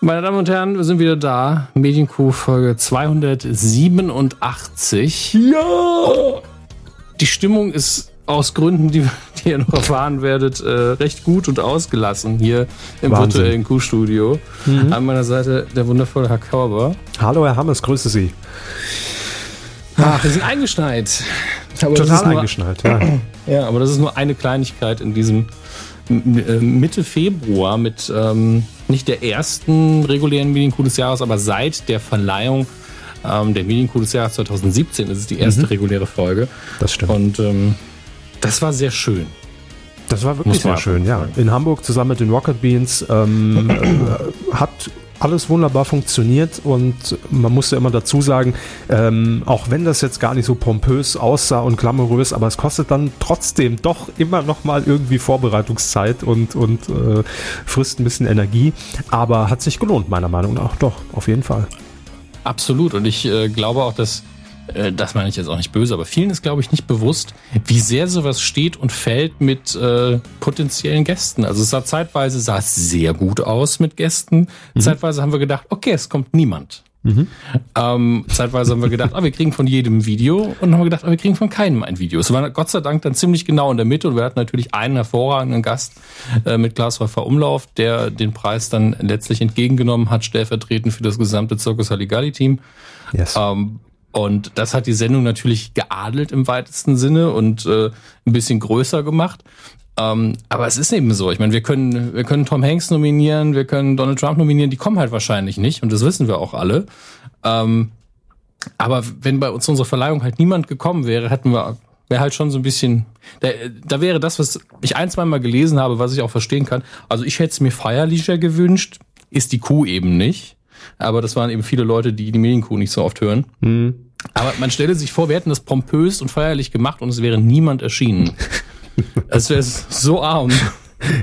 Meine Damen und Herren, wir sind wieder da. Medienkuh Folge 287. Ja! Die Stimmung ist aus Gründen, die, die ihr noch erfahren werdet, äh, recht gut und ausgelassen hier im Wahnsinn. virtuellen Kuhstudio. Mhm. An meiner Seite der wundervolle Herr Körber. Hallo, Herr Hammers, grüße Sie. Ach, wir sind eingeschneit. Aber das Total eingeschnallt, ja. Ja, aber das ist nur eine Kleinigkeit in diesem Mitte Februar mit ähm, nicht der ersten regulären Medienkuh des Jahres, aber seit der Verleihung ähm, der Medienkuh des Jahres 2017 ist es die erste reguläre Folge. Das stimmt. Und ähm, das war sehr schön. Das war wirklich Muss sehr schön, ja. In Hamburg zusammen mit den Rocket Beans ähm, äh, hat alles wunderbar funktioniert und man musste immer dazu sagen, ähm, auch wenn das jetzt gar nicht so pompös aussah und glamourös, aber es kostet dann trotzdem doch immer noch mal irgendwie Vorbereitungszeit und, und äh, frisst ein bisschen Energie, aber hat sich gelohnt, meiner Meinung nach. Doch, auf jeden Fall. Absolut. Und ich äh, glaube auch, dass, äh, das meine ich jetzt auch nicht böse, aber vielen ist, glaube ich, nicht bewusst, wie sehr sowas steht und fällt mit äh, potenziellen Gästen. Also es sah zeitweise sah es sehr gut aus mit Gästen. Zeitweise haben wir gedacht, okay, es kommt niemand. Ähm, zeitweise haben wir gedacht, ah, wir kriegen von jedem Video und dann haben wir gedacht, ah, wir kriegen von keinem ein Video. Es war Gott sei Dank dann ziemlich genau in der Mitte und wir hatten natürlich einen hervorragenden Gast äh, mit Glashäufer Umlauf, der den Preis dann letztlich entgegengenommen hat, stellvertretend für das gesamte Circus Halligalli Team. Yes. Ähm, und das hat die Sendung natürlich geadelt im weitesten Sinne und äh, ein bisschen größer gemacht. Ähm, aber es ist eben so. Ich meine, wir können, wir können Tom Hanks nominieren, wir können Donald Trump nominieren, die kommen halt wahrscheinlich nicht und das wissen wir auch alle. Ähm, aber wenn bei uns unsere Verleihung halt niemand gekommen wäre, hätten wir wäre halt schon so ein bisschen, da, da wäre das, was ich ein, zwei Mal gelesen habe, was ich auch verstehen kann. Also ich hätte es mir feierlicher gewünscht, ist die Kuh eben nicht. Aber das waren eben viele Leute, die die Medienkuh nicht so oft hören. Aber man stelle sich vor, wir hätten das pompös und feierlich gemacht und es wäre niemand erschienen. Es wäre so arm.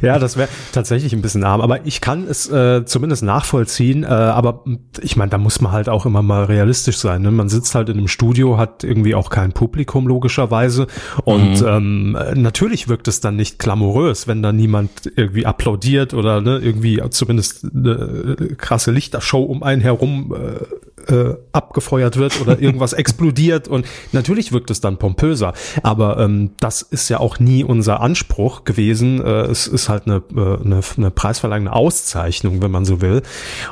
Ja, das wäre tatsächlich ein bisschen arm, aber ich kann es äh, zumindest nachvollziehen. Äh, aber ich meine, da muss man halt auch immer mal realistisch sein. Ne? Man sitzt halt in einem Studio, hat irgendwie auch kein Publikum logischerweise und ähm, natürlich wirkt es dann nicht glamourös, wenn da niemand irgendwie applaudiert oder ne, irgendwie zumindest eine äh, krasse Lichtershow um einen herum äh, äh, abgefeuert wird oder irgendwas explodiert und natürlich wirkt es dann pompöser. Aber ähm, das ist ja auch nie unser Anspruch gewesen. Äh, es ist halt eine, äh, eine, eine preisverleihende Auszeichnung, wenn man so will.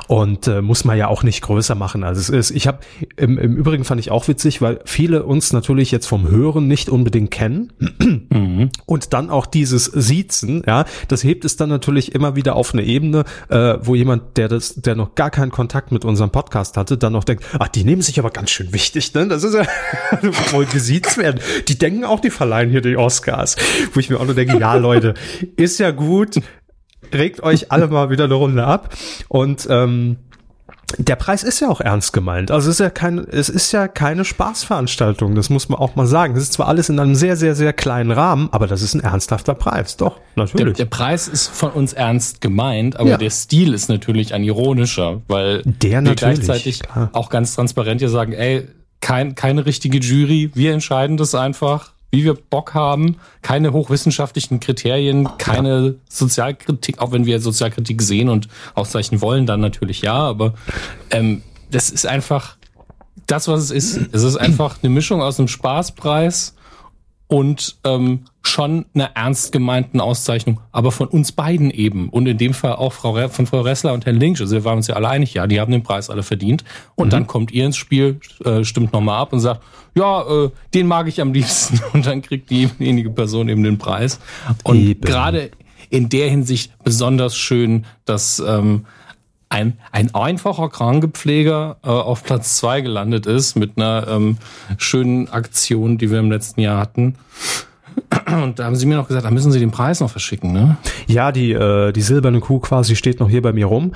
Und äh, muss man ja auch nicht größer machen, als es ist. Ich habe im, im Übrigen fand ich auch witzig, weil viele uns natürlich jetzt vom Hören nicht unbedingt kennen. Und dann auch dieses Siezen, ja, das hebt es dann natürlich immer wieder auf eine Ebene, äh, wo jemand, der das, der noch gar keinen Kontakt mit unserem Podcast hatte, dann noch denkt, ach, die nehmen sich aber ganz schön wichtig, ne? Das ist ja wohl gesiezt werden. Die denken auch, die verleihen hier die Oscars. Wo ich mir auch nur denke, ja, Leute, ist ja gut, regt euch alle mal wieder eine Runde ab. Und ähm, der Preis ist ja auch ernst gemeint. Also es ist ja kein, es ist ja keine Spaßveranstaltung. Das muss man auch mal sagen. Es ist zwar alles in einem sehr, sehr, sehr kleinen Rahmen, aber das ist ein ernsthafter Preis. Doch, Der, natürlich. der Preis ist von uns ernst gemeint, aber Ja. der Stil ist natürlich ein ironischer, weil Der wir natürlich, gleichzeitig klar. auch ganz transparent hier sagen, ey, kein, keine richtige Jury, wir entscheiden das einfach, wie wir Bock haben, keine hochwissenschaftlichen Kriterien, keine Sozialkritik, auch wenn wir Sozialkritik sehen und auszeichnen wollen, dann natürlich ja, aber ähm, das ist einfach das, was es ist. Es ist einfach eine Mischung aus einem Spaßpreis und ähm, schon einer ernst gemeinten Auszeichnung, aber von uns beiden eben. Und in dem Fall auch Frau Re von Frau Ressler und Herrn Lynch. Also wir waren uns ja alle einig, ja, die haben den Preis alle verdient. Und dann kommt ihr ins Spiel, äh, stimmt nochmal ab und sagt, ja, äh, den mag ich am liebsten. Und dann kriegt diejenige Person eben den Preis. Und gerade in der Hinsicht besonders schön, dass ähm, ein, ein einfacher Krankengepfleger äh, auf Platz zwei gelandet ist mit einer ähm, schönen Aktion, die wir im letzten Jahr hatten. Und da haben sie mir noch gesagt, da müssen sie den Preis noch verschicken, ne? Ja, die, äh, die silberne Kuh quasi steht noch hier bei mir rum.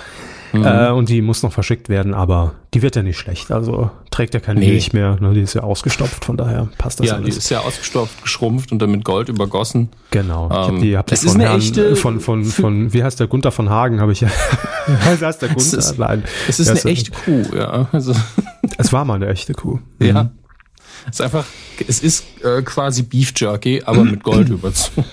Äh, und die muss noch verschickt werden, aber die wird ja nicht schlecht. Also trägt ja keine Nee. Milch mehr. Ne? Die ist ja ausgestopft, von daher passt das ja, die alles. ist ja ausgestopft, geschrumpft und dann mit Gold übergossen. Genau. Ich hab Ähm, die, hab die von ist eine Herrn, echte- von, von, von, wie heißt der Gunther von Hagen, habe ich ja. Wie heißt der Es Gunther? ist- Nein. Es ist Ja, eine echte Kuh, ja. Also, Es war mal eine echte Kuh. ja. Es ist einfach, es ist äh, quasi Beef Jerky, aber mit Gold überzogen.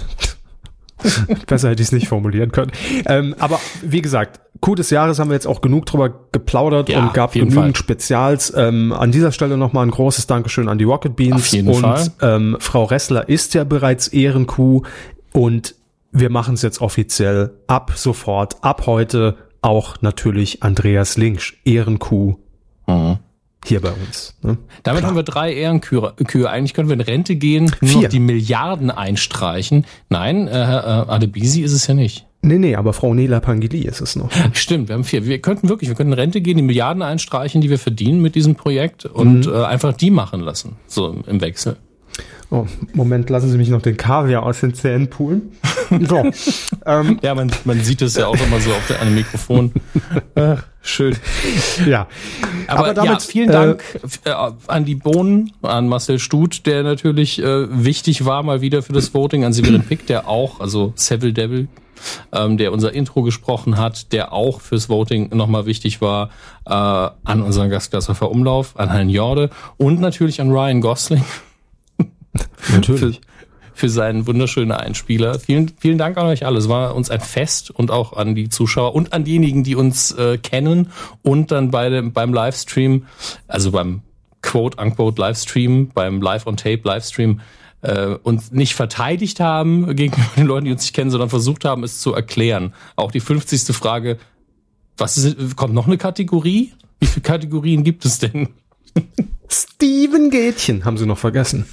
Besser hätte ich es nicht formulieren können. Ähm, aber wie gesagt, Coup des Jahres haben wir jetzt auch genug drüber geplaudert Ja, und gab genügend Fall. Spezials. Ähm, an dieser Stelle nochmal ein großes Dankeschön an die Rocket Beans. Auf jeden und Fall. Ähm, Frau Ressler ist ja bereits Ehrenkuh und wir machen es jetzt offiziell ab sofort, ab heute auch natürlich Andreas Linksch, Ehrenkuh Mhm. Hier bei uns. Ne? Damit haben wir drei Ehrenkühe. Kühe. Eigentlich können wir in Rente gehen, nur Vier. noch die Milliarden einstreichen. Nein, äh, äh, Adebisi ist es ja nicht. Nee, nee, aber Frau Nela Pangili ist es noch. Stimmt, wir haben vier. Wir könnten wirklich, wir könnten in Rente gehen, die Milliarden einstreichen, die wir verdienen mit diesem Projekt und äh, einfach die machen lassen, so im Wechsel. Oh, Moment, lassen Sie mich noch den Kaviar aus den Zähnen poolen. So, ähm, Ja, man, man sieht es ja auch immer so auf der, an dem Mikrofon. Ach, schön. ja. Aber, Aber damit, ja, vielen äh, Dank äh, an die Bohnen, an Marcel Stut, der natürlich äh, wichtig war mal wieder für das Voting, an Severin Pick, der auch, also Seville Devil, ähm, der unser Intro gesprochen hat, der auch fürs Voting nochmal wichtig war, äh, an unseren Gast Christopher Umlauf, an Herrn Jorde und natürlich an Ryan Gosling Natürlich. für seinen wunderschönen Einspieler. Vielen, vielen Dank an euch alle. Es war uns ein Fest und auch an die Zuschauer und an diejenigen, die uns äh, kennen und dann bei dem, beim Livestream, also beim Quote-Unquote Livestream, beim Live-on-Tape-Livestream, äh, uns nicht verteidigt haben gegenüber den Leuten, die uns nicht kennen, sondern versucht haben, es zu erklären. Auch die 50. Frage, was ist, kommt noch eine Kategorie? Wie viele Kategorien gibt es denn? Steven Gätchen haben Sie noch vergessen.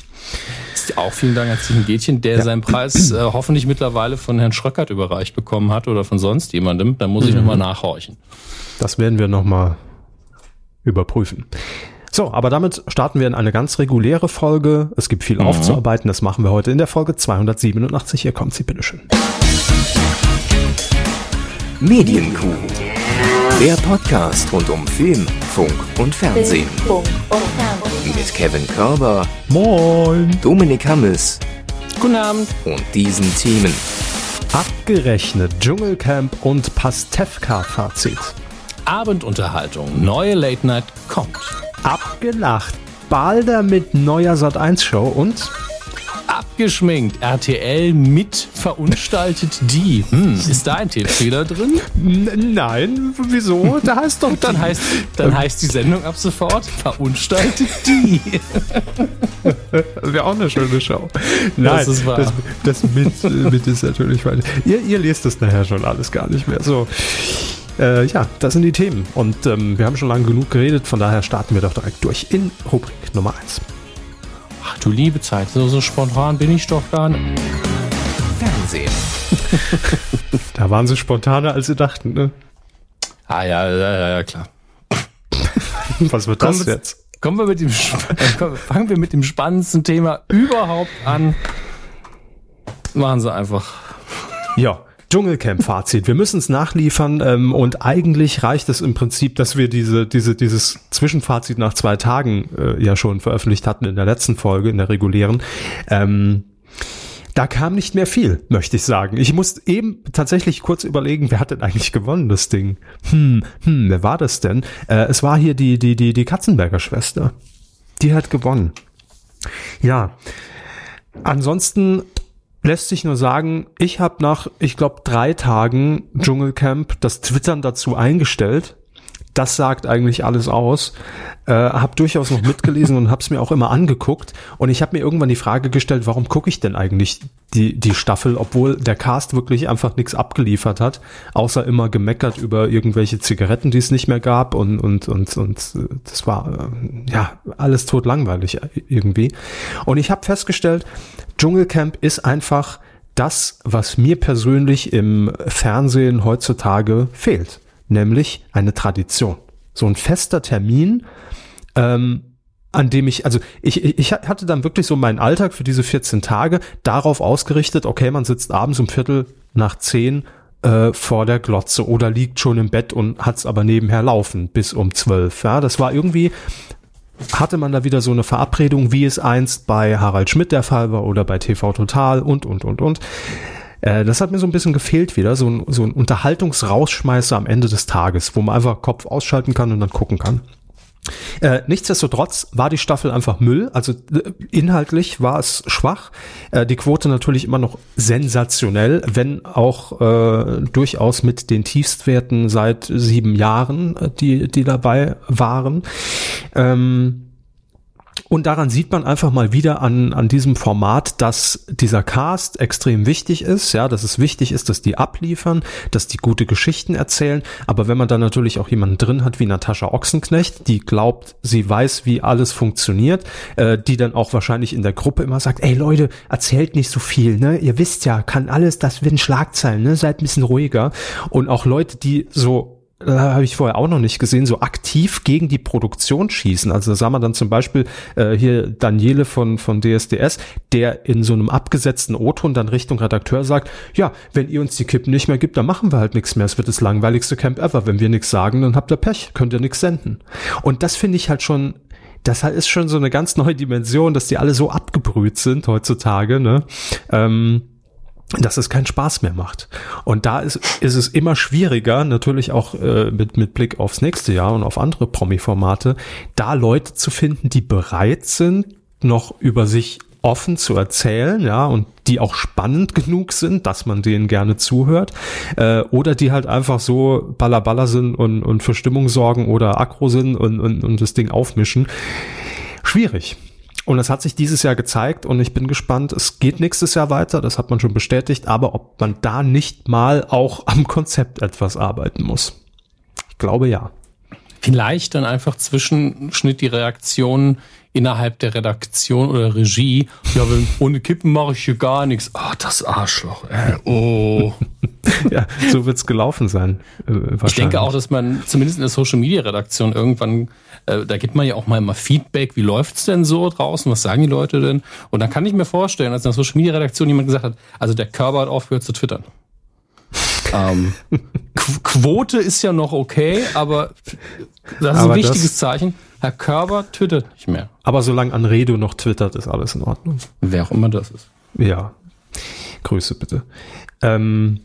Auch vielen Dank an Steven Gätchen, der seinen Preis äh, hoffentlich mittlerweile von Herrn Schröckert überreicht bekommen hat oder von sonst jemandem. Da muss ich nochmal nachhorchen. Das werden wir nochmal überprüfen. So, aber damit starten wir in eine ganz reguläre Folge. Es gibt viel aufzuarbeiten. Das machen wir heute in der Folge 287. Hier kommt sie, bitteschön. Medienkuh. Der Podcast rund um Film, Funk und Fernsehen. Funk und Fernsehen. Mit Kevin Körber, Moin! Dominik Hammes Guten Abend. und diesen Themen. Abgerechnet Dschungelcamp und Pastewka-Fazit. Abendunterhaltung. Neue Late Night kommt. Abgelacht. Balder mit neuer Sat1-Show und Abgeschminkt. RTL mit verunstaltet die. Hm, ist da ein Tippfehler drin? N nein, wieso? Da heißt doch Dann heißt, dann heißt die Sendung ab sofort verunstaltet die. Wäre auch eine schöne Show. Nein, ist wahr. das, das mit, mit ist natürlich weiter. Ihr, ihr lest das nachher schon alles gar nicht mehr. So. Äh, ja, das sind die Themen. Und ähm, wir haben schon lange genug geredet, von daher starten wir doch direkt durch in Rubrik Nummer 1. Ach du liebe Zeit, so, so spontan bin ich doch gar nicht. Fernsehen. Da waren sie spontaner, als sie dachten. Ne? Ah ja, ja, ja, klar. Was wird Kommen das wir- jetzt? Kommen wir mit dem, äh, fangen wir mit dem spannendsten Thema überhaupt an. Machen Sie einfach. Ja, Dschungelcamp-Fazit. Wir müssen es nachliefern ähm, und eigentlich reicht es im Prinzip, dass wir diese, diese, dieses Zwischenfazit nach zwei Tagen äh, ja schon veröffentlicht hatten in der letzten Folge, in der regulären. Ähm, da kam nicht mehr viel, möchte ich sagen. Ich musste eben tatsächlich kurz überlegen, wer hat denn eigentlich gewonnen, das Ding? Hm, hm, wer war das denn? Äh, es war hier die, die, die, die Katzenberger Schwester. Die hat gewonnen. Ja. Ansonsten lässt sich nur sagen, ich habe nach, ich glaube, drei Tagen Dschungelcamp das Twittern dazu eingestellt. Das sagt eigentlich alles aus. Äh, habe durchaus noch mitgelesen und habe es mir auch immer angeguckt. Und ich habe mir irgendwann die Frage gestellt, warum gucke ich denn eigentlich die, die Staffel, obwohl der Cast wirklich einfach nichts abgeliefert hat, außer immer gemeckert über irgendwelche Zigaretten, die es nicht mehr gab und und und und äh, das war äh, ja alles tot langweilig irgendwie. Und ich habe festgestellt, Dschungelcamp ist einfach das, was mir persönlich im Fernsehen heutzutage fehlt, nämlich eine Tradition. So ein fester Termin, ähm, an dem ich, also ich, ich hatte dann wirklich so meinen Alltag für diese 14 Tage darauf ausgerichtet, okay, man sitzt abends um Viertel nach zehn äh, vor der Glotze oder liegt schon im Bett und hat's aber nebenher laufen bis um zwölf. Ja, das war irgendwie, hatte man da wieder so eine Verabredung, wie es einst bei Harald Schmidt der Fall war oder bei TV Total und, und, und, und. Äh, Das hat mir so ein bisschen gefehlt wieder, so ein, so ein Unterhaltungsrausschmeißer am Ende des Tages, wo man einfach Kopf ausschalten kann und dann gucken kann. Äh, nichtsdestotrotz war die Staffel einfach Müll. Also äh, inhaltlich war es schwach. Äh, die Quote natürlich immer noch sensationell, wenn auch äh, durchaus mit den Tiefstwerten seit sieben Jahren, äh, die, die dabei waren. Ähm, und daran sieht man einfach mal wieder an, an diesem Format, dass dieser Cast extrem wichtig ist, ja, dass es wichtig ist, dass die abliefern, dass die gute Geschichten erzählen. Aber wenn man dann natürlich auch jemanden drin hat wie Natascha Ochsenknecht, die glaubt, sie weiß, wie alles funktioniert, äh, die dann auch wahrscheinlich in der Gruppe immer sagt, ey Leute, erzählt nicht so viel, ne? Ihr wisst ja, kann alles, das werden Schlagzeilen, ne? Seid ein bisschen ruhiger. Und auch Leute, die so äh, habe ich vorher auch noch nicht gesehen, so aktiv gegen die Produktion schießen. Also da sah man dann zum Beispiel äh, hier Daniele von, von DSDS, der in so einem abgesetzten O-Ton dann Richtung Redakteur sagt, ja, wenn ihr uns die Kippen nicht mehr gibt, dann machen wir halt nichts mehr. Es wird das langweiligste Camp ever. Wenn wir nichts sagen, dann habt ihr Pech, könnt ihr nichts senden. Und das finde ich halt schon das ist schon so eine ganz neue Dimension, dass die alle so abgebrüht sind heutzutage, ne? Ähm, dass es keinen Spaß mehr macht. Und da ist, ist es immer schwieriger, natürlich auch äh, mit, mit Blick aufs nächste Jahr und auf andere Promi-Formate, da Leute zu finden, die bereit sind, noch über sich offen zu erzählen, ja, und die auch spannend genug sind, dass man denen gerne zuhört, äh, oder die halt einfach so ballerballer sind und, und für Stimmung sorgen oder aggro sind und, und, und das Ding aufmischen. Schwierig. Und es hat sich dieses Jahr gezeigt und ich bin gespannt. Es geht nächstes Jahr weiter, das hat man schon bestätigt, aber ob man da nicht mal auch am Konzept etwas arbeiten muss. Ich glaube ja. Vielleicht dann einfach Zwischenschnitt die Reaktionen innerhalb der Redaktion oder Regie. Ja, wenn, ohne Kippen mache ich hier gar nichts. Ah, oh, das Arschloch. Äh, oh. ja, so wird's gelaufen sein. Äh, ich denke auch, dass man zumindest in der Social Media Redaktion irgendwann, äh, da gibt man ja auch mal immer Feedback. Wie läuft's denn so draußen? Was sagen die Leute denn? Und dann kann ich mir vorstellen, dass in der Social Media Redaktion jemand gesagt hat, also der Körper hat aufgehört zu twittern. ähm, Quote ist ja noch okay, aber das ist aber ein wichtiges Zeichen. Herr Körber twittert nicht mehr. Aber solange Anredo noch twittert, ist alles in Ordnung. Wer auch immer das ist. Ja. Grüße bitte. Ähm,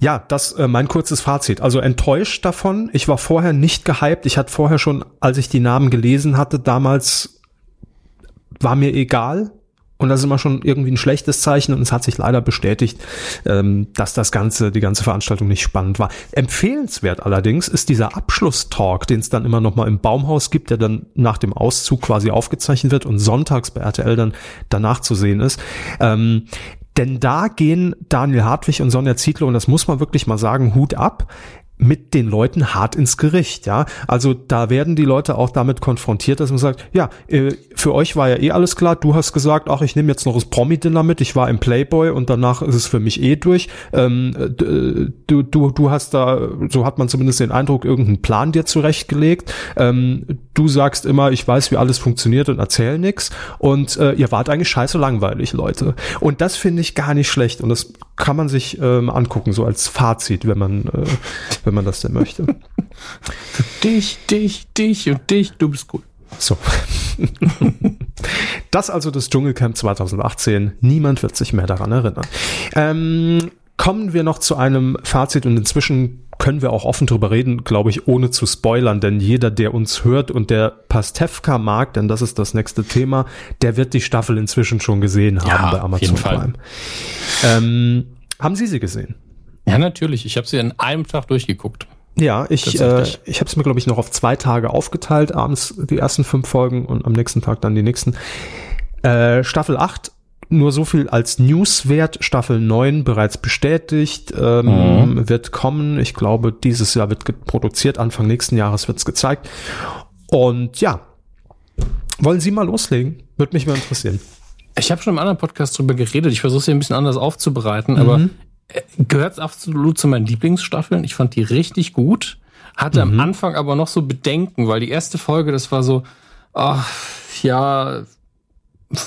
ja, das äh, mein kurzes Fazit. Also enttäuscht davon. Ich war vorher nicht gehypt. Ich hatte vorher schon, als ich die Namen gelesen hatte, damals war mir egal. Und das ist immer schon irgendwie ein schlechtes Zeichen und es hat sich leider bestätigt, ähm, dass das Ganze, die ganze Veranstaltung nicht spannend war. Empfehlenswert allerdings ist dieser Abschlusstalk, den es dann immer noch mal im Baumhaus gibt, der dann nach dem Auszug quasi aufgezeichnet wird und sonntags bei RTL dann danach zu sehen ist. Ähm, denn da gehen Daniel Hartwig und Sonja Zietlow, und das muss man wirklich mal sagen, Hut ab, mit den Leuten hart ins Gericht, ja. Also da werden die Leute auch damit konfrontiert, dass man sagt, ja, äh, für euch war ja eh alles klar, du hast gesagt, ach, ich nehme jetzt noch das Promi-Dinner mit, ich war im Playboy und danach ist es für mich eh durch. Ähm, äh, du, du, du hast da, so hat man zumindest den Eindruck, irgendeinen Plan dir zurechtgelegt. Ähm, du sagst immer, ich weiß, wie alles funktioniert und erzähl nix. Und äh, ihr wart eigentlich scheiße langweilig, Leute. Und das finde ich gar nicht schlecht. Und das kann man sich ähm, angucken, so als Fazit, wenn man, äh, wenn man das denn möchte. Für dich, dich, dich und dich, du bist gut. So. das also das Dschungelcamp 2018. Niemand wird sich mehr daran erinnern. Ähm, kommen wir noch zu einem Fazit und inzwischen können wir auch offen drüber reden, glaube ich, ohne zu spoilern, denn jeder, der uns hört und der Pastewka mag, denn das ist das nächste Thema, der wird die Staffel inzwischen schon gesehen haben ja, bei Amazon Prime. Ähm, haben Sie sie gesehen? Ja, natürlich. Ich habe sie in einem Tag durchgeguckt. Ja, ich, äh, ich habe es mir, glaube ich, noch auf zwei Tage aufgeteilt. Abends die ersten fünf Folgen und am nächsten Tag dann die nächsten. Äh, Staffel 8 nur so viel als Newswert. Staffel 9 bereits bestätigt, ähm, mhm. wird kommen. Ich glaube, dieses Jahr wird produziert. Anfang nächsten Jahres wird es gezeigt. Und ja, wollen Sie mal loslegen? Würde mich mal interessieren. Ich habe schon im anderen Podcast drüber geredet. Ich versuche es hier ein bisschen anders aufzubereiten, mhm. aber gehört absolut zu meinen Lieblingsstaffeln. Ich fand die richtig gut. Hatte mhm. am Anfang aber noch so Bedenken, weil die erste Folge, das war so, ach, ja,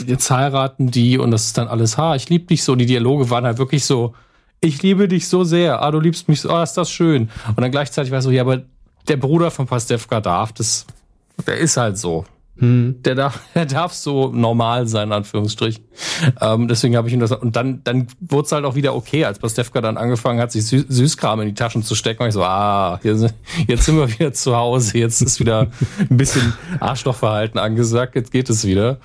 jetzt heiraten die und das ist dann alles, ha, ich liebe dich so. Die Dialoge waren halt wirklich so, ich liebe dich so sehr, ah, du liebst mich so, ah, ist das schön. Und dann gleichzeitig war so, ja, aber der Bruder von Pastewka darf, das, der ist halt so. Hm. Der, darf, der darf so normal sein, in Anführungsstrich. Ähm, deswegen habe ich ihm das. Und dann, dann wurde es halt auch wieder okay, als Pastewka dann angefangen hat, sich Sü Süßkram in die Taschen zu stecken. Und ich so, ah, jetzt sind wir wieder zu Hause. Jetzt ist wieder ein bisschen Arschlochverhalten angesagt. Jetzt geht es wieder.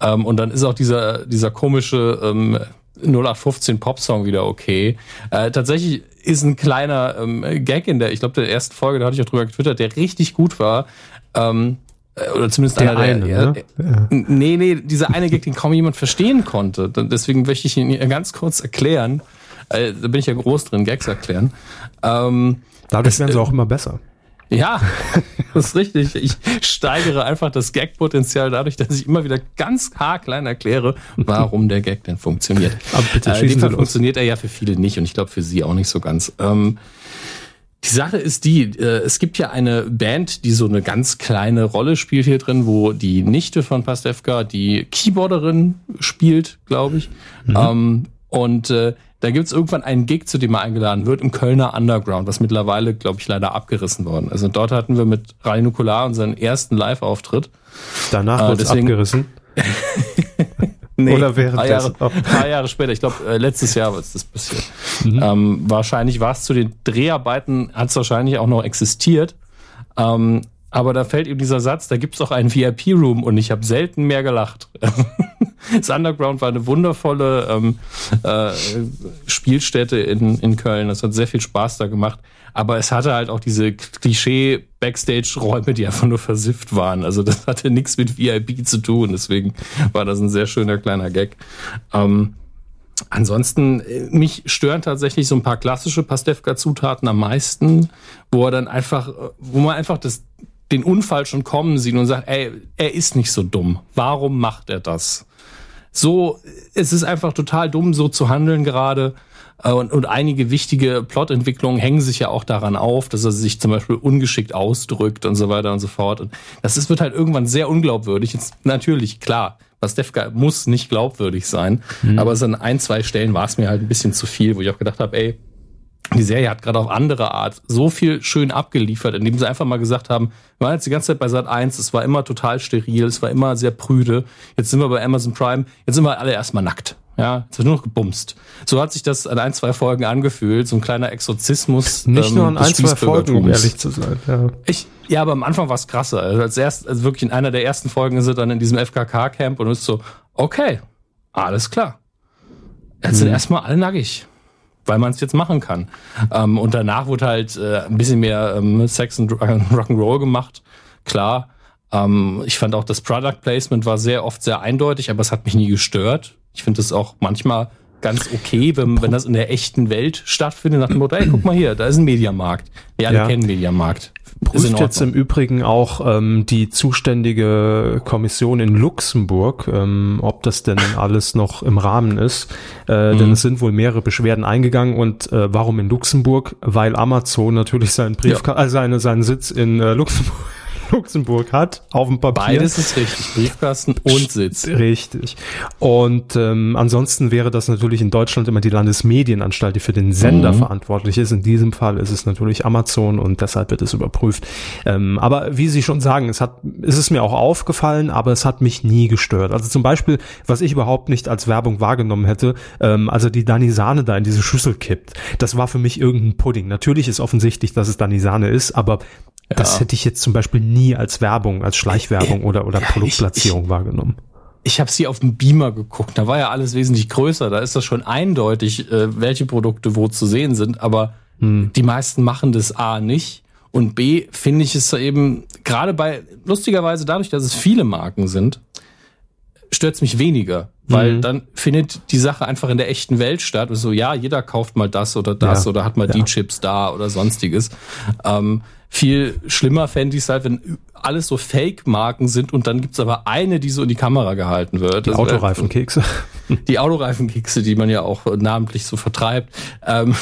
Ähm, und dann ist auch dieser, dieser komische ähm, 0815 Popsong wieder okay. Äh, tatsächlich ist ein kleiner ähm, Gag in der, ich glaube, der ersten Folge, da hatte ich auch drüber getwittert, der richtig gut war. Ähm, äh, oder zumindest der einer der, eine, ne? ja. Nee, nee, dieser eine Gag, den kaum jemand verstehen konnte. Deswegen möchte ich ihn ganz kurz erklären. Äh, da bin ich ja groß drin, Gags erklären. Ähm, Dadurch werden sie auch immer besser. Ja, das ist richtig. Ich steigere einfach das Gag-Potenzial dadurch, dass ich immer wieder ganz haarklein erkläre, warum der Gag denn funktioniert. Aber bitte äh, in dem Fall funktioniert er ja für viele nicht und ich glaube für Sie auch nicht so ganz. Ähm, die Sache ist die, äh, es gibt ja eine Band, die so eine ganz kleine Rolle spielt hier drin, wo die Nichte von Pastewka die Keyboarderin spielt, glaube ich. Mhm. Ähm, und äh, da gibt's irgendwann einen Gig, zu dem er eingeladen wird, im Kölner Underground, was mittlerweile, glaube ich, leider abgerissen worden. Also dort hatten wir mit Rai Nukular unseren ersten Live-Auftritt. Danach äh, wurde abgerissen. nee, Oder während paar Jahre, paar Jahre später, ich glaube äh, letztes Jahr ist das passiert. Mhm. Ähm, wahrscheinlich war es zu den Dreharbeiten, hat es wahrscheinlich auch noch existiert. Ähm, aber da fällt ihm dieser Satz, da gibt's auch einen VIP-Room und ich habe selten mehr gelacht. das Underground war eine wundervolle ähm, äh, Spielstätte in, in Köln. Das hat sehr viel Spaß da gemacht. Aber es hatte halt auch diese Klischee-Backstage-Räume, die einfach nur versifft waren. Also das hatte nichts mit VIP zu tun. Deswegen war das ein sehr schöner kleiner Gag. Ähm, Ansonsten, äh, mich stören tatsächlich so ein paar klassische Pastewka-Zutaten am meisten, wo er dann einfach, wo man einfach das den Unfall schon kommen sieht und sagt, ey, er ist nicht so dumm. Warum macht er das? So, es ist einfach total dumm, so zu handeln gerade. Äh, und, und einige wichtige Plotentwicklungen hängen sich ja auch daran auf, dass er sich zum Beispiel ungeschickt ausdrückt und so weiter und so fort. Und das ist, wird halt irgendwann sehr unglaubwürdig. Jetzt natürlich, klar, Pastewka muss nicht glaubwürdig sein, mhm. aber so an ein, zwei Stellen war es mir halt ein bisschen zu viel, wo ich auch gedacht habe, ey, die Serie hat gerade auf andere Art so viel schön abgeliefert, indem sie einfach mal gesagt haben, wir waren jetzt die ganze Zeit bei Sat 1, es war immer total steril, es war immer sehr prüde. Jetzt sind wir bei Amazon Prime, jetzt sind wir alle erstmal nackt. Ja, es wird nur noch gebumst. So hat sich das an ein, zwei Folgen angefühlt, so ein kleiner Exorzismus. Nicht ähm, nur an ein, zwei Folgen, um ehrlich zu sein. Ja, ich, ja aber am Anfang war es krasser. Also als erst, also wirklich in einer der ersten Folgen ist er dann in diesem FKK-Camp und ist so, okay, alles klar. Jetzt hm. sind erstmal alle nackig weil man es jetzt machen kann. Ähm, und danach wurde halt äh, ein bisschen mehr ähm, Sex und Rock'n'Roll gemacht, klar. Ähm, ich fand auch das Product Placement war sehr oft sehr eindeutig, aber es hat mich nie gestört. Ich finde es auch manchmal ganz okay, wenn, wenn das in der echten Welt stattfindet, nach dem Motto, ey, guck mal hier, da ist ein Mediamarkt. Wir alle ja. kennen Mediamarkt prüft jetzt im Übrigen auch ähm, die zuständige Kommission in Luxemburg, ähm, ob das denn alles noch im Rahmen ist. Äh, mhm. Denn es sind wohl mehrere Beschwerden eingegangen. Und äh, warum in Luxemburg? Weil Amazon natürlich seinen Brief, ja. äh, seine, seinen Sitz in äh, Luxemburg Luxemburg hat, auf dem Papier. Beides ist richtig, Briefkasten und Sitz. Richtig. Und ähm, ansonsten wäre das natürlich in Deutschland immer die Landesmedienanstalt, die für den Sender mhm. verantwortlich ist. In diesem Fall ist es natürlich Amazon und deshalb wird es überprüft. Ähm, aber wie Sie schon sagen, es hat, es ist mir auch aufgefallen, aber es hat mich nie gestört. Also zum Beispiel, was ich überhaupt nicht als Werbung wahrgenommen hätte, ähm, also die Danisane da in diese Schüssel kippt, das war für mich irgendein Pudding. Natürlich ist offensichtlich, dass es Danisane ist, aber ja. Das hätte ich jetzt zum Beispiel nie als Werbung, als Schleichwerbung oder, oder ja, Produktplatzierung ich, ich, wahrgenommen. Ich habe sie auf dem Beamer geguckt, da war ja alles wesentlich größer. Da ist das schon eindeutig, äh, welche Produkte wo zu sehen sind. Aber hm. die meisten machen das A nicht. Und B finde ich es eben, gerade bei, lustigerweise dadurch, dass es viele Marken sind, stört es mich weniger. Weil mhm. dann findet die Sache einfach in der echten Welt statt. Und so, ja, jeder kauft mal das oder das ja. oder hat mal ja. die Chips da oder sonstiges. Ähm, viel schlimmer fände ich es halt, wenn alles so Fake-Marken sind und dann gibt's aber eine, die so in die Kamera gehalten wird. Die Autoreifenkekse. Die Autoreifenkekse, die man ja auch namentlich so vertreibt. Ähm,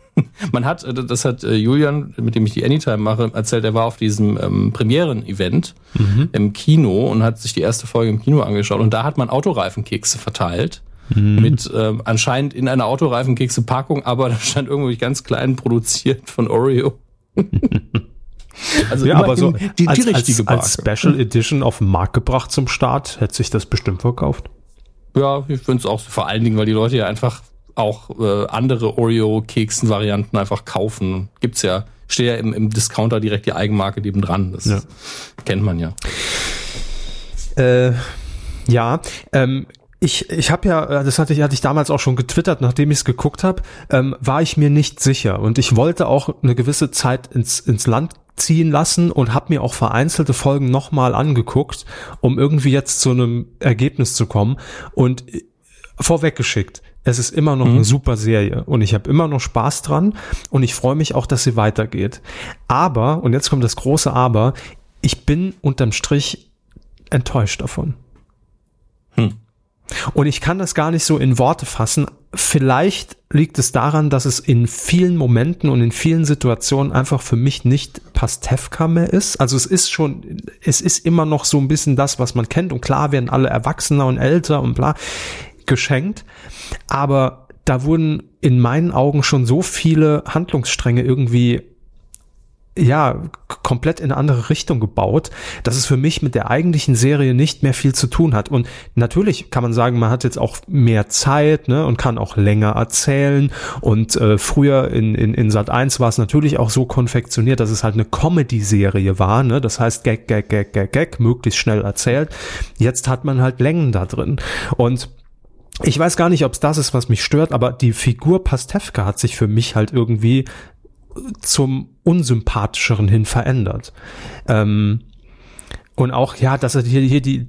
man hat, das hat äh, Julian, mit dem ich die Anytime mache, erzählt, er war auf diesem ähm, Premieren-Event mhm. im Kino und hat sich die erste Folge im Kino angeschaut und da hat man Autoreifenkekse verteilt. Mhm. Mit ähm, anscheinend in einer Autoreifenkekse-Packung, aber da stand irgendwie ganz klein produziert von Oreo. Also ja, aber so die, die als, richtige als, als Marke. Special Edition auf den Markt gebracht zum Start, hätte sich das bestimmt verkauft. Ja, ich finde es auch so. vor allen Dingen, weil die Leute ja einfach auch äh, andere Oreo-Keksen-Varianten einfach kaufen. Gibt's ja, steht ja im, im Discounter direkt die Eigenmarke neben dran. Das Ja. kennt man ja. Äh, ja, ähm, ich, ich habe ja, das hatte ich, hatte ich damals auch schon getwittert, nachdem ich es geguckt habe, ähm, war ich mir nicht sicher. Und ich wollte auch eine gewisse Zeit ins, ins Land ziehen lassen und habe mir auch vereinzelte Folgen nochmal angeguckt, um irgendwie jetzt zu einem Ergebnis zu kommen. Und äh, vorweggeschickt, es ist immer noch eine super Serie und ich habe immer noch Spaß dran und ich freue mich auch, dass sie weitergeht. Aber, und jetzt kommt das große Aber, ich bin unterm Strich enttäuscht davon. Hm. Und ich kann das gar nicht so in Worte fassen. Vielleicht liegt es daran, dass es in vielen Momenten und in vielen Situationen einfach für mich nicht Pastewka mehr ist. Also es ist schon, es ist immer noch so ein bisschen das, was man kennt. Und klar werden alle erwachsener und älter und bla geschenkt. Aber da wurden in meinen Augen schon so viele Handlungsstränge irgendwie ja, komplett in eine andere Richtung gebaut, dass es für mich mit der eigentlichen Serie nicht mehr viel zu tun hat. Und natürlich kann man sagen, man hat jetzt auch mehr Zeit ne, und kann auch länger erzählen. Und äh, früher in, in, in Sat 1 war es natürlich auch so konfektioniert, dass es halt eine Comedy-Serie war. Ne? Das heißt, Gag, Gag, Gag, Gag, Gag, möglichst schnell erzählt. Jetzt hat man halt Längen da drin. Und ich weiß gar nicht, ob es das ist, was mich stört, aber die Figur Pastewka hat sich für mich halt irgendwie zum unsympathischeren hin verändert. Ähm, und auch, ja, dass er hier, hier die,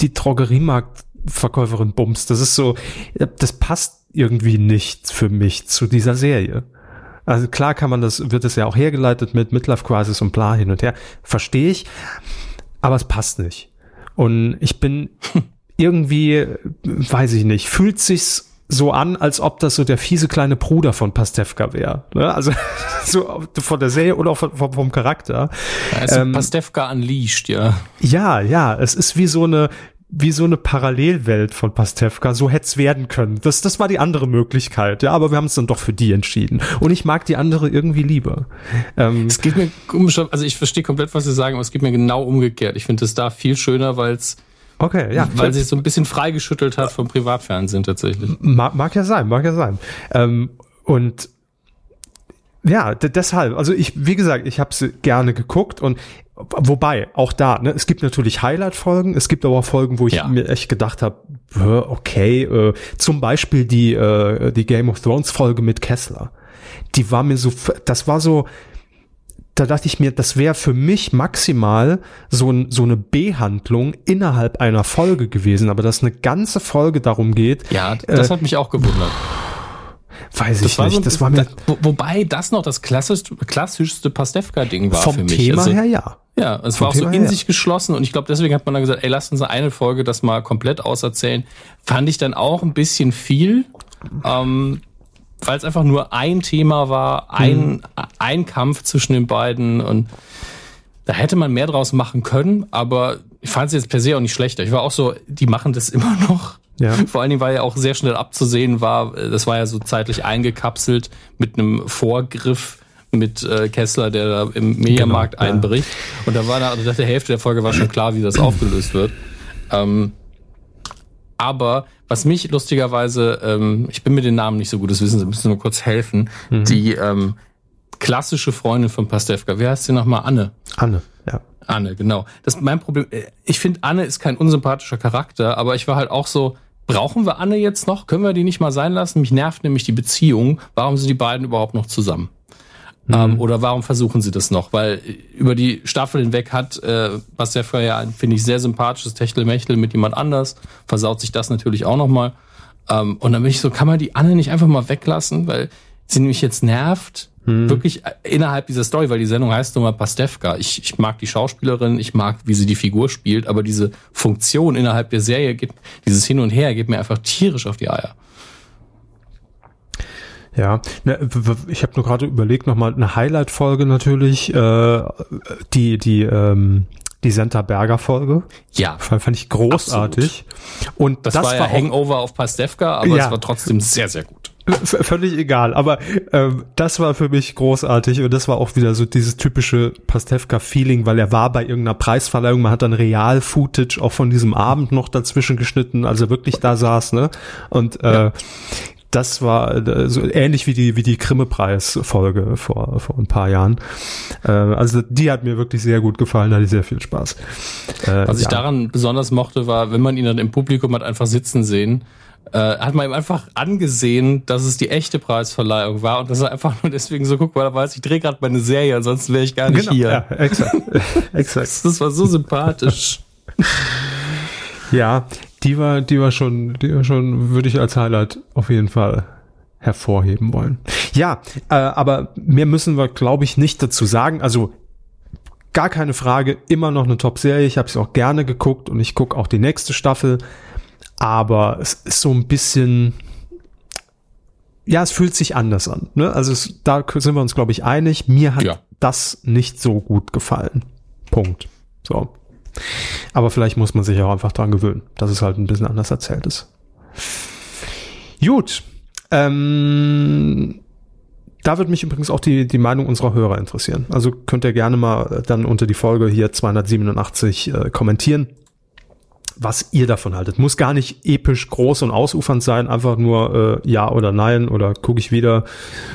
die Drogeriemarktverkäuferin bumst, das ist so, das passt irgendwie nicht für mich zu dieser Serie. Also klar kann man das, wird es ja auch hergeleitet mit Midlife Crisis und bla hin und her. Verstehe ich. Aber es passt nicht. Und ich bin irgendwie, weiß ich nicht, fühlt sich's so an, als ob das so der fiese kleine Bruder von Pastewka wäre. Ne? Also so von der Serie oder auch vom, vom- vom Charakter. Also Ähm, Pastewka unleashed, ja. Ja, ja, es ist wie so eine wie so eine Parallelwelt von Pastewka, so hätte es werden können. Das, das war die andere Möglichkeit, ja, aber wir haben uns dann doch für die entschieden. Und ich mag die andere irgendwie lieber. Ähm, Es geht mir komisch, also ich verstehe komplett, was Sie sagen, aber es geht mir genau umgekehrt. Ich finde es da viel schöner, weil's, okay, ja. weil sie es so ein bisschen freigeschüttelt hat vom Privatfernsehen tatsächlich. Mag, mag ja sein, mag ja sein. Ähm, und ja, de- deshalb, also ich, wie gesagt, ich habe sie gerne geguckt und wobei, auch da, ne, es gibt natürlich Highlight-Folgen, es gibt aber auch Folgen, wo ich Ja. mir echt gedacht habe, okay, äh, zum Beispiel die, äh, die Game of Thrones-Folge mit Kessler. Die war mir so, das war so, da dachte ich mir, das wäre für mich maximal so, ein, so eine B-Handlung innerhalb einer Folge gewesen, aber dass eine ganze Folge darum geht, Ja, das hat mich auch gewundert. weiß ich war nicht. so- das war mir wo, wobei das noch das klassischste, klassischste Pastewka-Ding war vom für mich. Thema Also, her ja. Ja, es Vom war auch so Thema in her. sich geschlossen und ich glaube, deswegen hat man dann gesagt, ey, lasst uns eine Folge das mal komplett auserzählen. Fand ich dann auch ein bisschen viel, ähm, weil es einfach nur ein Thema war, ein, Mhm. ein Kampf zwischen den beiden und da hätte man mehr draus machen können, aber ich fand es jetzt per se auch nicht schlechter. Ich war auch so, die machen das immer noch. Ja. Vor allen Dingen, weil ja auch sehr schnell abzusehen war, das war ja so zeitlich eingekapselt mit einem Vorgriff mit äh, Kessler, der da im Mediamarkt Genau, ja. einbricht. Und da war da, also nach der Hälfte der Folge war schon klar, wie das aufgelöst wird. Ähm, aber was mich lustigerweise, ähm, ich bin mit den Namen nicht so gut, das wissen Sie, müssen Sie mir kurz helfen. Mhm. Die ähm, klassische Freundin von Pastewka, wer heißt sie nochmal? Anne. Anne, ja. Anne, genau. Das ist mein Problem. Äh, Ich finde, Anne ist kein unsympathischer Charakter, aber ich war halt auch so, brauchen wir Anne jetzt noch? Können wir die nicht mal sein lassen? Mich nervt nämlich die Beziehung. Warum sind die beiden überhaupt noch zusammen? Ähm, oder warum versuchen sie das noch? Weil äh, über die Staffel hinweg hat äh, ja ein, finde ich, sehr sympathisches Techtelmechtel mit jemand anders. Versaut sich das natürlich auch nochmal. Ähm, und dann bin ich so, kann man die Anne nicht einfach mal weglassen? Weil sie nämlich jetzt nervt, wirklich äh, innerhalb dieser Story, weil die Sendung heißt nun mal Pastewka. Ich, ich mag die Schauspielerin, ich mag, wie sie die Figur spielt, aber diese Funktion innerhalb der Serie, geht, dieses Hin und Her, geht mir einfach tierisch auf die Eier. Ja, ne, ich habe nur gerade überlegt, nochmal eine Highlight-Folge natürlich, äh, die, die, ähm, die Senta Berger Folge. Ja, Fand, fand ich großartig. Und das, das, war ja auch, Hangover auf Pastewka, aber Ja. es war trotzdem sehr, sehr gut. V völlig egal, aber ähm, das war für mich großartig und das war auch wieder so dieses typische Pastewka-Feeling, weil er war bei irgendeiner Preisverleihung, man hat dann Real-Footage auch von diesem Abend noch dazwischen geschnitten, als er wirklich da saß, ne? Und äh, ja. Das war äh, so ähnlich wie die wie die Grimme-Preis-Folge vor vor ein paar Jahren. Äh, also die hat mir wirklich sehr gut gefallen, da hatte ich sehr viel Spaß. Äh, Was ich daran besonders mochte, war, wenn man ihn dann im Publikum hat einfach sitzen sehen äh, hat man ihm einfach angesehen, dass es die echte Preisverleihung war und dass er einfach nur deswegen so guckt, weil er weiß, ich drehe gerade meine Serie, ansonsten wäre ich gar nicht genau, hier. Ja, exakt. exakt. Das war so sympathisch. ja, die war, die war schon, die war schon, würde ich als Highlight auf jeden Fall hervorheben wollen. Ja, äh, aber mehr müssen wir, glaube ich, nicht dazu sagen. Also gar keine Frage, immer noch eine Top-Serie. Ich habe es auch gerne geguckt und ich gucke auch die nächste Staffel aber es ist so ein bisschen, ja, es fühlt sich anders an. Ne? Also es, da sind wir uns, glaube ich, einig. Mir hat ja. das nicht so gut gefallen. Punkt. So. Aber vielleicht muss man sich auch einfach dran gewöhnen, dass es halt ein bisschen anders erzählt ist. Gut. Ähm, da wird mich übrigens auch die, die Meinung unserer Hörer interessieren. Also könnt ihr gerne mal dann unter die Folge hier 287 äh, kommentieren was ihr davon haltet. Muss gar nicht episch groß und ausufernd sein, einfach nur äh, ja oder nein oder gucke ich wieder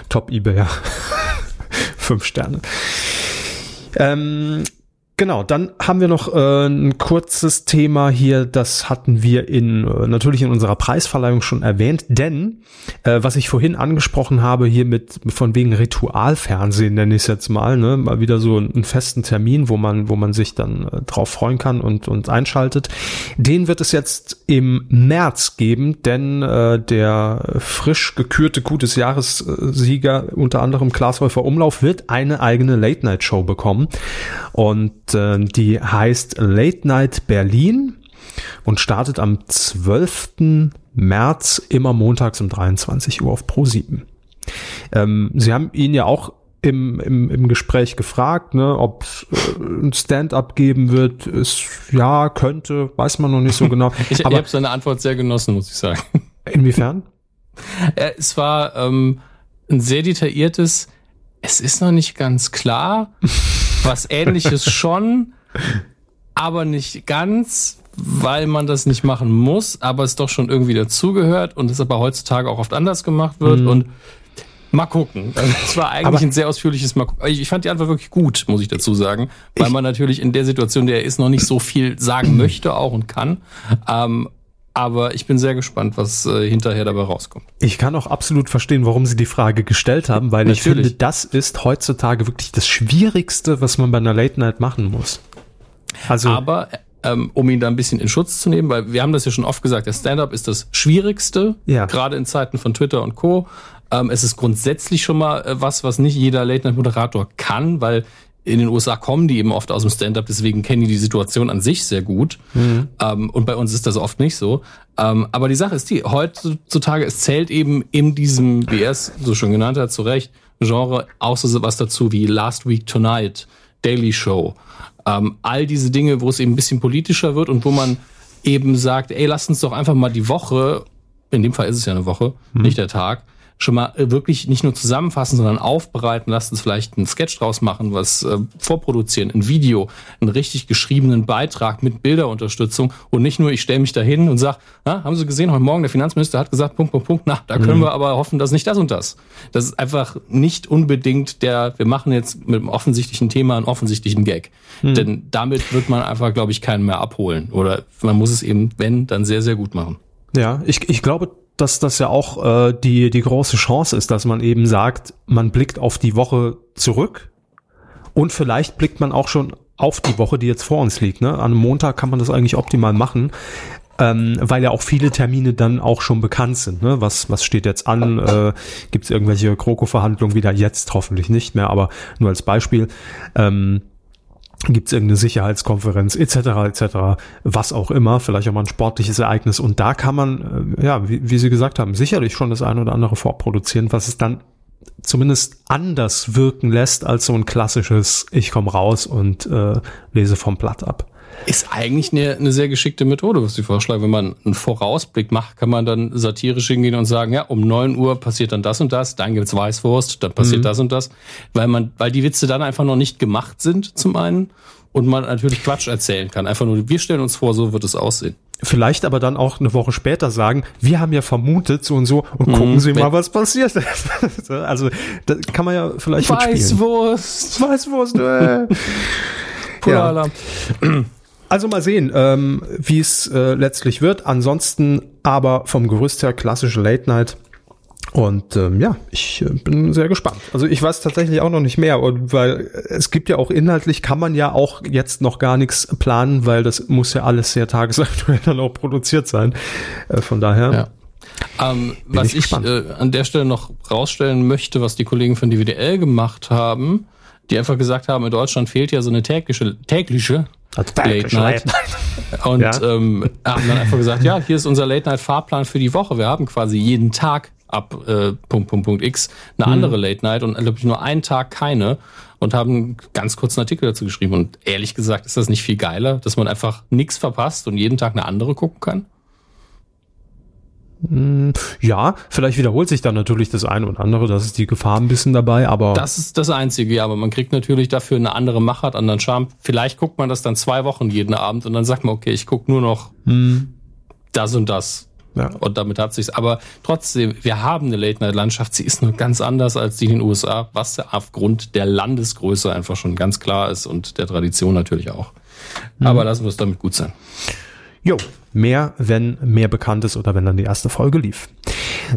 Top eBay. Fünf Sterne. Ähm, Genau, dann haben wir noch äh, ein kurzes Thema hier, das hatten wir in äh, natürlich in unserer Preisverleihung schon erwähnt, denn äh, was ich vorhin angesprochen habe, hier mit von wegen Ritualfernsehen nenne ich es jetzt mal, ne, mal wieder so einen festen Termin, wo man wo man sich dann äh, drauf freuen kann und und einschaltet. Den wird es jetzt im März geben, denn äh, der frisch gekürte gutes Jahressieger unter anderem Klaas Häufer Umlauf wird eine eigene Late Night Show bekommen und äh, die heißt Late Night Berlin und startet am 12. März immer montags um 23 Uhr auf Pro7. Ähm, Sie haben ihn ja auch im, im, im Gespräch gefragt, ne, ob äh, ein Stand-up geben wird. Ist, ja, könnte, weiß man noch nicht so genau. ich ich habe seine Antwort sehr genossen, muss ich sagen. Inwiefern? Es war ähm, ein sehr detailliertes, es ist noch nicht ganz klar, was ähnliches schon, aber nicht ganz, weil man das nicht machen muss, aber es doch schon irgendwie dazugehört und es aber heutzutage auch oft anders gemacht wird mhm. und Mal gucken. Also, es war eigentlich aber ein sehr ausführliches Mal gucken. Ich fand die Antwort wirklich gut, muss ich dazu sagen, weil man natürlich in der Situation, der er ist, noch nicht so viel sagen möchte auch und kann. Ähm, aber ich bin sehr gespannt, was äh, hinterher dabei rauskommt. Ich kann auch absolut verstehen, warum Sie die Frage gestellt haben, weil Natürlich. ich finde, das ist heutzutage wirklich das Schwierigste, was man bei einer Late Night machen muss. Also, aber ähm, um ihn da ein bisschen in Schutz zu nehmen, weil wir haben das ja schon oft gesagt, der Stand-up ist das Schwierigste, ja. gerade in Zeiten von Twitter und Co. Ähm, es ist grundsätzlich schon mal äh, was, was nicht jeder Late-Night-Moderator kann, weil in den USA kommen die eben oft aus dem Stand-up, deswegen kennen die die Situation an sich sehr gut. Mhm. Ähm, und bei uns ist das oft nicht so. Ähm, aber die Sache ist die, heutzutage, es zählt eben in diesem, wie er es so schon genannt hat, zu Recht, Genre auch so was dazu wie Last Week Tonight, Daily Show. Ähm, all diese Dinge, wo es eben ein bisschen politischer wird und wo man eben sagt, ey, lass uns doch einfach mal die Woche, in dem Fall ist es ja eine Woche, mhm. nicht der Tag, schon mal äh, wirklich nicht nur zusammenfassen, sondern aufbereiten. Lasst uns vielleicht einen Sketch draus machen, was äh, vorproduzieren, ein Video, einen richtig geschriebenen Beitrag mit Bilderunterstützung und nicht nur, ich stelle mich da hin und sage, haben Sie gesehen, heute Morgen der Finanzminister hat gesagt, Punkt, Punkt, Punkt, na, da können mhm. wir aber hoffen, dass nicht das und das. Das ist einfach nicht unbedingt der, wir machen jetzt mit einem offensichtlichen Thema einen offensichtlichen Gag. Mhm. Denn damit wird man einfach, glaube ich, keinen mehr abholen. Oder man muss es eben, wenn, dann sehr, sehr gut machen. Ja, ich, ich glaube dass das ja auch äh, die, die große Chance ist, dass man eben sagt, man blickt auf die Woche zurück und vielleicht blickt man auch schon auf die Woche, die jetzt vor uns liegt. Ne? An Montag kann man das eigentlich optimal machen, ähm, weil ja auch viele Termine dann auch schon bekannt sind. Ne? Was, was steht jetzt an? Äh, Gibt es irgendwelche Kroko-Verhandlungen wieder? Jetzt hoffentlich nicht mehr, aber nur als Beispiel. Ähm, gibt es irgendeine Sicherheitskonferenz etc. etc. was auch immer, vielleicht auch mal ein sportliches Ereignis und da kann man, äh, ja, wie, wie Sie gesagt haben, sicherlich schon das eine oder andere vorproduzieren, was es dann zumindest anders wirken lässt als so ein klassisches Ich komme raus und äh, lese vom Blatt ab. Ist eigentlich eine, eine sehr geschickte Methode, was Sie vorschlagen. Wenn man einen Vorausblick macht, kann man dann satirisch hingehen und sagen, ja, um neun Uhr passiert dann das und das, dann gibt's Weißwurst, dann passiert Mhm. das und das. Weil man, weil die Witze dann einfach noch nicht gemacht sind, zum einen, und man natürlich Quatsch erzählen kann. Einfach nur, wir stellen uns vor, so wird es aussehen. Vielleicht aber dann auch eine Woche später sagen, wir haben ja vermutet so und so und gucken Mhm. Sie mal, was passiert. also das kann man ja vielleicht. Weißwurst, Weißwurst. Äh. Pulalalarm. Also mal sehen, ähm, wie es äh, letztlich wird. Ansonsten aber vom Gerüst her klassische Late Night. Und ähm, ja, ich äh, bin sehr gespannt. Also ich weiß tatsächlich auch noch nicht mehr, und weil es gibt ja auch inhaltlich, kann man ja auch jetzt noch gar nichts planen, weil das muss ja alles sehr tagesaktuell dann auch produziert sein. Äh, von daher. Ja. Ähm, was ich ich, äh, an der Stelle noch rausstellen möchte, was die Kollegen von DWDL gemacht haben, die einfach gesagt haben, in Deutschland fehlt ja so eine tägliche, tägliche Late Night. Und Ja. ähm, haben dann einfach gesagt, ja, hier ist unser Late Night Fahrplan für die Woche. Wir haben quasi jeden Tag ab äh, Punkt, Punkt, Punkt X eine andere Late Night und glaube ich nur einen Tag keine und haben ganz kurz einen Artikel dazu geschrieben. Und ehrlich gesagt ist das nicht viel geiler, dass man einfach nichts verpasst und jeden Tag eine andere gucken kann. Ja, vielleicht wiederholt sich dann natürlich das eine oder andere, das ist die Gefahr ein bisschen dabei, aber Das ist das Einzige, ja, aber man kriegt natürlich dafür eine andere Machart, anderen Charme. Vielleicht guckt man das dann zwei Wochen jeden Abend und dann sagt man, okay, ich gucke nur noch das und das. ja. Und damit hat sich's. Aber trotzdem, wir haben eine Late-Night-Landschaft. Sie ist nur ganz anders als die in den USA, was aufgrund der Landesgröße einfach schon ganz klar ist und der Tradition natürlich auch. Aber lassen wir es damit gut sein. Jo, mehr, wenn mehr bekannt ist oder wenn dann die erste Folge lief.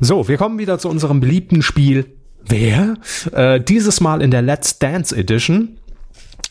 So, wir kommen wieder zu unserem beliebten Spiel Wer? Äh, dieses Mal in der Let's Dance Edition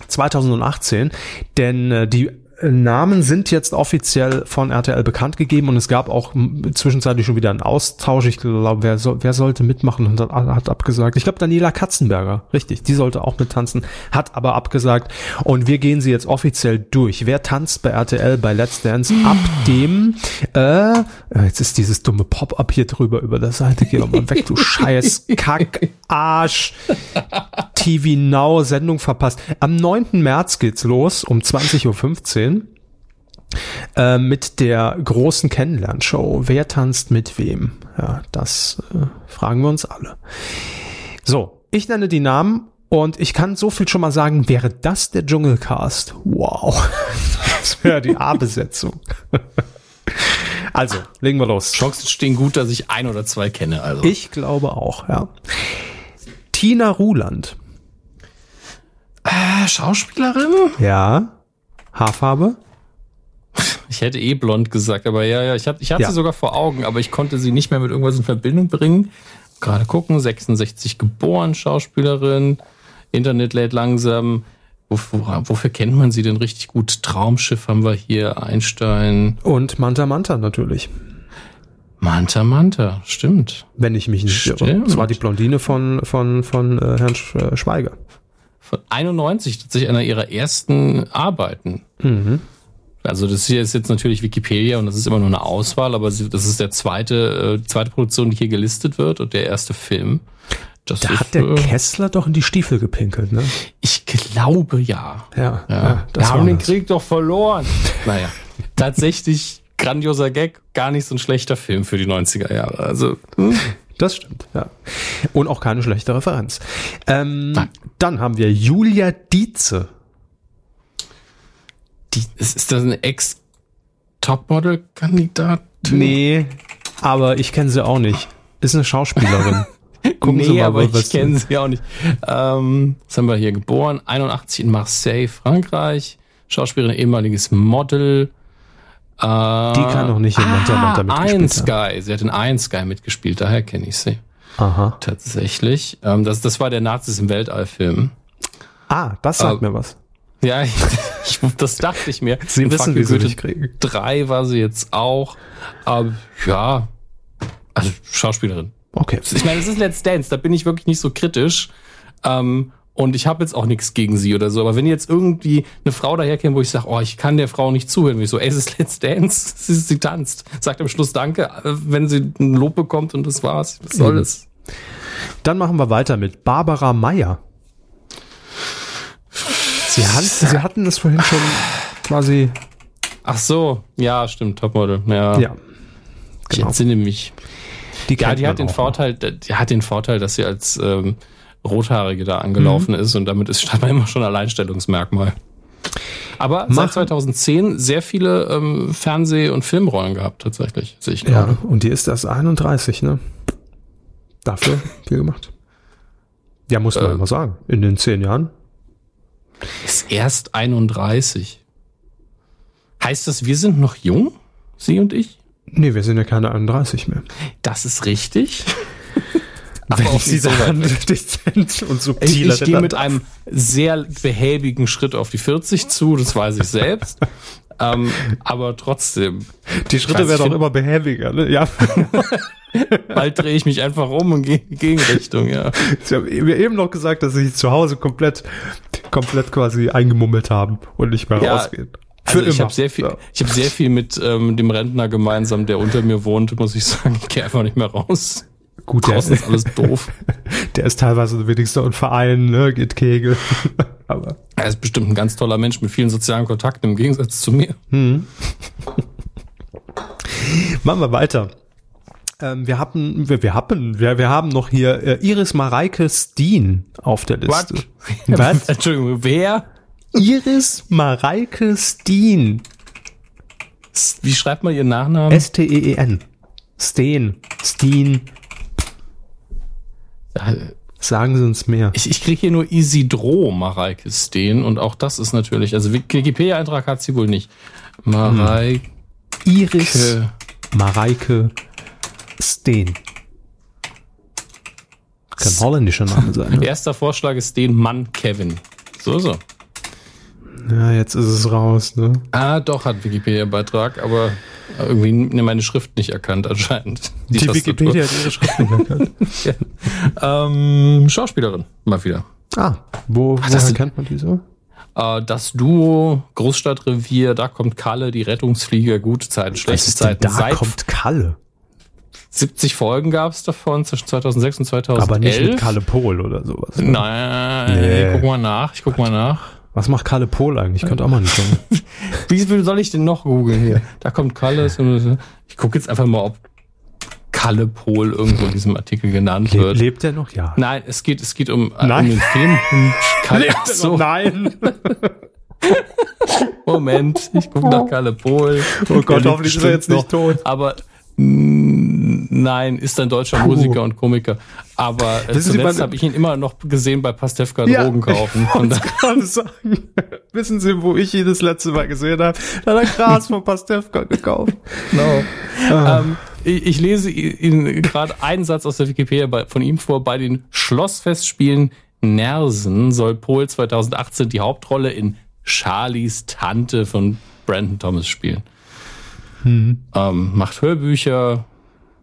2018, denn äh, die Namen sind jetzt offiziell von RTL bekannt gegeben und es gab auch zwischenzeitlich schon wieder einen Austausch. Ich glaube, wer, soll, wer sollte mitmachen und hat, abgesagt. Ich glaube, Daniela Katzenberger, richtig, die sollte auch mittanzen, hat aber abgesagt. Und wir gehen sie jetzt offiziell durch. Wer tanzt bei RTL bei Let's Dance ab dem, äh, jetzt ist dieses dumme Pop-up hier drüber über der Seite, geh doch mal weg, du scheiß Kack, Arsch. TV Now Sendung verpasst. Am 9. März geht's los um 20.15 Uhr äh, mit der großen Kennenlernshow. Wer tanzt mit wem? Ja, das äh, fragen wir uns alle. So, ich nenne die Namen und ich kann so viel schon mal sagen, wäre das der Dschungelcast? Wow. Das wäre die A-Besetzung. Also, legen wir los. Chancen stehen gut, dass ich ein oder zwei kenne. Also Ich glaube auch, ja. Tina Ruland. äh, Schauspielerin? Ja. Haarfarbe? Ich hätte eh blond gesagt, aber ja, ja, ich hatte, ich hatte Ja. sie sogar vor Augen, aber ich konnte sie nicht mehr mit irgendwas in Verbindung bringen. Gerade gucken, 66 geboren, Schauspielerin, Internet lädt langsam. Wofür, wofür kennt man sie denn richtig gut? Traumschiff haben wir hier, Einstein, Und Manta Manta natürlich. Manta Manta, stimmt. Wenn ich mich nicht irre. Das war die Blondine von, von, von äh, Herrn Sch äh, Schweiger. Von 91, tatsächlich einer ihrer ersten Arbeiten. Mhm. Also das hier ist jetzt natürlich Wikipedia und das ist immer nur eine Auswahl, aber das ist der zweite, äh, die zweite Produktion, die hier gelistet wird und der erste Film. Das Da ist, hat der äh, Kessler doch in die Stiefel gepinkelt, ne? Ich glaube ja. Ja, Ja, das wir haben den das. Krieg doch verloren. Naja, tatsächlich grandioser Gag, gar nicht so ein schlechter Film für die 90er Jahre. Also, hm, Das stimmt, ja. Und auch keine schlechte Referenz. Ähm, dann haben wir Julia Dietze. Die, ist, das eine Ex-Topmodel-Kandidat? Nee, aber ich kenne sie auch nicht. Ist eine Schauspielerin. Gucken nee, Sie mal, aber was- ich kenne sie auch nicht. Ähm, was haben wir hier? Geboren, 81 in Marseille, Frankreich. Schauspielerin, ehemaliges Model. Äh, die kann noch nicht in Manta Manta mitgespielt haben. Sky. Sie hat in Iron Sky mitgespielt, daher kenne ich sie. Aha. Tatsächlich. Ähm, das, das war der Nazis im Weltall-Film. Ah, das sagt Äh, mir was. Ja, ich, ich, das dachte ich mir. Sie wissen, wie sie mich kriegen. 3 war sie jetzt auch. Aber ja, also Schauspielerin. Okay. Ich meine, es ist Let's Dance, da bin ich wirklich nicht so kritisch. Ähm, und ich habe jetzt auch nichts gegen sie oder so. Aber wenn jetzt irgendwie eine Frau daherkäme, wo ich sage, oh, ich kann der Frau nicht zuhören, wie ich so, ey, es ist Let's Dance, sie, sie tanzt. Sagt am Schluss Danke, äh, wenn sie ein Lob bekommt und das war's. Was soll Mhm. es? Dann machen wir weiter mit Barbara Meyer. Sie, han- Sie hatten es vorhin schon quasi. Ach so, ja, stimmt, Topmodel. Ja, Ja. ich Genau. entsinne mich. Die Ja, die hat den auch Vorteil, die hat den Vorteil, dass sie als ähm, Rothaarige da angelaufen Mhm. ist und damit ist scheinbar immer schon Alleinstellungsmerkmal. Aber Machen- seit 2010 sehr viele ähm, Fernseh- und Filmrollen gehabt, tatsächlich, sehe ich noch. Ja, gerade. und die ist erst 31, ne? Dafür viel gemacht. Ja, muss man Äh. immer sagen. In den zehn Jahren. Ist erst 31. Heißt das, wir sind noch jung? Sie und ich? Nee, wir sind ja keine 31 mehr. Das ist richtig. Wenn auch ich dann dezent und Ich, subtiler ich gehe mit einem sehr behäbigen Schritt auf die 40 zu, das weiß ich selbst. Ähm, aber trotzdem, Die Schritte werden auch immer behäbiger, ne? Ja. bald drehe ich mich einfach um und gehe in die Gegenrichtung, ja. Sie haben mir eben noch gesagt, dass sie sich zu Hause komplett, komplett quasi eingemummelt haben und nicht mehr Ja, rausgehen. Also ich habe sehr viel, Ja. ich habe sehr viel mit ähm, dem Rentner gemeinsam, der unter mir wohnt, muss ich sagen. Ich gehe einfach nicht mehr raus. Gut, der, Draußen ist alles doof. der ist teilweise wenigstens ein Verein, ne? Geht Kegel. Aber Er ist bestimmt ein ganz toller Mensch mit vielen sozialen Kontakten im Gegensatz zu mir. machen wir weiter. Ähm, wir haben, wir, wir haben, wir, wir haben noch hier äh, Iris Mareike Steen auf der Liste. Was? Entschuldigung, wer? Iris Mareike Steen. Wie schreibt man ihren Nachnamen? S-T-E-E-N. Steen. Steen. Sagen Sie uns mehr. Ich, ich kriege hier nur Isidro Mareike Steen und auch das ist natürlich, also Wikipedia-Eintrag hat sie wohl nicht. Mareike. Iris Mareike Steen. Kann holländischer Name sein. Ne? Erster Vorschlag ist den Mann Kevin. So, so. Ja, jetzt ist es raus. Ne? Ah, doch, hat Wikipedia-Beitrag, aber irgendwie ne, meine Schrift nicht erkannt anscheinend. Die, Tastatur. Wikipedia hat ihre Schrift nicht erkannt. Ähm, Schauspielerin, mal wieder. Ah, wo, das woher kennt man die so? Äh, das Duo Großstadtrevier, da kommt Kalle, die Rettungsflieger, gute Zeiten, schlechte Zeiten. da Seit kommt Kalle. 70 Folgen gab es davon zwischen 2006 und 2011. Aber nicht mit Kalle Pohl oder sowas. ne? Nein, Nee. ich guck mal nach, ich guck mal nach. Was macht Kalle Pohl eigentlich? Könnte auch mal nicht sagen. Wie soll ich denn noch googeln hier? Da kommt Kalle. Ich gucke jetzt einfach mal, ob Kalle Pohl irgendwo in diesem Artikel genannt Le wird. lebt er noch? Ja. Nein, es geht, es geht um, äh, Nein. um den Film. Kalle, Lebt so? Nein. Moment, ich gucke nach Kalle Pohl. Oh Gott, hoffentlich ist er jetzt nicht tot. Aber nein, ist ein deutscher Puh. Musiker und Komiker. Aber äh, zuletzt habe ich ihn immer noch gesehen bei Pastewka Ja, Drogen kaufen. Gerade sagen. Wissen Sie, wo ich ihn das letzte Mal gesehen habe? Da hat er Gras von Pastewka gekauft. no. Ah. ähm, ich, ich lese Ihnen gerade einen Satz aus der Wikipedia bei, von ihm vor. Bei den Schlossfestspielen Nersen soll Pohl 2018 die Hauptrolle in Charlies Tante von Brandon Thomas spielen. Hm. Ähm, macht Hörbücher,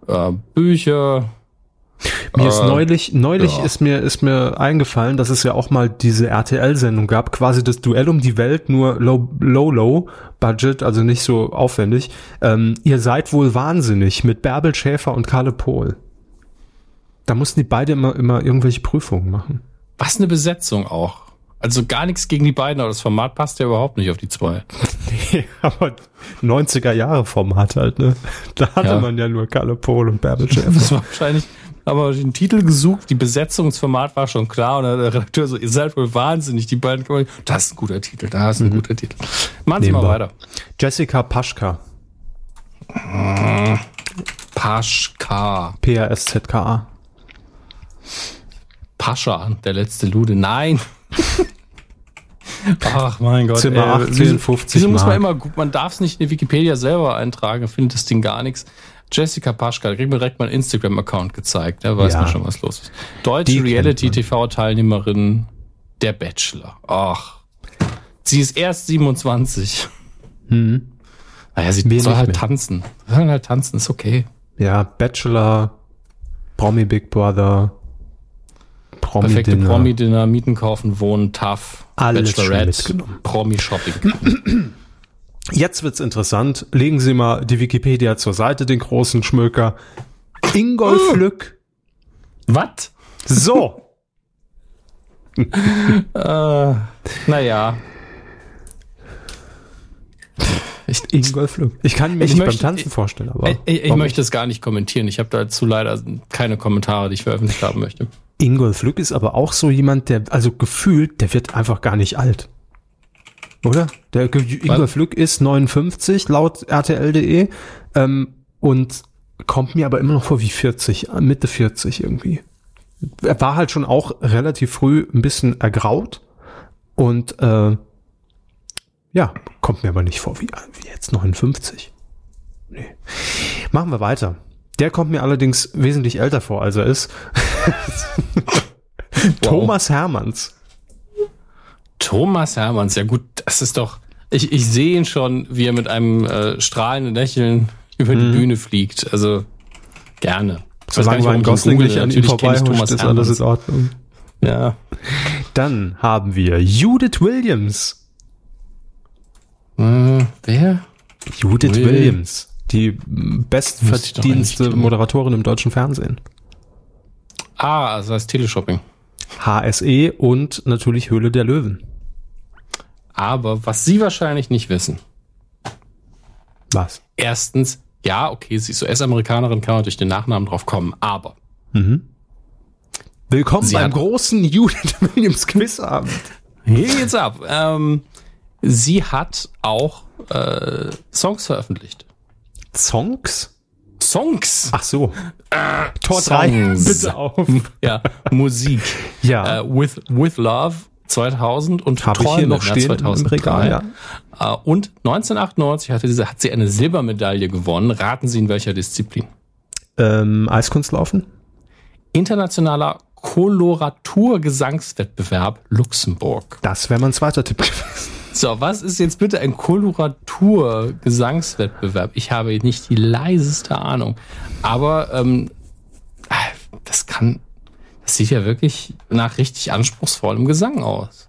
äh, Bücher. Mir ist Äh, neulich, neulich ja. ist mir, ist mir eingefallen, dass es ja auch mal diese RTL-Sendung gab, quasi das Duell um die Welt, nur low, low, low Budget, also nicht so aufwendig. Ähm, ihr seid wohl wahnsinnig mit Bärbel Schäfer und Karle Pohl. Da mussten die beide immer, immer irgendwelche Prüfungen machen. Was eine Besetzung auch. Also gar nichts gegen die beiden, aber das Format passt ja überhaupt nicht auf die zwei. Nee, aber 90er Jahre Format halt, ne? Da hatte Ja. man ja nur Karle Pohl und Bärbel Schäfer. Das war wahrscheinlich, aber den Titel gesucht, die Besetzungsformat war schon klar und der Redakteur so, ihr seid wohl wahnsinnig, die beiden kommen, das ist ein guter Titel, da ist ein guter Titel. Machen Sie mal weiter. Jessica Paschka, Paschka. P-A-S-Z-K-A. Pascha, der letzte Lude. Nein. Ach mein Gott. Zimmer ey, 18, wieso- 50 Wieso muss man immer, gut- man darf es nicht in die Wikipedia selber eintragen, findet das Ding gar nichts. Jessica Paschka, da kriegt mir direkt mal einen Instagram-Account gezeigt, da weiß Ja. man schon, was los ist. Deutsche. Reality-TV-Teilnehmerin, der Bachelor. Ach. Sie ist erst 27. Hm. Naja, sie soll halt mehr. tanzen. Sie soll halt tanzen, ist okay. Ja, Bachelor, Promi Big Brother, Promi Perfekte Dinner. Promi-Dinner, Mieten kaufen, wohnen, tough, Alles Bachelorette. Promi-Shopping. Jetzt wird's interessant. Legen Sie mal die Wikipedia zur Seite, den großen Schmöker. Ingolf Lück. Was? So. Äh, naja. Echt Ingolf Lück. Ich kann mir Ich nicht möchte- beim Tanzen vorstellen, aber. Ich, ich möchte es gar nicht kommentieren. Ich habe dazu leider keine Kommentare, die ich veröffentlicht haben möchte. Ingolf Lück ist aber auch so jemand, der, also gefühlt, der wird einfach gar nicht alt. Oder? Der Ingolf Lück ist 59 laut RTL.de ähm, und kommt mir aber immer noch vor wie 40, äh, Mitte 40 irgendwie. Er war halt schon auch relativ früh ein bisschen ergraut und äh, ja, kommt mir aber nicht vor wie, wie jetzt 59. Nee. Machen wir weiter. Der kommt mir allerdings wesentlich älter vor, als er ist. Thomas Hermanns. Thomas Hermanns, ja gut, das ist doch. Ich, ich sehe ihn schon, wie er mit einem äh, strahlenden Lächeln über die Bühne fliegt. Also gerne. Solange ihn Gosling nicht an ihm vorbeihuscht, Thomas ist alles in Ordnung. Ja. Dann haben wir Judith Williams. Äh, wer? Judith Will. Williams. Die bestverdienste. Moderatorin im deutschen Fernsehen. Ah, also das heißt Teleshopping. HSE und natürlich Höhle der Löwen. Aber was Sie wahrscheinlich nicht wissen. Was? Erstens, ja, okay, sie ist US-Amerikanerin, kann man durch den Nachnamen drauf kommen, aber Willkommen Sie beim großen Judith Williams Quizabend. hier geht's ab. Ähm, sie hat auch äh, Songs veröffentlicht. Songs? Songs? Ach so. Tor 3, Songs. bitte auf. Ja, Musik. Ja. Äh, with, with Love 2000 und Habe ich hier Träume noch stehen im 2003. Regal, ja. Äh, und 1998 hatte sie, hat sie eine Silbermedaille gewonnen. Raten Sie in welcher Disziplin? Ähm, Eiskunstlaufen? Internationaler Koloratur-Gesangswettbewerb Luxemburg. Das wäre mein zweiter Tipp gewesen. So, was ist jetzt bitte ein Koloratur-Gesangswettbewerb? Ich habe nicht die leiseste Ahnung. Aber ähm, das kann, das sieht ja wirklich nach richtig anspruchsvollem Gesang aus.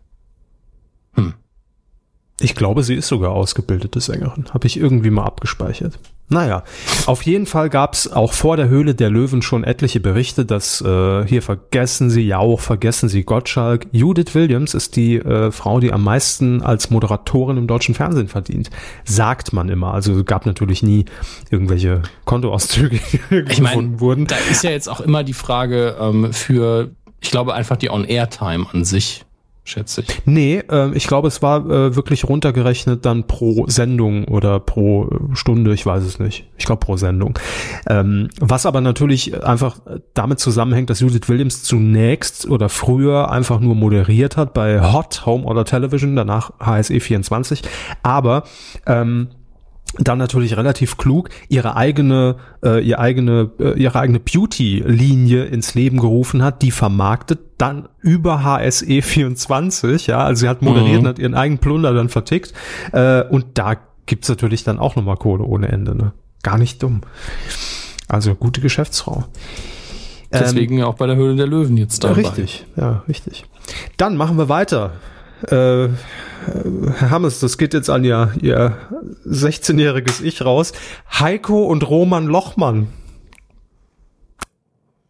Ich glaube, sie ist sogar ausgebildete Sängerin. Habe ich irgendwie mal abgespeichert. Naja, auf jeden Fall gab es auch vor der Höhle der Löwen schon etliche Berichte, dass äh, hier vergessen Sie Jauch, vergessen Sie Gottschalk. Judith Williams ist die äh, Frau, die am meisten als Moderatorin im deutschen Fernsehen verdient. Sagt man immer. Also gab natürlich nie irgendwelche Kontoauszüge, die Ich gefunden wurden. da ist ja jetzt auch immer die Frage ähm, für, ich glaube einfach die On-Air-Time an sich, schätze ich. Nee, ähm, ich glaube, es war äh, wirklich runtergerechnet dann pro Sendung oder pro äh, Stunde, ich weiß es nicht. Ich glaube pro Sendung. Ähm, was aber natürlich einfach damit zusammenhängt, dass Judith Williams zunächst oder früher einfach nur moderiert hat bei Hot Home oder Television, danach HSE 24. Aber ähm, dann natürlich relativ klug ihre eigene äh, ihre eigene äh, ihre eigene Beauty-Linie ins Leben gerufen hat, die vermarktet dann über HSE 24, ja, also sie hat moderiert und hat ihren eigenen Plunder dann vertickt äh, und da gibt's natürlich dann auch nochmal Kohle ohne Ende, ne? Gar nicht dumm. Also gute Geschäftsfrau. Deswegen ja auch bei der Höhle der Löwen jetzt dabei. richtig, ja, richtig. Dann machen wir weiter. Äh, Herr Hammes, das geht jetzt an ihr, ihr 16-jähriges Ich raus. Heiko und Roman Lochmann.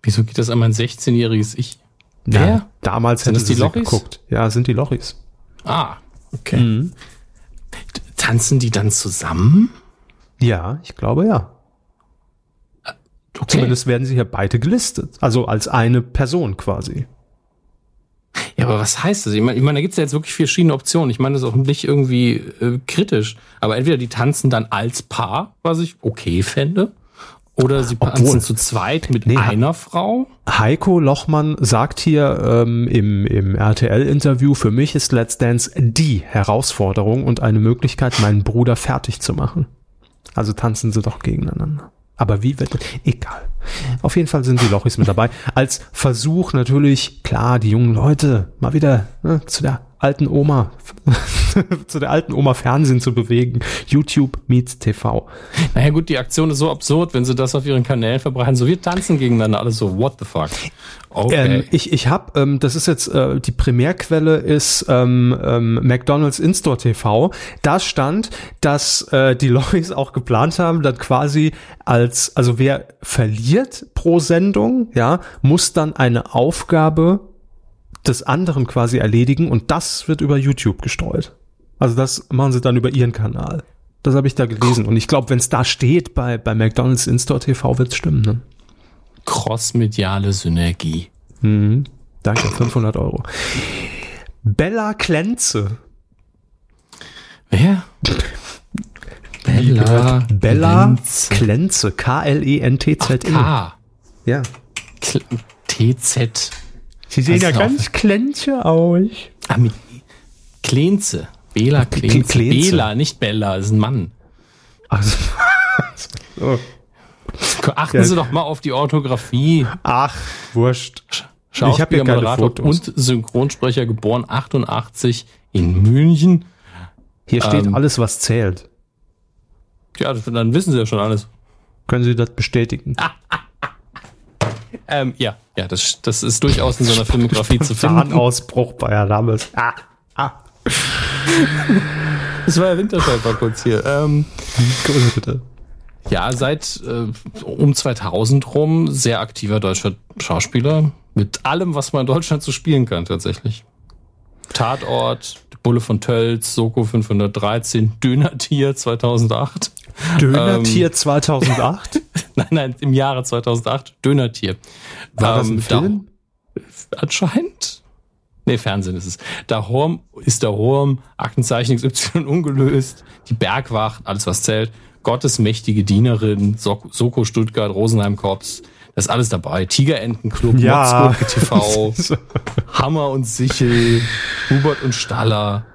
Wieso geht das an mein 16-jähriges Ich? Ja, Wer? damals Sind hätte das sie Lochis? geguckt. Ja, sind die Lochis. Ah, okay. Mhm. Tanzen die dann zusammen? Ja, ich glaube ja. Okay. Zumindest werden sie hier beide gelistet. Also als eine Person quasi. Ja, aber was heißt das? Ich meine, ich meine da gibt's ja jetzt wirklich verschiedene Optionen. Ich meine, das ist auch nicht irgendwie äh, kritisch. Aber entweder die tanzen dann als Paar, was ich okay fände, oder sie Obwohl- tanzen zu zweit mit Nee, einer Frau. Heiko Lochmann sagt hier ähm, im, im RTL-Interview, für mich ist Let's Dance die Herausforderung und eine Möglichkeit, meinen Bruder fertig zu machen. Also tanzen sie doch gegeneinander. Aber wie wird egal. Auf jeden Fall sind die Lochis mit dabei. Als Versuch natürlich, klar, die jungen Leute mal wieder ne, zu der alten Oma, zu der alten Oma Fernsehen zu bewegen. YouTube meets TV. Naja gut, die Aktion ist so absurd, wenn sie das auf ihren Kanälen verbreiten. So, wir tanzen gegeneinander. Alles so, what the fuck? Okay. Ähm, ich ich habe, ähm, das ist jetzt, äh, die Primärquelle ist ähm, ähm, McDonald's In-Store TV. Da stand, dass äh, die Lois auch geplant haben, dann quasi als, also wer verliert pro Sendung, ja, muss dann eine Aufgabe des anderen quasi erledigen und das wird über YouTube gestreut. Also das machen sie dann über ihren Kanal. Das habe ich da gelesen. Und ich glaube, wenn es da steht bei, bei McDonalds In-Store TV, wird es stimmen. Ne? Crossmediale Synergie. Mhm. Danke, 500 Euro. Bella Klenze. Wer? Bella. Bella Klenze. K-L-E-N-T-Z-E. K. Ja. TZ. Sie sehen ja ganz Klänze aus. Ah, mit Klenze. Bela Klenze. Klenze. Bela, nicht Bella, ist ein Mann. Also, so. Achten Ja. Sie doch mal auf die Orthographie. Ach, wurscht. Ich Schauspieler, hier keine Moderator Fotos. und Synchronsprecher, geboren 88 in München. Hier steht Ähm. alles, was zählt. Ja, dann wissen Sie ja schon alles. Können Sie das bestätigen? Ähm, ja, ja, das, das ist durchaus in so einer Filmografie zu finden. Zahnausbruch bei Lammers. Ah, ah. Das war ja Winterscheid war kurz hier. Ähm, Grüße bitte. ja, seit äh, um 2000 rum sehr aktiver deutscher Schauspieler mit allem, was man in Deutschland so spielen kann tatsächlich. Tatort, Bulle von Tölz, Soko 513, Dönertier 2008. Dönertier 2008? Nein, nein, im Jahre 2008, Dönertier. War das ein Ähm, da- Film? Anscheinend. Nee, Fernsehen ist es. Da Horm ist der Horm, Aktenzeichen XY ungelöst, die Bergwacht, alles was zählt, Gottes mächtige Dienerin, Sok- Soko Stuttgart, Rosenheim Korps, das ist alles dabei. Tigerentenclub, Ja. TV, Hammer und Sichel, Hubert und Staller.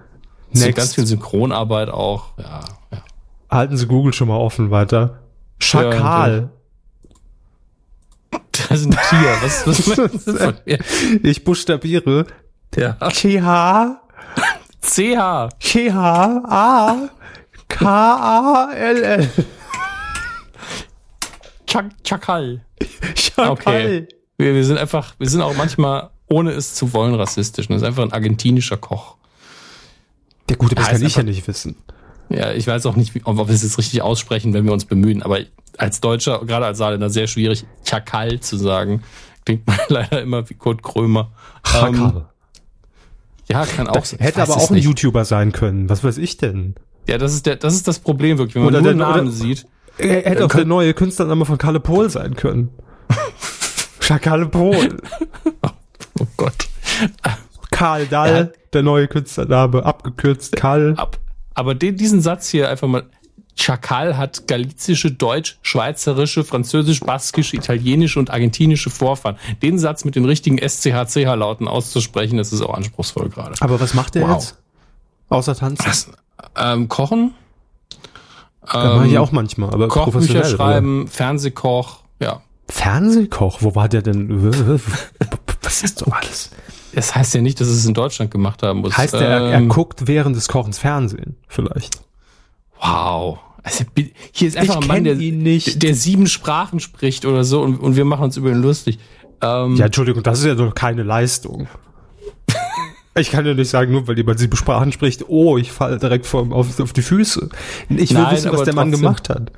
Next. ganz viel Synchronarbeit auch. Ja, ja. Halten Sie Google schon mal offen weiter. Schakal. Das ist ein Tier. Was, was meinst du von mir? Ich buchstabiere. Ja. K-H, CH. K-H-A, K-A-L-L. Chak Chakal. Schakal. Okay. Wir, wir sind einfach, wir sind auch manchmal, ohne es zu wollen, rassistisch. Das ist einfach ein argentinischer Koch. Der Gute, das Ja, kann ich ja nicht wissen. Ja, ich weiß auch nicht, ob wir es jetzt richtig aussprechen, wenn wir uns bemühen. Aber als Deutscher, gerade als Saarländer, sehr schwierig, Chakal zu sagen. Klingt man leider immer wie Kurt Krömer. Ähm, Schakal. ja, kann auch sein. hätte aber auch ein nicht. YouTuber sein können. Was weiß ich denn? Ja, das ist der, das ist das Problem wirklich, wenn man Oder nur der- Namen oder- sieht. Er hätte auch der neue Künstlername von Kalle Pohl sein können. Schakale Pohl. Oh Gott. Karl Dahl, Ja. der neue Künstlername, abgekürzt Karl. Ab. Aber den, diesen Satz hier einfach mal. Chakal hat galizische, deutsch, schweizerische, französisch, baskische, italienische und argentinische Vorfahren. Den Satz mit den richtigen SCH-CH-Lauten auszusprechen, das ist auch anspruchsvoll gerade. Aber was macht er Wow. jetzt? Außer tanzen. Was? Ähm, kochen? Das mache ich Ähm, auch manchmal, aber Kochbücher professionell. oder? schreiben, Fernsehkoch, ja. Fernsehkoch, wo war der denn? Was ist doch alles? Das heißt ja nicht, dass es in Deutschland gemacht haben muss. Heißt er, er Ähm, guckt während des Kochens Fernsehen, vielleicht. Wow. Also, hier ist einfach Ich ein Mann, der, der sieben Sprachen spricht oder so und, und wir machen uns über ihn lustig. Ähm, Ja, Entschuldigung, das ist ja doch keine Leistung. Ich kann ja nicht sagen, nur weil jemand sieben Sprachen spricht, oh, ich falle direkt vor, auf, auf die Füße. Ich will Nein, wissen, was der Mann trotzdem. gemacht hat.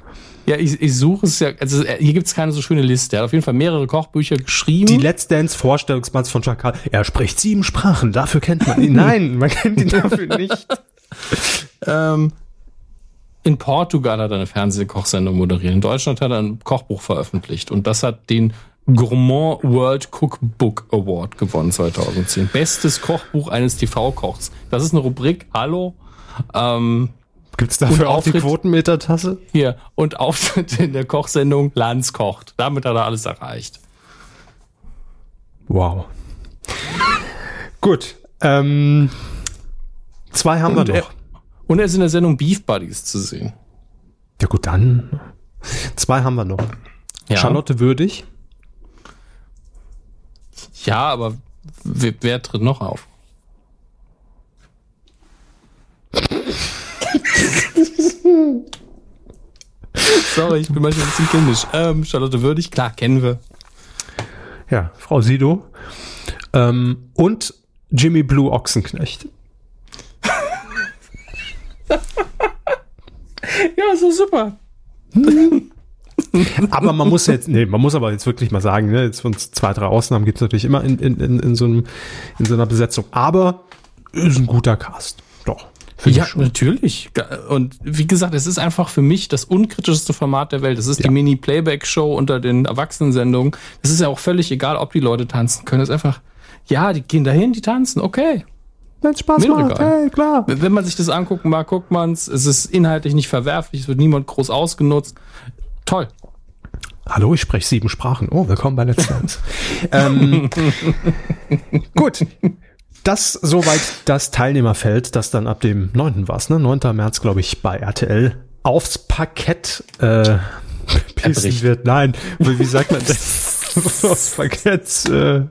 Ja, ich, ich suche es ja, also äh, hier gibt's keine so schöne Liste. Er hat auf jeden Fall mehrere Kochbücher geschrieben. Die Let's Dance Vorstellungsbands von Chakal. Er spricht sieben Sprachen, dafür kennt man ihn. Nein, man kennt ihn dafür nicht. ähm, in Portugal hat er eine Fernsehkochsendung moderiert. In Deutschland hat er ein Kochbuch veröffentlicht. Und das hat den Gourmand World Cookbook Award gewonnen 2010. Bestes Kochbuch eines TV-Kochs. Das ist eine Rubrik. Hallo. Ähm, Gibt's dafür Und auch die Quotenmeter-Tasse? hier. Und Auftritt in der Kochsendung Lanz kocht. Damit hat er alles erreicht. Wow. Gut. Ähm, zwei haben Und wir er, noch. und er ist in der Sendung Beef Buddies zu sehen. Ja gut, dann. Zwei haben wir noch. Ja. Charlotte Würdig. Ja, aber wer, wer tritt noch auf? Sorry, ich bin manchmal ein bisschen kindisch. Ähm, Charlotte Würdig, klar, kennen wir. Ja, Frau Sido. Ähm, und Jimmy Blue Ochsenknecht. Ja, so super. Aber man muss jetzt, nee, man muss aber jetzt wirklich mal sagen, ne, jetzt von zwei, drei Ausnahmen gibt's natürlich immer in, in, in, in, so einem, in so einer Besetzung. Aber ist ein guter Cast. Ja, natürlich. Und wie gesagt, es ist einfach für mich das unkritischste Format der Welt. Es ist Ja. die Mini-Playback-Show unter den Erwachsenensendungen. Es ist ja auch völlig egal, ob die Leute tanzen können. Es ist einfach, ja, die gehen dahin, die tanzen, okay. Wenn Spaß Mir macht, hey, klar. Wenn man sich das angucken mag, guckt man's. Es ist inhaltlich nicht verwerflich, es wird niemand groß ausgenutzt. Toll. Hallo, ich spreche sieben Sprachen. Oh, willkommen bei Let's Dance. ähm, gut. Das soweit das Teilnehmerfeld, das dann ab dem 9. war's, ne? 9. März, glaube ich, bei RTL aufs Parkett äh, pissen wird. Nein, wie sagt man das? aufs Parkett äh,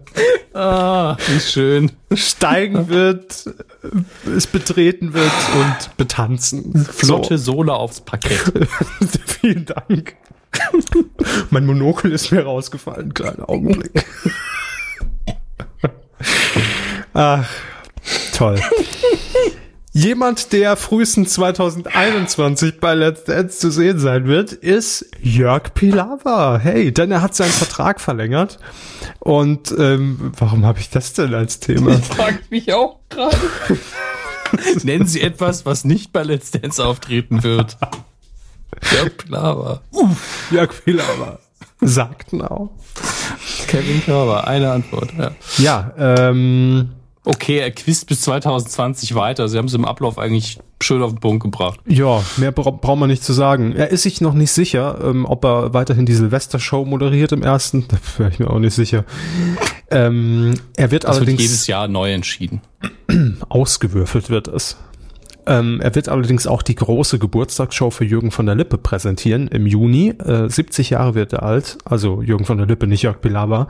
Ah, wie schön. steigen wird, äh, es betreten wird und betanzen. Flotte Sohle aufs Parkett. So. Vielen Dank. mein Monokel ist mir rausgefallen. Kleinen Augenblick. Ach, toll. Jemand, der frühestens 2021 bei Let's Dance zu sehen sein wird, ist Jörg Pilawa. Hey, denn er hat seinen Vertrag verlängert. Und ähm, warum habe ich das denn als Thema? frage mich auch gerade. Nennen Sie etwas, was nicht bei Let's Dance auftreten wird. Ja, klar war. Jörg Pilawa. Sagt now. Kevin Körber, eine Antwort. Ja. Ja, ähm, Okay, er quizt bis 2020 weiter. Sie haben es im Ablauf eigentlich schön auf den Punkt gebracht. Ja, mehr bra braucht man nicht zu sagen. Er ist sich noch nicht sicher, ähm, ob er weiterhin die Silvester-Show moderiert im ersten. Da wäre ich mir auch nicht sicher. Ähm, er wird Das wird allerdings jedes Jahr neu entschieden. ausgewürfelt wird es. Ähm, er wird allerdings auch die große Geburtstagsshow für Jürgen von der Lippe präsentieren im Juni. Äh, 70 Jahre wird er alt, also Jürgen von der Lippe, nicht Jörg Pilawa.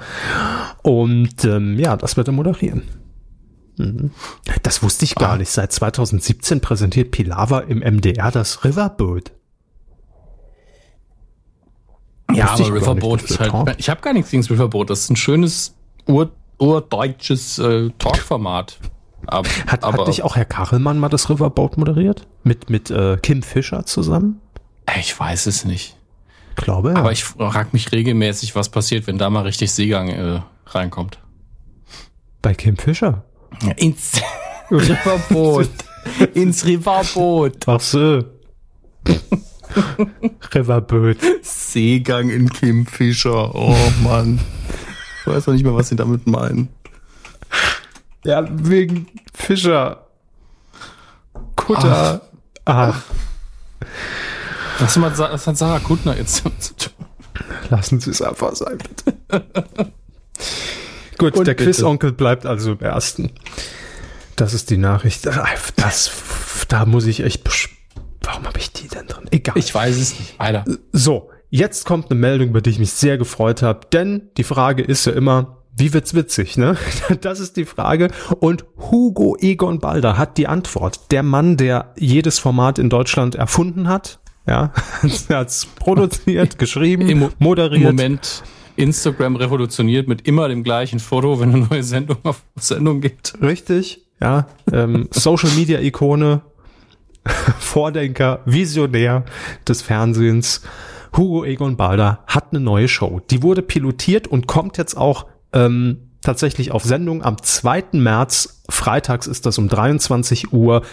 Und ähm, ja, das wird er moderieren. Mhm. Das wusste ich gar Ah. nicht. Seit 2017 präsentiert Pilawa im MDR das Riverboat. Ja, Wusste aber Riverboat ist halt. talk- Ich habe gar nichts gegen das Riverboat. Das ist ein schönes ur, urdeutsches äh, Talkformat. Hat, aber hat nicht auch Herr Kachelmann mal das Riverboat moderiert? Mit, mit äh, Kim Fischer zusammen? Äh, ich weiß es nicht. Glaube ja. Aber ich frage mich regelmäßig, was passiert, wenn da mal richtig Seegang äh, reinkommt. Bei Kim Fischer. Ins Riverboot. Ins Riverboot. Ach so. Riverboat. Seegang in Kim Fischer. Oh Mann. Ich weiß doch nicht mehr, was sie damit meinen. Ja, wegen Fischer. Kutter. Ach, Was, hat Sa- was hat Sarah Kuttner jetzt damit zu tun? lassen Sie es einfach sein, bitte. Gut, Und der. Quizonkel bleibt also im ersten. Das ist die Nachricht. Das, da muss ich echt. Warum habe ich die denn drin? Egal. Ich weiß es nicht. Weiter. So, jetzt kommt eine Meldung, über die ich mich sehr gefreut habe, denn die Frage ist ja immer, wie wird's witzig, ne? Das ist die Frage. Und Hugo Egon Balder hat die Antwort. Der Mann, der jedes Format in Deutschland erfunden hat, ja, er hat's produziert, geschrieben, Im, moderiert. Im Moment Instagram revolutioniert mit immer dem gleichen Foto, wenn eine neue Sendung auf Sendung geht. Richtig, ja. Ähm, Social Media Ikone, Vordenker, Visionär des Fernsehens. Hugo Egon Balder hat eine neue Show. Die wurde pilotiert und kommt jetzt auch ähm, tatsächlich auf Sendung am 2. März. Freitags ist das um 23 Uhr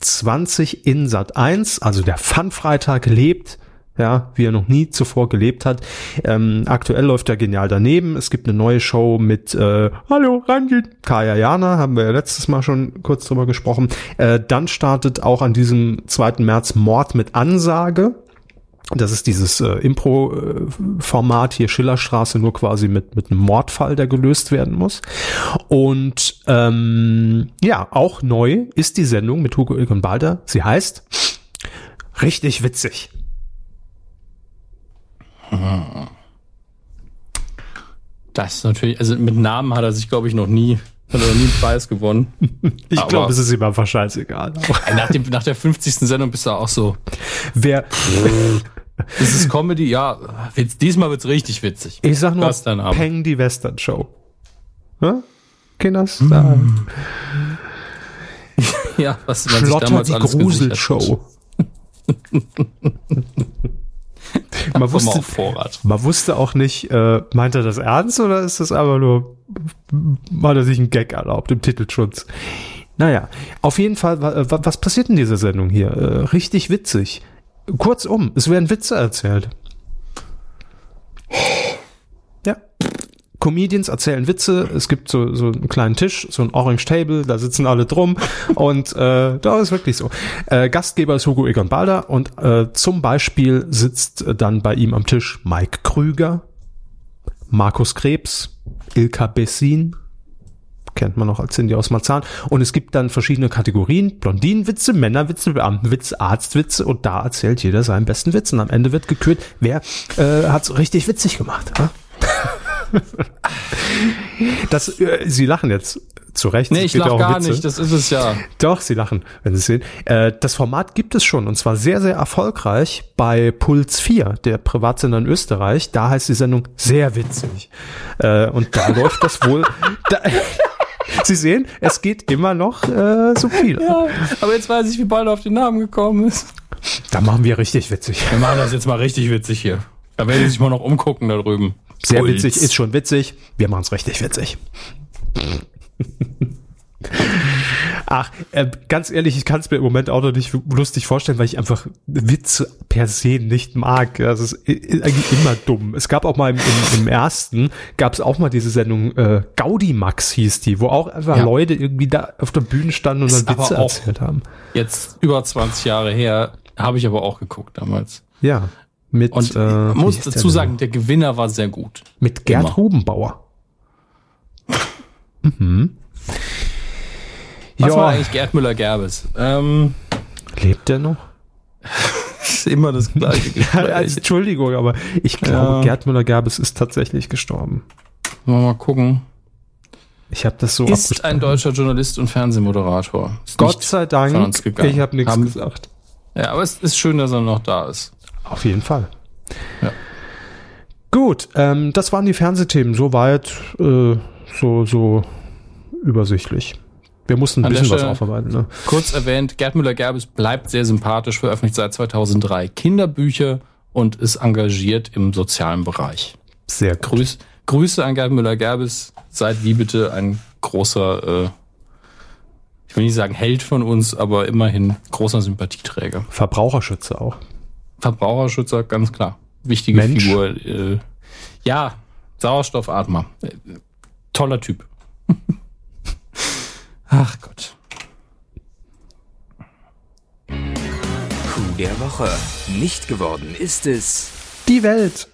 20 in Sat 1. Also der Fun-Freitag lebt ja, wie er noch nie zuvor gelebt hat. Ähm, aktuell läuft er genial daneben. Es gibt eine neue Show mit äh, Hallo, rangehen. Kaya Jana, haben wir ja letztes Mal schon kurz drüber gesprochen. Äh, dann startet auch an diesem 2. März Mord mit Ansage. Das ist dieses äh, Impro-Format hier Schillerstraße, nur quasi mit, mit einem Mordfall, der gelöst werden muss. Und ähm, ja, auch neu ist die Sendung mit Hugo Egon Balder. Sie heißt Richtig witzig. Das ist natürlich, also mit Namen hat er sich, glaube ich, noch nie, hat er noch nie einen Preis gewonnen. Ich glaube, es ist ihm einfach scheißegal. Nach, dem, nach der 50. Sendung bist du auch so. Wer, Das ist Comedy, ja. Witz, diesmal wird's richtig witzig. ich sag nur, Das Name. Peng die Western Show. Hm? Kinders sagen. Ja, was man sich Flotter damals die alles. Gruselshow. Man, wusste, man wusste auch nicht, äh, meint er das ernst oder ist das einfach nur, hat er sich einen Gag erlaubt im Titelschutz? Naja, auf jeden Fall, wa- was passiert in dieser Sendung hier? Äh, richtig witzig. Kurzum, es werden Witze erzählt. Comedians erzählen Witze, es gibt so, so einen kleinen Tisch, so ein Orange Table, da sitzen alle drum und äh, da ist wirklich so. Äh, Gastgeber ist Hugo Egon Balder und äh, zum Beispiel sitzt dann bei ihm am Tisch Mike Krüger, Markus Krebs, Ilka Bessin, kennt man noch als Cindy aus Marzahn. Und es gibt dann verschiedene Kategorien. Blondinenwitze, Männerwitze, Beamtenwitze, Arztwitze und da erzählt jeder seinen besten Witz. Und am Ende wird gekürt, wer äh, hat's richtig witzig gemacht. Ja? das, äh, Sie lachen jetzt zu Recht. Nee, ich gibt ja lach auch gar Witze. nicht, das ist es ja. Doch, Sie lachen, wenn Sie es sehen. Äh, das Format gibt es schon und zwar sehr, sehr erfolgreich bei Puls 4, der Privatsender in Österreich. Da heißt die Sendung sehr witzig. Äh, und da läuft das wohl. Da, Sie sehen, es geht immer noch äh, subtil. ja. Aber jetzt weiß ich, wie bald auf den Namen gekommen ist. Da machen wir richtig witzig. Wir machen das jetzt mal richtig witzig hier. Da werde ich sich mal noch umgucken da drüben. Sehr Puls. witzig, ist schon witzig. Wir machen es richtig witzig. Ach, äh, ganz ehrlich, ich kann es mir im Moment auch noch nicht lustig vorstellen, weil ich einfach Witze per se nicht mag. Das ist, i- eigentlich immer dumm. Es gab auch mal im, im, im ersten, gab es auch mal diese Sendung, äh, Gaudimax hieß die, wo auch einfach Ja. Leute irgendwie da auf der Bühne standen und Ist dann Witze erzählt haben. Jetzt über 20 Jahre her, habe ich aber auch geguckt damals. Ja. Mit, Und äh, muss der dazu denn sagen, der Gewinner war sehr gut. mit Gerd immer. Hubenbauer. Was Ja. war eigentlich Gerd Müller-Gerbes? Ähm, Lebt der noch? ist immer das gleiche. Entschuldigung, aber ich glaube, Ja. Gerd Müller-Gerbes ist tatsächlich gestorben. Wir mal gucken. Ich habe das so Ist ein deutscher Journalist und Fernsehmoderator. Ist Gott sei Dank, ich habe nichts gesagt. Ja, aber es ist schön, dass er noch da ist. Auf jeden Fall. Ja. Gut, ähm, das waren die Fernsehthemen. Soweit äh, so, so übersichtlich. Wir mussten ein An bisschen was aufarbeiten. Ne? Kurz erwähnt, Gerd Müller-Gerbes bleibt sehr sympathisch, veröffentlicht seit 2003 Kinderbücher und ist engagiert im sozialen Bereich. Sehr gut. Grüß, Grüße an Gerd Müller-Gerbes. Seid wie bitte ein großer, äh, ich will nicht sagen Held von uns, aber immerhin großer Sympathieträger. Verbraucherschützer auch. Verbraucherschützer, ganz klar. Wichtige Mensch. Figur. Äh, ja, Sauerstoffatmer. Äh, toller Typ. Ach Gott. Coup der Woche. Nicht geworden ist es. Die Welt.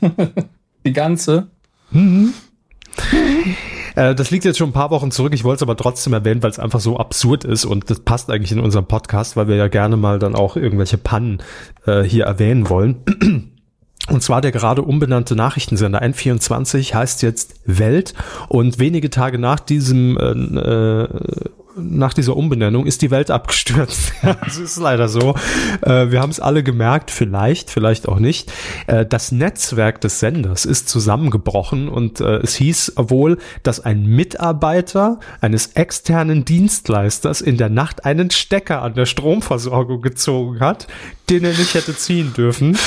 Die ganze. Äh, das liegt jetzt schon ein paar Wochen zurück. Ich wollte es aber trotzdem erwähnen, weil es einfach so absurd ist und das passt eigentlich in unserem Podcast, weil wir ja gerne mal dann auch irgendwelche Pannen äh, hier erwähnen wollen. Und zwar der gerade umbenannte Nachrichtensender N24 heißt jetzt Welt und wenige Tage nach diesem äh, äh, nach dieser Umbenennung ist die Welt abgestürzt. das ist leider so. Äh, wir haben es alle gemerkt, vielleicht, vielleicht auch nicht. Äh, das Netzwerk des Senders ist zusammengebrochen und äh, es hieß wohl, dass ein Mitarbeiter eines externen Dienstleisters in der Nacht einen Stecker an der Stromversorgung gezogen hat, den er nicht hätte ziehen dürfen.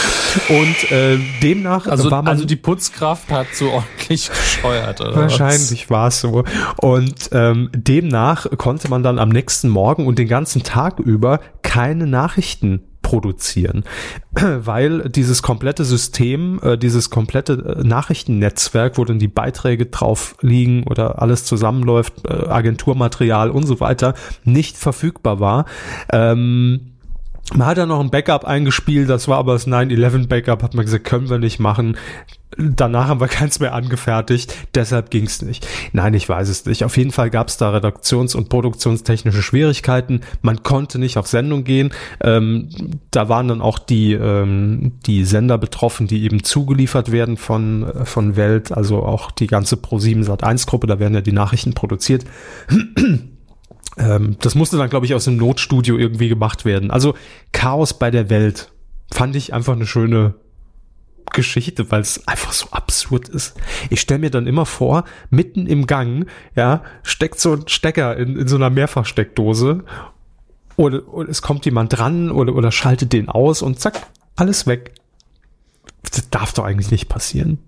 Und äh, demnach Also, war man also die Putzkraft hat so ordentlich gescheuert, oder? Wahrscheinlich war es so. Und ähm, demnach konnte man dann am nächsten Morgen und den ganzen Tag über keine Nachrichten produzieren, weil dieses komplette System, äh, dieses komplette äh, Nachrichtennetzwerk, wo dann die Beiträge drauf liegen oder alles zusammenläuft, äh, Agenturmaterial und so weiter, nicht verfügbar war. Ähm, man hat dann noch ein Backup eingespielt, das war aber das 9-11 Backup, hat man gesagt, können wir nicht machen. Danach haben wir keins mehr angefertigt, deshalb ging's nicht. Nein, ich weiß es nicht. Auf jeden Fall gab es da redaktions- und produktionstechnische Schwierigkeiten. Man konnte nicht auf Sendung gehen. Ähm, da waren dann auch die, ähm, die Sender betroffen, die eben zugeliefert werden von, von Welt, also auch die ganze Pro7 Sat1 Gruppe, da werden ja die Nachrichten produziert. Ähm, das musste dann, glaube ich, aus dem Notstudio irgendwie gemacht werden. Also Chaos bei der Welt fand ich einfach eine schöne Geschichte, weil es einfach so absurd ist. Ich stelle mir dann immer vor, mitten im Gang, ja, steckt so ein Stecker in, in so einer Mehrfachsteckdose oder, oder es kommt jemand dran oder, oder schaltet den aus und zack, alles weg. Das darf doch eigentlich nicht passieren.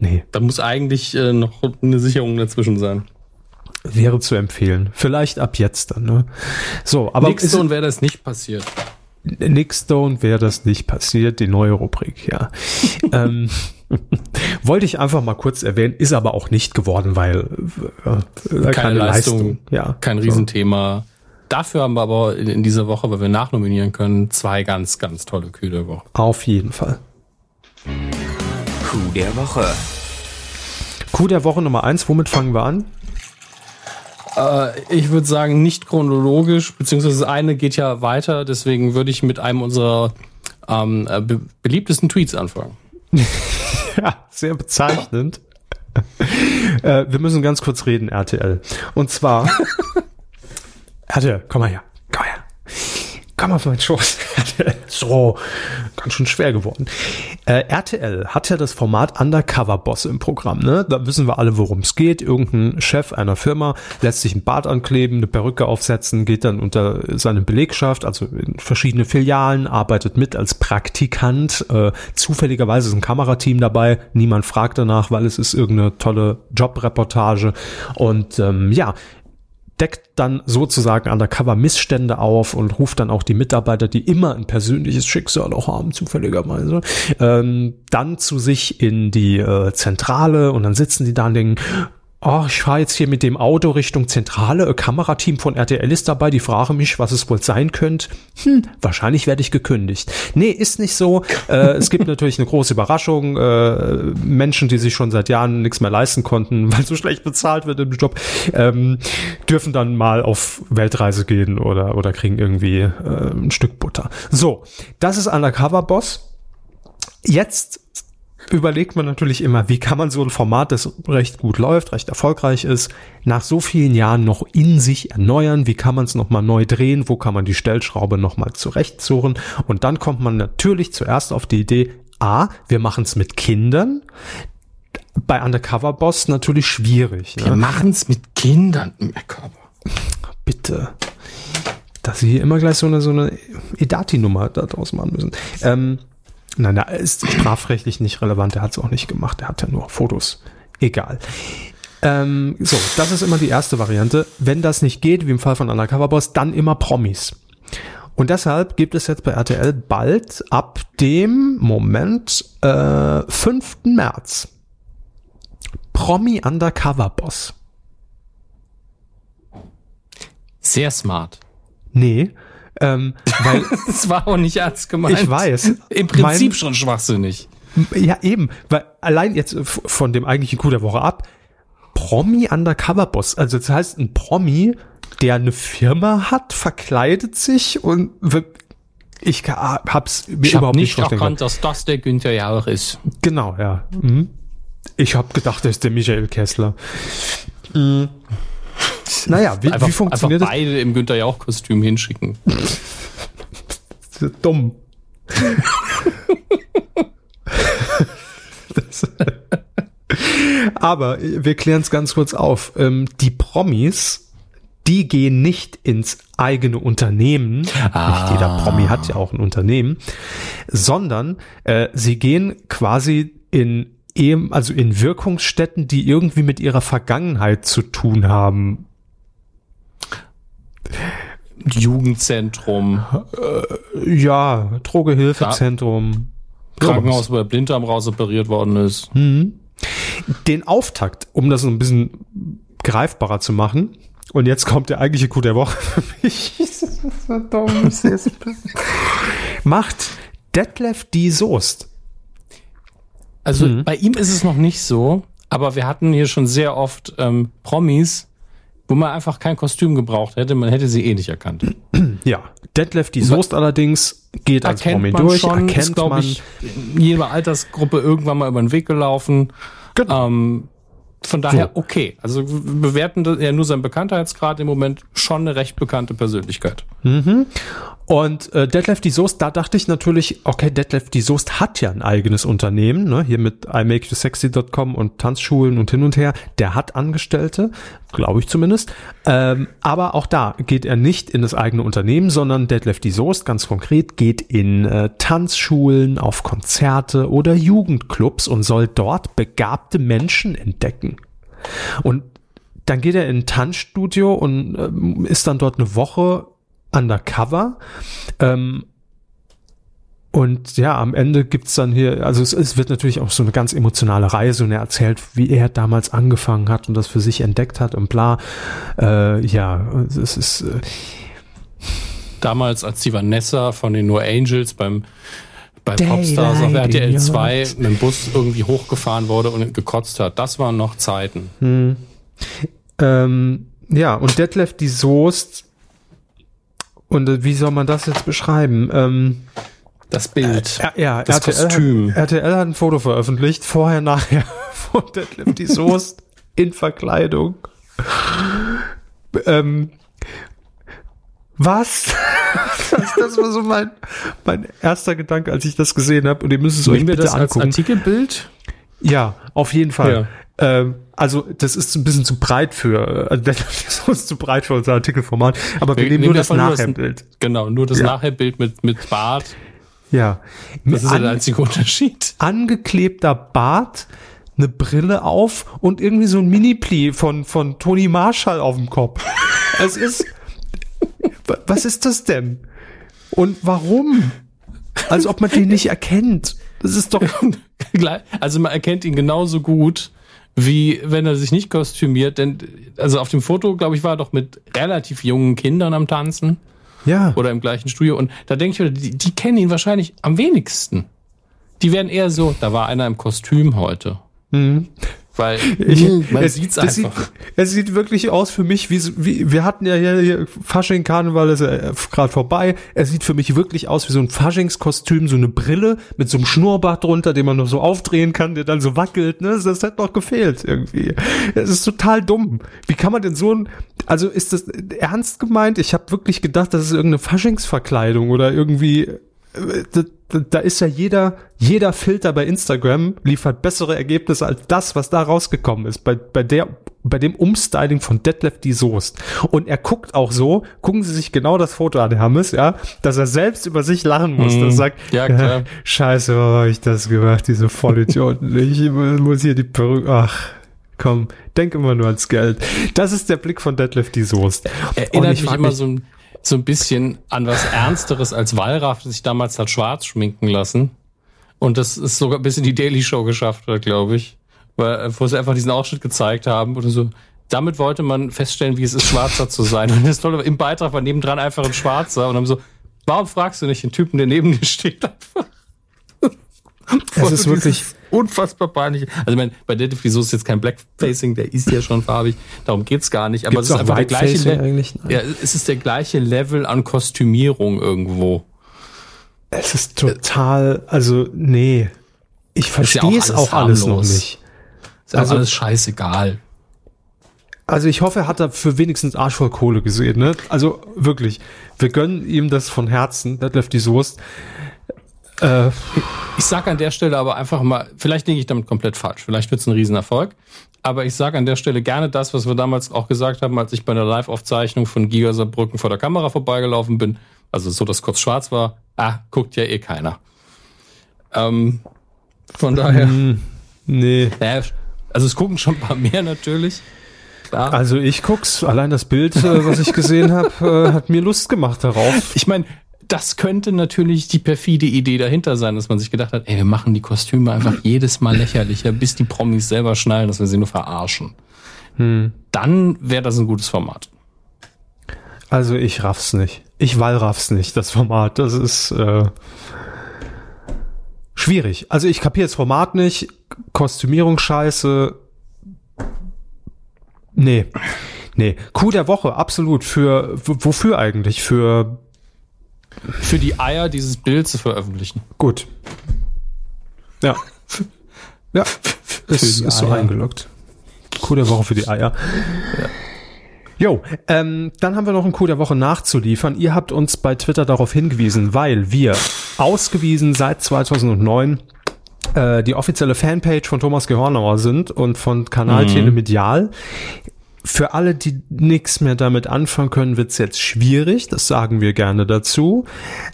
Nee. Da muss eigentlich äh, noch eine Sicherung dazwischen sein. wäre zu empfehlen. Vielleicht ab jetzt dann, ne? So, aber so und wäre das nicht passiert. Nick Stone wäre das nicht passiert, die neue Rubrik, ja. ähm, wollte ich einfach mal kurz erwähnen, ist aber auch nicht geworden, weil äh, Keine, Leistung, Ja, kein so. Riesenthema. Dafür haben wir aber in, in dieser Woche, weil wir nachnominieren können, zwei ganz, ganz tolle Kühe der Woche. Auf jeden Fall. Coup der Woche. Coup der Woche Nummer eins, womit fangen wir an? Äh, ich würde sagen, nicht chronologisch, beziehungsweise eine geht ja weiter, deswegen würde ich mit einem unserer ähm, äh, be beliebtesten Tweets anfangen. Ja, sehr bezeichnend. äh, wir müssen ganz kurz reden, RTL. Und zwar, RTL, komm mal her, komm her. Komm auf meinen Schoß. So, ganz schön schwer geworden. Äh, RTL hat ja das Format Undercover Boss im Programm. Ne? Da wissen wir alle, worum es geht. Irgendein Chef einer Firma lässt sich ein Bart ankleben, eine Perücke aufsetzen, geht dann unter seine Belegschaft, also in verschiedene Filialen, arbeitet mit als Praktikant. Äh, zufälligerweise ist ein Kamerateam dabei. Niemand fragt danach, weil es ist irgendeine tolle Jobreportage. Und ähm, ja, deckt dann sozusagen undercover Missstände auf und ruft dann auch die Mitarbeiter, die immer ein persönliches Schicksal auch haben, zufälligerweise, ähm, dann zu sich in die äh, Zentrale und dann sitzen die da und denken, Oh, ich fahre jetzt hier mit dem Auto Richtung Zentrale. Ein Kamerateam von RTL ist dabei. Die fragen mich, was es wohl sein könnte. Hm, wahrscheinlich werde ich gekündigt. Nee, ist nicht so. Äh, es gibt natürlich eine große Überraschung. Äh, Menschen, die sich schon seit Jahren nichts mehr leisten konnten, weil so schlecht bezahlt wird im Job, ähm, dürfen dann mal auf Weltreise gehen oder, oder kriegen irgendwie äh, ein Stück Butter. So, das ist Undercover Boss. Jetzt überlegt man natürlich immer, wie kann man so ein Format, das recht gut läuft, recht erfolgreich ist, nach so vielen Jahren noch in sich erneuern? Wie kann man es nochmal neu drehen? Wo kann man die Stellschraube nochmal zurechtzurren? Und dann kommt man natürlich zuerst auf die Idee, A, wir machen es mit Kindern. Bei Undercover Boss natürlich schwierig. Wir Ne? machen es mit Kindern. Bitte. Dass sie hier immer gleich so eine, so eine Edati-Nummer da draus machen müssen. Ähm, nein, da ist strafrechtlich nicht relevant. Der hat es auch nicht gemacht. Der hat ja nur Fotos. Egal. Ähm, so, das ist immer die erste Variante. Wenn das nicht geht, wie im Fall von Undercover Boss, dann immer Promis. Und deshalb gibt es jetzt bei RTL bald ab dem Moment äh, 5. März Promi Undercover Boss. Sehr smart. Nee, ähm, weil Das war auch nicht ernst gemeint. Ich weiß. Im Prinzip Mein- schon schwachsinnig. Ja, eben, weil allein jetzt f- von dem eigentlichen Coup der Woche ab, Promi Undercover Boss, also das heißt ein Promi, der eine Firma hat, verkleidet sich und ich hab's mir Ich überhaupt nicht nicht erkannt, dass das der Günther Jauch ist. Genau, ja. Mhm. Ich habe gedacht, das ist der Michael Kessler. Mhm. Naja, wie, Einfach, wie funktioniert einfach beide im Günther Jauch-Kostüm hinschicken. das? Dumm. das, aber wir klären es ganz kurz auf. Ähm, die Promis, die gehen nicht ins eigene Unternehmen. Nicht jeder Promi hat ja auch ein Unternehmen, sondern äh, sie gehen quasi in ehem- also in Wirkungsstätten, die irgendwie mit ihrer Vergangenheit zu tun haben. Jugendzentrum, Ja, Drogehilfezentrum. Krankenhaus, wo der Blinddarm rausoperiert worden ist. Den Auftakt, um das so ein bisschen greifbarer zu machen. Und jetzt kommt der eigentliche Coup der Woche für mich. Macht Detlef die Soest. Also Mhm. bei ihm ist es noch nicht so, aber wir hatten hier schon sehr oft ähm, Promis, wo man einfach kein Kostüm gebraucht hätte, man hätte sie eh nicht erkannt. Ja, Detlef die Soest allerdings geht als Promi durch, schon, ist, erkennt glaube man. ich, in jeder Altersgruppe irgendwann mal über den Weg gelaufen. Genau. Ähm, von daher So. okay. Also wir bewerten ja nur seinen Bekanntheitsgrad im Moment schon eine recht bekannte Persönlichkeit. Und äh, Detlef die Soest, da dachte ich natürlich, okay, Detlef die Soest hat ja ein eigenes Unternehmen, ne? hier mit imakeyousexy.com und Tanzschulen und hin und her. Der hat Angestellte. Glaube ich zumindest. Ähm, aber auch da geht er nicht in das eigene Unternehmen, sondern Detlef die Soest ganz konkret geht in äh, Tanzschulen, auf Konzerte oder Jugendclubs und soll dort begabte Menschen entdecken. Und dann geht er in ein Tanzstudio und ähm, ist dann dort eine Woche undercover. Ähm, und ja, am Ende gibt's dann hier, also es, es wird natürlich auch so eine ganz emotionale Reise und er erzählt, wie er damals angefangen hat und das für sich entdeckt hat und bla. Äh, ja, es ist. Äh, Damals, als die Vanessa von den No Angels beim bei Popstars auf RTL in your 2 eyes. mit dem Bus irgendwie hochgefahren wurde und gekotzt hat. Das waren noch Zeiten. ähm, ja, und Detlef die Soest. Und äh, wie soll man das jetzt beschreiben? Ähm, Das Bild. Ja, ja Das RTL, Kostüm. Hat, RTL hat ein Foto veröffentlicht, vorher, nachher von Detlef die Soest in Verkleidung. Ähm, was? das, das war so mein, mein erster Gedanke, als ich das gesehen habe. Und ihr müsst es euch Nehmen wir bitte das als angucken. Artikelbild? Ja, auf jeden Fall. Ähm, also das ist ein bisschen zu breit für, also Soest ist zu breit für unser Artikelformat. Aber wir, nehmen nur das Nachherbild. Genau, nur das Ja. Nachherbild mit, mit Bart. Ja. Das ist An- der einzige Unterschied. angeklebter Bart, eine Brille auf und irgendwie so ein Mini-Pli von, von Tony Marshall auf dem Kopf. Es ist, wa- was ist das denn? Und warum? Als ob man den nicht erkennt. Das ist doch, Also man erkennt ihn genauso gut, wie wenn er sich nicht kostümiert. Denn also auf dem Foto, glaube ich, war er doch mit relativ jungen Kindern am Tanzen ja. oder im gleichen Studio. Und da denke ich die, die kennen ihn wahrscheinlich am wenigsten. Die werden eher so, da war einer im Kostüm heute. Weil Ich, man es- sieht's einfach. Sieht, es sieht wirklich aus für mich, wie, wie wir hatten ja hier, hier Fasching Karneval ist ja gerade vorbei. Er sieht für mich wirklich aus wie so ein Faschingskostüm, so eine Brille mit so einem Schnurrbart drunter, den man noch so aufdrehen kann, der dann so wackelt. Ne? Das hat noch gefehlt irgendwie. Es ist total dumm. Wie kann man denn so ein, also ist das ernst gemeint? Ich habe wirklich gedacht, das ist irgendeine Faschingsverkleidung oder irgendwie äh, da, da- da ist ja jeder, jeder Filter bei Instagram liefert bessere Ergebnisse als das, was da rausgekommen ist. Bei, bei der, bei dem Umstyling von Detlef die Soest. Und er guckt auch so, gucken Sie sich genau das Foto an, Hermes, ja, dass er selbst über sich lachen muss. Mhm. Das sagt, Ja, klar. scheiße, warum habe ich das gemacht, diese Vollidioten. ich muss hier die Perücke, ach. Komm, denk immer nur ans Geld. Das ist der Blick von Detlef die Soest. Erinnert ich mich immer so ein, so ein bisschen an was Ernsteres als Wallraff, das sich damals hat schwarz schminken lassen. Und das ist sogar bis in die Daily Show geschafft hat, glaube ich. Weil, äh, wo sie einfach diesen Ausschnitt gezeigt haben oder so. Damit wollte man feststellen, wie es ist, Schwarzer zu sein. Und das Tolle, im Beitrag war nebendran einfach ein Schwarzer und haben so, warum fragst du nicht den Typen, der neben dir steht, einfach? Es ist wirklich, unfassbar peinlich. Also ich meine, bei Detlef Wieso ist jetzt kein Blackfacing, der ist ja schon farbig. Darum geht's gar nicht. Aber Gibt's es ist auch einfach der gleiche eigentlich? Nein. Ja, es ist der gleiche Level an Kostümierung irgendwo. Es ist total, also nee. Ich ja verstehe auch es alles auch alles noch nicht. Ist also Also- alles scheißegal. Also ich hoffe, er hat dafür wenigstens Arsch voll Kohle gesehen, ne? Also wirklich, wir gönnen ihm das von Herzen, Detlef die Soest. Äh, Ich sag an der Stelle aber einfach mal, vielleicht liege ich damit komplett falsch, vielleicht wird's ein Riesenerfolg, aber ich sage an der Stelle gerne das, was wir damals auch gesagt haben, als ich bei der Live-Aufzeichnung von Giga Saarbrücken vor der Kamera vorbeigelaufen bin, also so, dass kurz schwarz war, ah, guckt ja eh keiner. Ähm, von daher, nee. naja, also es gucken schon ein paar mehr natürlich. Klar. Also ich guck's, allein das Bild, äh, was ich gesehen habe, äh, hat mir Lust gemacht darauf. Ich meine, das könnte natürlich die perfide Idee dahinter sein, dass man sich gedacht hat, ey, wir machen die Kostüme einfach jedes Mal lächerlicher, bis die Promis selber schnallen, dass wir sie nur verarschen. Dann wäre das ein gutes Format. Also ich raff's nicht. Ich wallraff's nicht, das Format. Das ist äh, schwierig. Also ich kapiere das Format nicht. Kostümierung scheiße. Nee. Nee. Coup der Woche, absolut. Für wofür eigentlich? Für Für die Eier dieses Bild zu veröffentlichen. gut. Ja. Ja. Ist, ist so eingeloggt. Coup der Woche für die Eier. Jo, ähm, dann haben wir noch einen Coup der Woche nachzuliefern. Ihr habt uns bei Twitter darauf hingewiesen, weil wir ausgewiesen seit 2009 äh, die offizielle Fanpage von Thomas Gehornauer sind und von Kanal Telemedial. Für alle, die nichts mehr damit anfangen können, wird's jetzt schwierig. Das sagen wir gerne dazu.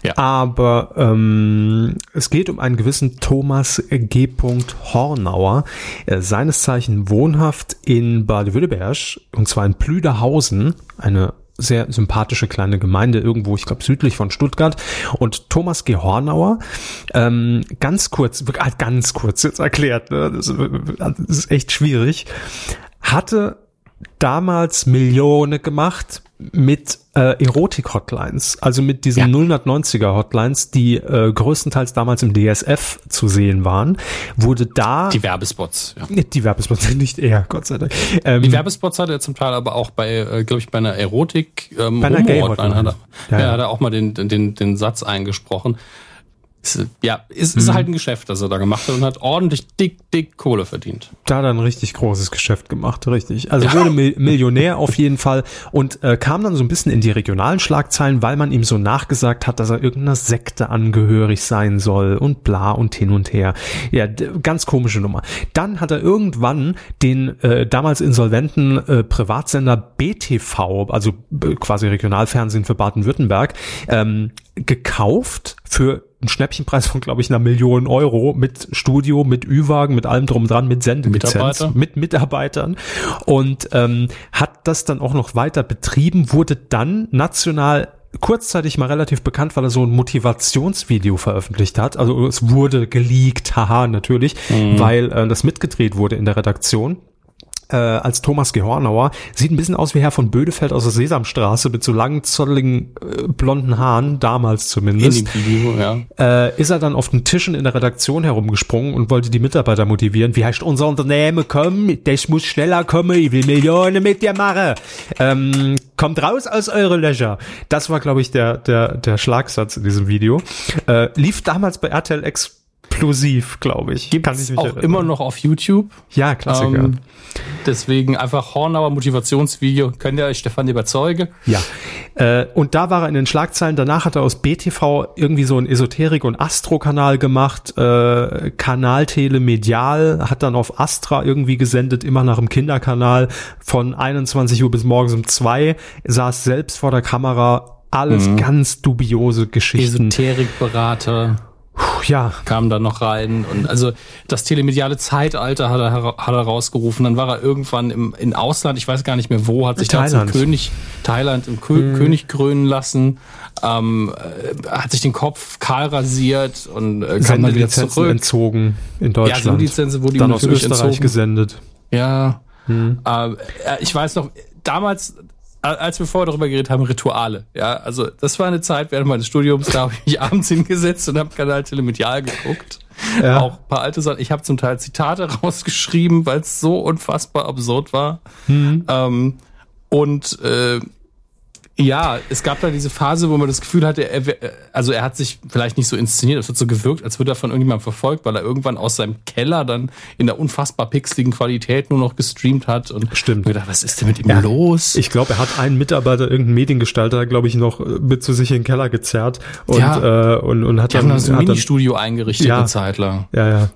Ja. Aber ähm, es geht um einen gewissen Thomas G. Hornauer, äh, seines Zeichen wohnhaft in Baden-Württemberg, und zwar in Plüderhausen, eine sehr sympathische kleine Gemeinde irgendwo, ich glaube südlich von Stuttgart. Und Thomas G. Hornauer, ähm, ganz kurz, wirklich, ganz kurz jetzt erklärt, ne? das, das ist echt schwierig, hatte damals Millionen gemacht mit äh, Erotik-Hotlines, also mit diesen Ja. 090er-Hotlines, die äh, größtenteils damals im DSF zu sehen waren, wurde da Die Werbespots, ja. die Werbespots nicht er, Gott sei Dank. Ähm, Die Werbespots hat er zum Teil aber auch bei, äh, glaube ich, bei einer Erotik ähm, Bei einer Gay-Hotline. hat er, Ja, ja, ja. hat er auch mal den, den, den Satz eingesprochen. Ja, ist, ist halt ein Geschäft, das er da gemacht hat und hat ordentlich dick, dick Kohle verdient. da hat er ein richtig großes Geschäft gemacht, richtig. Also wurde Mil Millionär auf jeden Fall und äh, kam dann so ein bisschen in die regionalen Schlagzeilen, weil man ihm so nachgesagt hat, dass er irgendeiner Sekte angehörig sein soll und bla und hin und her. Ja, ganz komische Nummer. Dann hat er irgendwann den äh, damals insolventen äh, Privatsender BTV, also äh, quasi Regionalfernsehen für Baden-Württemberg, ähm, gekauft für einen Schnäppchenpreis von, glaube ich, einer Million Euro mit Studio, mit Ü-Wagen, mit allem drum und dran, mit Sendelizenz, Mitarbeiter? mit Mitarbeitern und ähm, hat das dann auch noch weiter betrieben, wurde dann national kurzzeitig mal relativ bekannt, weil er so ein Motivationsvideo veröffentlicht hat. Also es wurde geleakt, haha, natürlich, weil äh, das mitgedreht wurde in der Redaktion äh, als Thomas Gehornauer. Sieht ein bisschen aus wie Herr von Bödefeld aus der Sesamstraße mit so langen, zotteligen, äh, blonden Haaren, damals In zumindest. Video, ja. Äh, ist er dann auf den Tischen in der Redaktion herumgesprungen und wollte die Mitarbeiter motivieren. Wie heißt unser Unternehmen? Komm, das muss schneller kommen, ich will Millionen mit dir machen. Ähm, kommt raus aus eure Löcher. Das war, glaube ich, der, der, der Schlagsatz in diesem Video. Äh, lief damals bei RTL explosiv, glaube ich. Gibt's mich auch erinnern. immer noch auf YouTube. Ja, Klassiker. Ähm, deswegen einfach Hornauer Motivationsvideo. Könnt ihr euch Stefan überzeugen? Ja. Äh, und da war er in den Schlagzeilen. Danach hat er aus BTV irgendwie so einen Esoterik- und Astro-Kanal gemacht. Äh, Kanal Telemedial hat dann auf Astra irgendwie gesendet, immer nach dem Kinderkanal. Von 21 Uhr bis morgens um zwei saß selbst vor der Kamera. Alles ganz dubiose Geschichten. Esoterikberater ja, kam da noch rein und also das telemediale Zeitalter hat er, hat er rausgerufen. Dann war er irgendwann im in Ausland, ich weiß gar nicht mehr wo, hat sich da zum Thailand. König Thailand im Kö König krönen lassen, ähm, äh, hat sich den Kopf kahl rasiert und äh, kam dann wieder zurück. entzogen in Ja, Deutschland. Sendelizenzen wurde ihm dann aus natürlich Österreich entzogen. gesendet. Ja. Äh, äh, ich weiß noch, damals, als wir vorher darüber geredet haben, Rituale. Ja, also das war eine Zeit während meines Studiums, da habe ich mich abends hingesetzt und habe Kanal Telemedial geguckt. Ja. Auch ein paar alte Sachen. Ich habe zum Teil Zitate rausgeschrieben, weil es so unfassbar absurd war. Ähm, und äh, ja, es gab da diese Phase, wo man das Gefühl hatte, er, also er hat sich vielleicht nicht so inszeniert, es hat so gewirkt, als würde er von irgendjemandem verfolgt, weil er irgendwann aus seinem Keller dann in der unfassbar pixeligen Qualität nur noch gestreamt hat und Stimmt. gedacht, was ist denn mit ihm los? Ich glaube, er hat einen Mitarbeiter, irgendeinen Mediengestalter, glaube ich, noch äh, mit zu sich in den Keller gezerrt und, Ja. äh, und, und hat Die haben dann, da so ein dann Ministudio eingerichtet Ja. eine Zeit lang. ja, ja.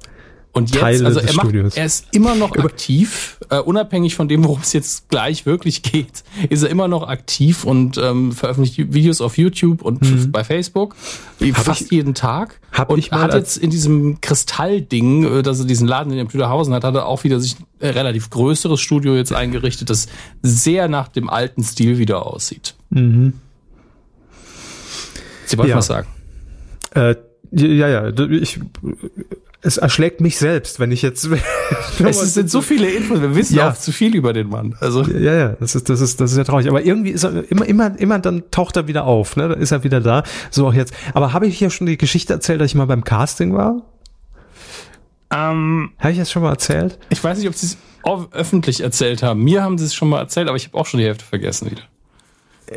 Und jetzt, Teile also er, macht, Studios. er ist immer noch aktiv, äh, unabhängig von dem, worum es jetzt gleich wirklich geht, ist er immer noch aktiv und ähm, veröffentlicht Videos auf YouTube und bei Facebook, wie fast Mhm. ich- jeden Tag. hab und ich mal hat jetzt in diesem Kristallding, äh, dass er diesen Laden in der Blüderhausen hat, hat er auch wieder sich ein relativ größeres Studio jetzt eingerichtet, das sehr nach dem alten Stil wieder aussieht. Sie wollten Mhm. Ja. was sagen. Äh, ja, ja, ich, es erschlägt mich selbst, wenn ich jetzt, Es sind so viele Infos, wir wissen Ja. auch zu viel über den Mann. Also ja, ja, das ist, das ist, das ist ja traurig. Aber irgendwie ist er immer, immer, immer dann taucht er wieder auf, ne? Dann ist er wieder da. So auch jetzt. Aber habe ich hier schon die Geschichte erzählt, dass ich mal beim Casting war? ähm, Habe ich das schon mal erzählt? Ich weiß nicht, ob sie es öffentlich erzählt haben. Mir haben sie es schon mal erzählt, aber ich habe auch schon die Hälfte vergessen wieder.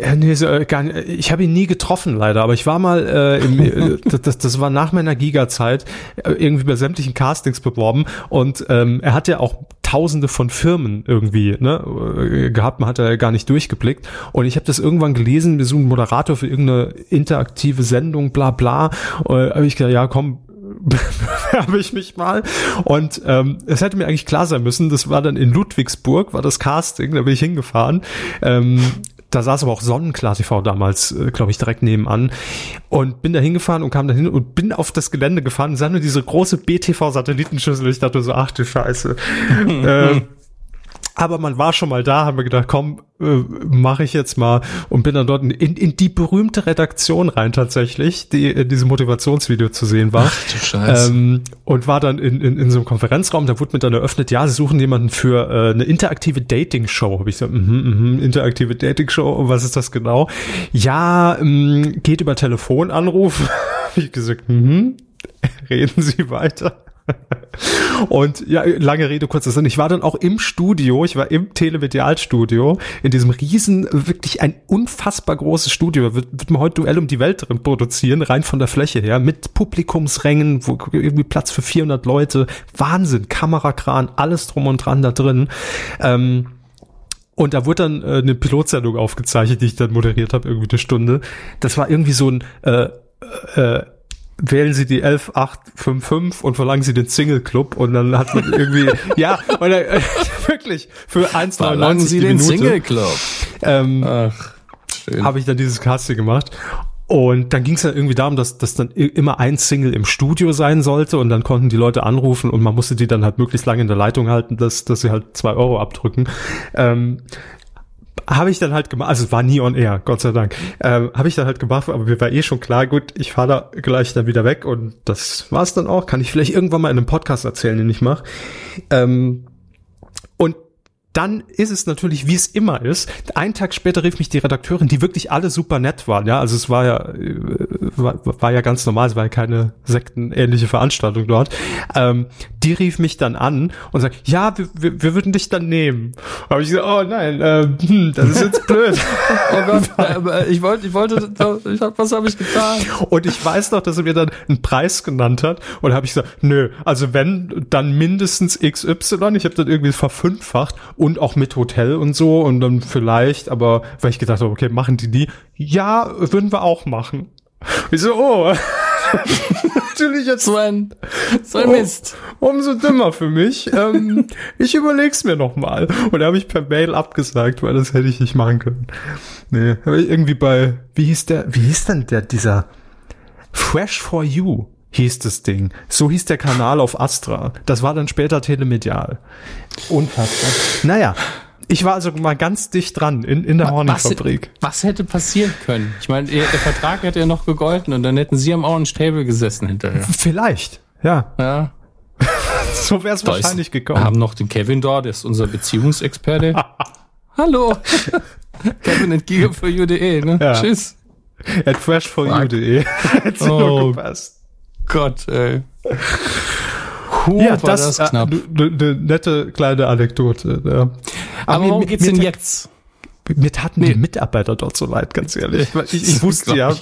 Ja, nee, so, äh, gar nicht. Ich habe ihn nie getroffen, leider. Aber ich war mal, äh, im, äh, das, das, war nach meiner Giga-Zeit, äh, irgendwie bei sämtlichen Castings beworben. Und ähm, er hat ja auch Tausende von Firmen irgendwie ne, äh, gehabt. Man hat ja gar nicht durchgeblickt. Und ich habe das irgendwann gelesen, wir suchen Moderator für irgendeine interaktive Sendung, bla bla. Habe ich gedacht, ja komm, bewerbe ich mich mal. Und ähm, es hätte mir eigentlich klar sein müssen, das war dann in Ludwigsburg, war das Casting, da bin ich hingefahren. Ähm, da saß aber auch Sonnenklar TV damals, äh, glaube ich, direkt nebenan. Und bin da hingefahren und kam da hin und bin auf das Gelände gefahren, sah nur diese große BTV-Satellitenschüssel. Ich dachte so, ach du Scheiße. ähm, aber man war schon mal da, haben wir gedacht, komm, äh, mache ich jetzt mal und bin dann dort in, in die berühmte Redaktion rein tatsächlich, die in diesem Motivationsvideo zu sehen war. Ach du Scheiße. Ähm, und war dann in, in, in so einem Konferenzraum, da wurde mir dann eröffnet, ja, sie suchen jemanden für äh, eine interaktive Dating-Show. Habe ich gesagt, mhm, mhm, interaktive Dating-Show, und was ist das genau? Ja, ähm, geht über Telefonanruf. Habe ich gesagt, mhm, reden Sie weiter. Und ja, lange Rede, kurzer Sinn. Ich war dann auch im Studio, ich war im Telemedialstudio, in diesem riesen, wirklich ein unfassbar großes Studio. Wird, wird man heute Duell um die Welt drin produzieren, rein von der Fläche her, mit Publikumsrängen, wo irgendwie Platz für 400 Leute. Wahnsinn, Kamerakran, alles drum und dran da drin. Ähm, und da wurde dann äh, eine Pilotsendung aufgezeichnet, die ich dann moderiert habe, irgendwie eine Stunde. Das war irgendwie so ein äh, äh, wählen Sie die 11855 und verlangen Sie den Single Club und dann hat man irgendwie ja und dann, äh, wirklich für 1,99 verlangen Sie den Minute, Single Club. Ähm, Ach, habe ich dann dieses Casting gemacht und dann ging es dann irgendwie darum, dass, dass dann immer ein Single im Studio sein sollte und dann konnten die Leute anrufen und man musste die dann halt möglichst lange in der Leitung halten, dass, dass sie halt zwei Euro abdrücken. Ähm, habe ich dann halt gemacht, also es war nie on air, Gott sei Dank, ähm, habe ich dann halt gemacht, aber mir war eh schon klar, gut, ich fahre da gleich dann wieder weg und das war's dann auch, kann ich vielleicht irgendwann mal in einem Podcast erzählen, den ich mache. Ähm, und dann ist es natürlich, wie es immer ist. Einen Tag später rief mich die Redakteurin, die wirklich alle super nett waren. Ja, also es war ja, äh, war, war ja ganz normal, es war ja keine sektenähnliche Veranstaltung dort. Ähm, die rief mich dann an und sagt, ja, wir, wir, wir würden dich dann nehmen. Habe ich gesagt, oh nein, äh, hm, das ist jetzt blöd. oh Gott, ich wollte, ich wollte, ich hab, was habe ich getan? Und ich weiß noch, dass er mir dann einen Preis genannt hat und habe ich gesagt, nö, also wenn, dann mindestens XY. Ich habe dann irgendwie verfünffacht und auch mit Hotel und so und dann vielleicht, aber weil ich gedacht habe, okay, machen die die? Ja, würden wir auch machen. Ich so, oh. Natürlich jetzt. So ein, so ein oh, Mist. Umso dümmer für mich. ähm, ich überleg's mir noch mal. Und da habe ich per Mail abgesagt, weil das hätte ich nicht machen können. Nee, aber irgendwie bei, wie hieß der, wie hieß denn der, dieser Fresh for You? Hieß das Ding. So hieß der Kanal auf Astra. Das war dann später telemedial. Unfassbar. Naja, ich war also mal ganz dicht dran in, in der Horningfabrik. Was, was hätte passieren können? Ich meine, der Vertrag hätte ja noch gegolten und dann hätten sie am Orange Table gesessen hinterher. Vielleicht, ja. Ja. so wäre es wahrscheinlich gekommen. Wir haben noch den Kevin da, der ist unser Beziehungsexperte. Hallo. Kevin at gigaforyou.de, ne? Ja. Tschüss. At freshforyou.de. Hätte oh. gepasst. Gott, ey. Puh, ja, das, das knapp. Eine ne nette kleine Anekdote. Ja. Aber, worum geht's denn jetzt? Mir taten nee. die Mitarbeiter dort so leid, ganz ehrlich. Ich, ich wusste ja,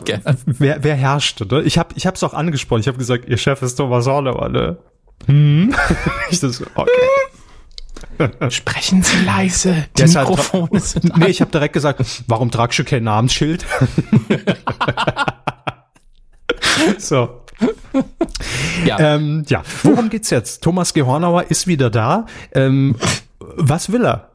wer, wer herrschte. Ne? Ich habe ich hab's auch angesprochen. Ich habe gesagt, ihr Chef ist Thomas Hornauer. Ne? Hm? ich das, okay. Sprechen Sie leise. Die Deshalb Mikrofone sind Nee, ich habe direkt gesagt, warum tragst du kein Namensschild? so. ja. Ähm, ja, worum geht's jetzt? Thomas Gehornauer ist wieder da. Ähm, was will er?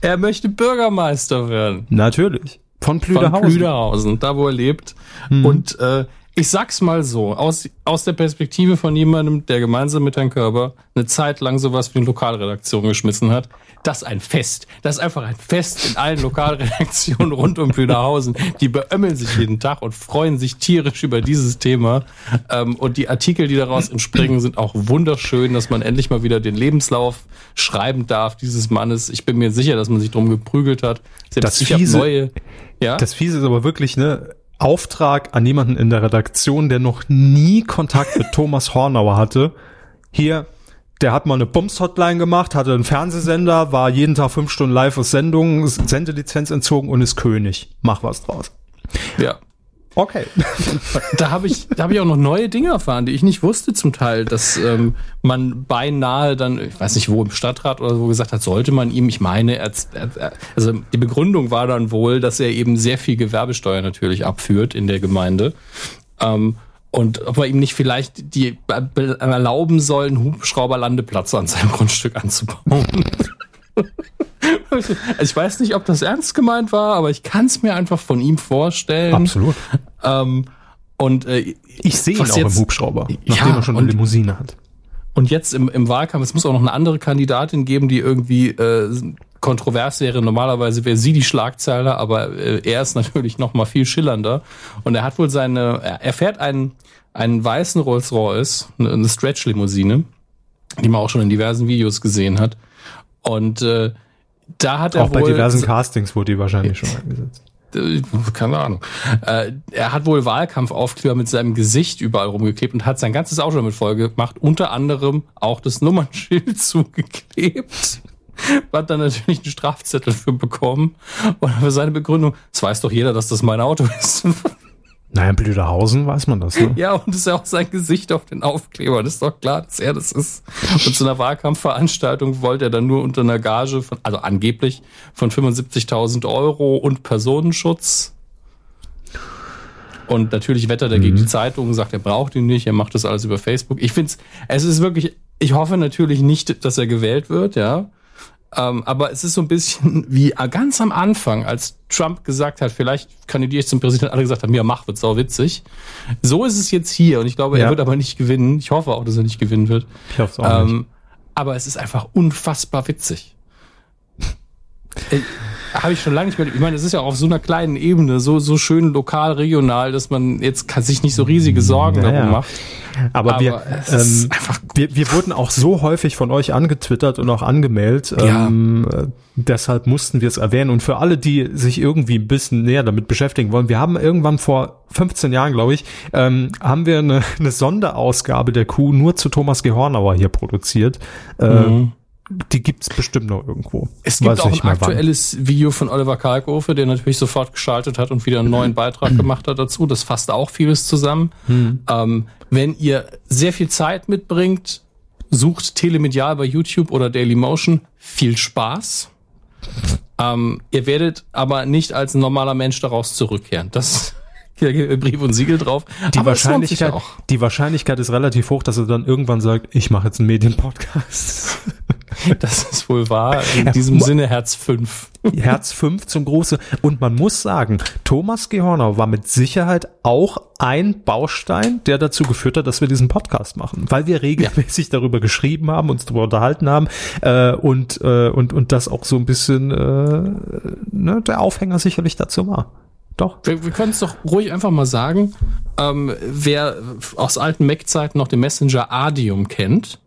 Er möchte Bürgermeister werden. Natürlich. Von Plüderhausen. Von Plüderhausen, da wo er lebt. Mhm. Und äh, ich sag's mal so, aus, aus der Perspektive von jemandem, der gemeinsam mit Herrn Körber eine Zeit lang sowas wie eine Lokalredaktion geschmissen hat. Das ist ein Fest. Das ist einfach ein Fest in allen Lokalredaktionen rund um Plüderhausen. Die beömmeln sich jeden Tag und freuen sich tierisch über dieses Thema. Ähm, und die Artikel, die daraus entspringen, sind auch wunderschön, dass man endlich mal wieder den Lebenslauf schreiben darf dieses Mannes. Ich bin mir sicher, dass man sich drum geprügelt hat. Selbst das ich fiese, neue. Ja? Das fiese ist aber wirklich, ne? Auftrag an jemanden in der Redaktion, der noch nie Kontakt mit Thomas Hornauer hatte. Hier, der hat mal eine Bums-Hotline gemacht, hatte einen Fernsehsender, war jeden Tag fünf Stunden live aus Sendungen, Sendelizenz entzogen und ist König. Mach was draus. Ja. Okay. da habe ich, da habe ich auch noch neue Dinge erfahren, die ich nicht wusste zum Teil, dass ähm, man beinahe dann, ich weiß nicht wo im Stadtrat oder so gesagt hat, sollte man ihm, ich meine, also die Begründung war dann wohl, dass er eben sehr viel Gewerbesteuer natürlich abführt in der Gemeinde. Ähm, Und ob wir ihm nicht vielleicht die erlauben sollen, einen Hubschrauberlandeplatz an seinem Grundstück anzubauen. also ich weiß nicht, ob das ernst gemeint war, aber ich kann es mir einfach von ihm vorstellen. Absolut. Ähm, und äh, Ich sehe ihn auch jetzt- im Hubschrauber, nachdem Ja, er schon eine Limousine hat. Und jetzt im, im Wahlkampf, es muss auch noch eine andere Kandidatin geben, die irgendwie äh, kontrovers wäre. Normalerweise wäre sie die Schlagzeile, aber äh, er ist natürlich noch mal viel schillernder. Und er hat wohl seine, er, fährt einen, einen weißen Rolls-Royce, eine, eine Stretch-Limousine, die man auch schon in diversen Videos gesehen hat. Und äh, da hat er Auch bei wohl diversen Castings wurde die wahrscheinlich schon eingesetzt. Äh, keine Ahnung. Äh, er hat wohl Wahlkampfaufkleber mit seinem Gesicht überall rumgeklebt und hat sein ganzes Auto damit voll gemacht, unter anderem auch das Nummernschild zugeklebt. Hat dann natürlich einen Strafzettel für bekommen. Und für seine Begründung, es weiß doch jeder, dass das mein Auto ist. Naja, in Blüderhausen weiß man das, ne? ja, und es ist ja auch sein Gesicht auf den Aufklebern. Das ist doch klar, dass er das ist. Und zu einer Wahlkampfveranstaltung wollte er dann nur unter einer Gage von, also angeblich von 75.000 Euro und Personenschutz. Und natürlich wettert er gegen die Zeitung, sagt, er braucht ihn nicht, er macht das alles über Facebook. Ich finde es, es ist wirklich, ich hoffe natürlich nicht, dass er gewählt wird, ja. Ähm, aber es ist so ein bisschen wie ganz am Anfang, als Trump gesagt hat, vielleicht kandidiere ich zum Präsidenten, alle gesagt haben, ja, mach, wird sau witzig. So ist es jetzt hier und ich glaube, er Ja. wird aber nicht gewinnen. Ich hoffe auch, dass er nicht gewinnen wird. Ich hoffe es auch nicht. Ähm, aber es ist einfach unfassbar witzig. Äh, Habe ich schon lange nicht mehr. Ich meine, es ist ja auch auf so einer kleinen Ebene, so, so schön lokal, regional, dass man jetzt kann sich nicht so riesige Sorgen Ja, darum macht. Aber, aber wir, ähm, wir, wir wurden auch so häufig von euch angetwittert und auch angemeldet. Ja. Ähm, äh, deshalb mussten wir es erwähnen. Und für alle, die sich irgendwie ein bisschen näher damit beschäftigen wollen, wir haben irgendwann vor 15 Jahren, glaube ich, ähm, haben wir eine, eine Sonderausgabe der Kuh nur zu Thomas Gehornauer hier produziert. Äh, Die gibt's bestimmt noch irgendwo. Es gibt Weiß auch ein mehr wann. aktuelles Video von Oliver Kalkofe, der natürlich sofort geschaltet hat und wieder einen neuen Beitrag gemacht hat dazu. Das fasst auch vieles zusammen. Ähm, wenn ihr sehr viel Zeit mitbringt, sucht Telemedial bei YouTube oder Dailymotion. Viel Spaß. Ähm, ihr werdet aber nicht als normaler Mensch daraus zurückkehren. Das Brief und Siegel drauf. Die Aber Wahrscheinlichkeit, die Wahrscheinlichkeit ist relativ hoch, dass er dann irgendwann sagt, ich mache jetzt einen Medienpodcast. Das ist wohl wahr. In diesem Sinne Herz 5. Herz 5 zum Große. Und man muss sagen, Thomas Gehornau war mit Sicherheit auch ein Baustein, der dazu geführt hat, dass wir diesen Podcast machen. Weil wir regelmäßig darüber geschrieben haben, uns darüber unterhalten haben äh, und, äh, und, und das auch so ein bisschen äh, ne, der Aufhänger sicherlich dazu war. Doch. Wir, wir können es doch ruhig einfach mal sagen. Ähm, wer aus alten Mac-Zeiten noch den Messenger Adium kennt,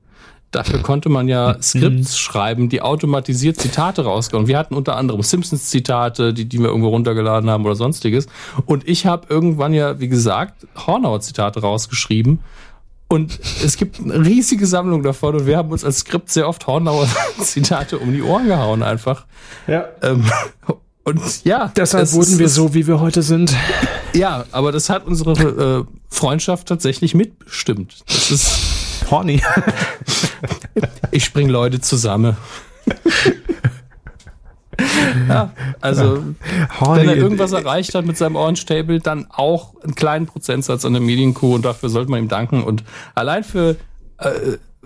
dafür konnte man ja Skripts schreiben, die automatisiert Zitate rausgauen. Wir hatten unter anderem Simpsons-Zitate, die, die wir irgendwo runtergeladen haben oder sonstiges. Und ich habe irgendwann ja, wie gesagt, Hornauer-Zitate rausgeschrieben. Und es gibt eine riesige Sammlung davon und wir haben uns als Skript sehr oft Hornauer-Zitate um die Ohren gehauen einfach. Ja. Ähm, und ja, Deshalb es wurden wir so, wie wir heute sind. ja, aber das hat unsere äh, Freundschaft tatsächlich mitbestimmt. Das ist, Horny. ich bring Leute zusammen. ja, also Horny. wenn er irgendwas erreicht hat mit seinem Orange Table, dann auch einen kleinen Prozentsatz an der Medienkuh und dafür sollte man ihm danken. Und allein für, äh,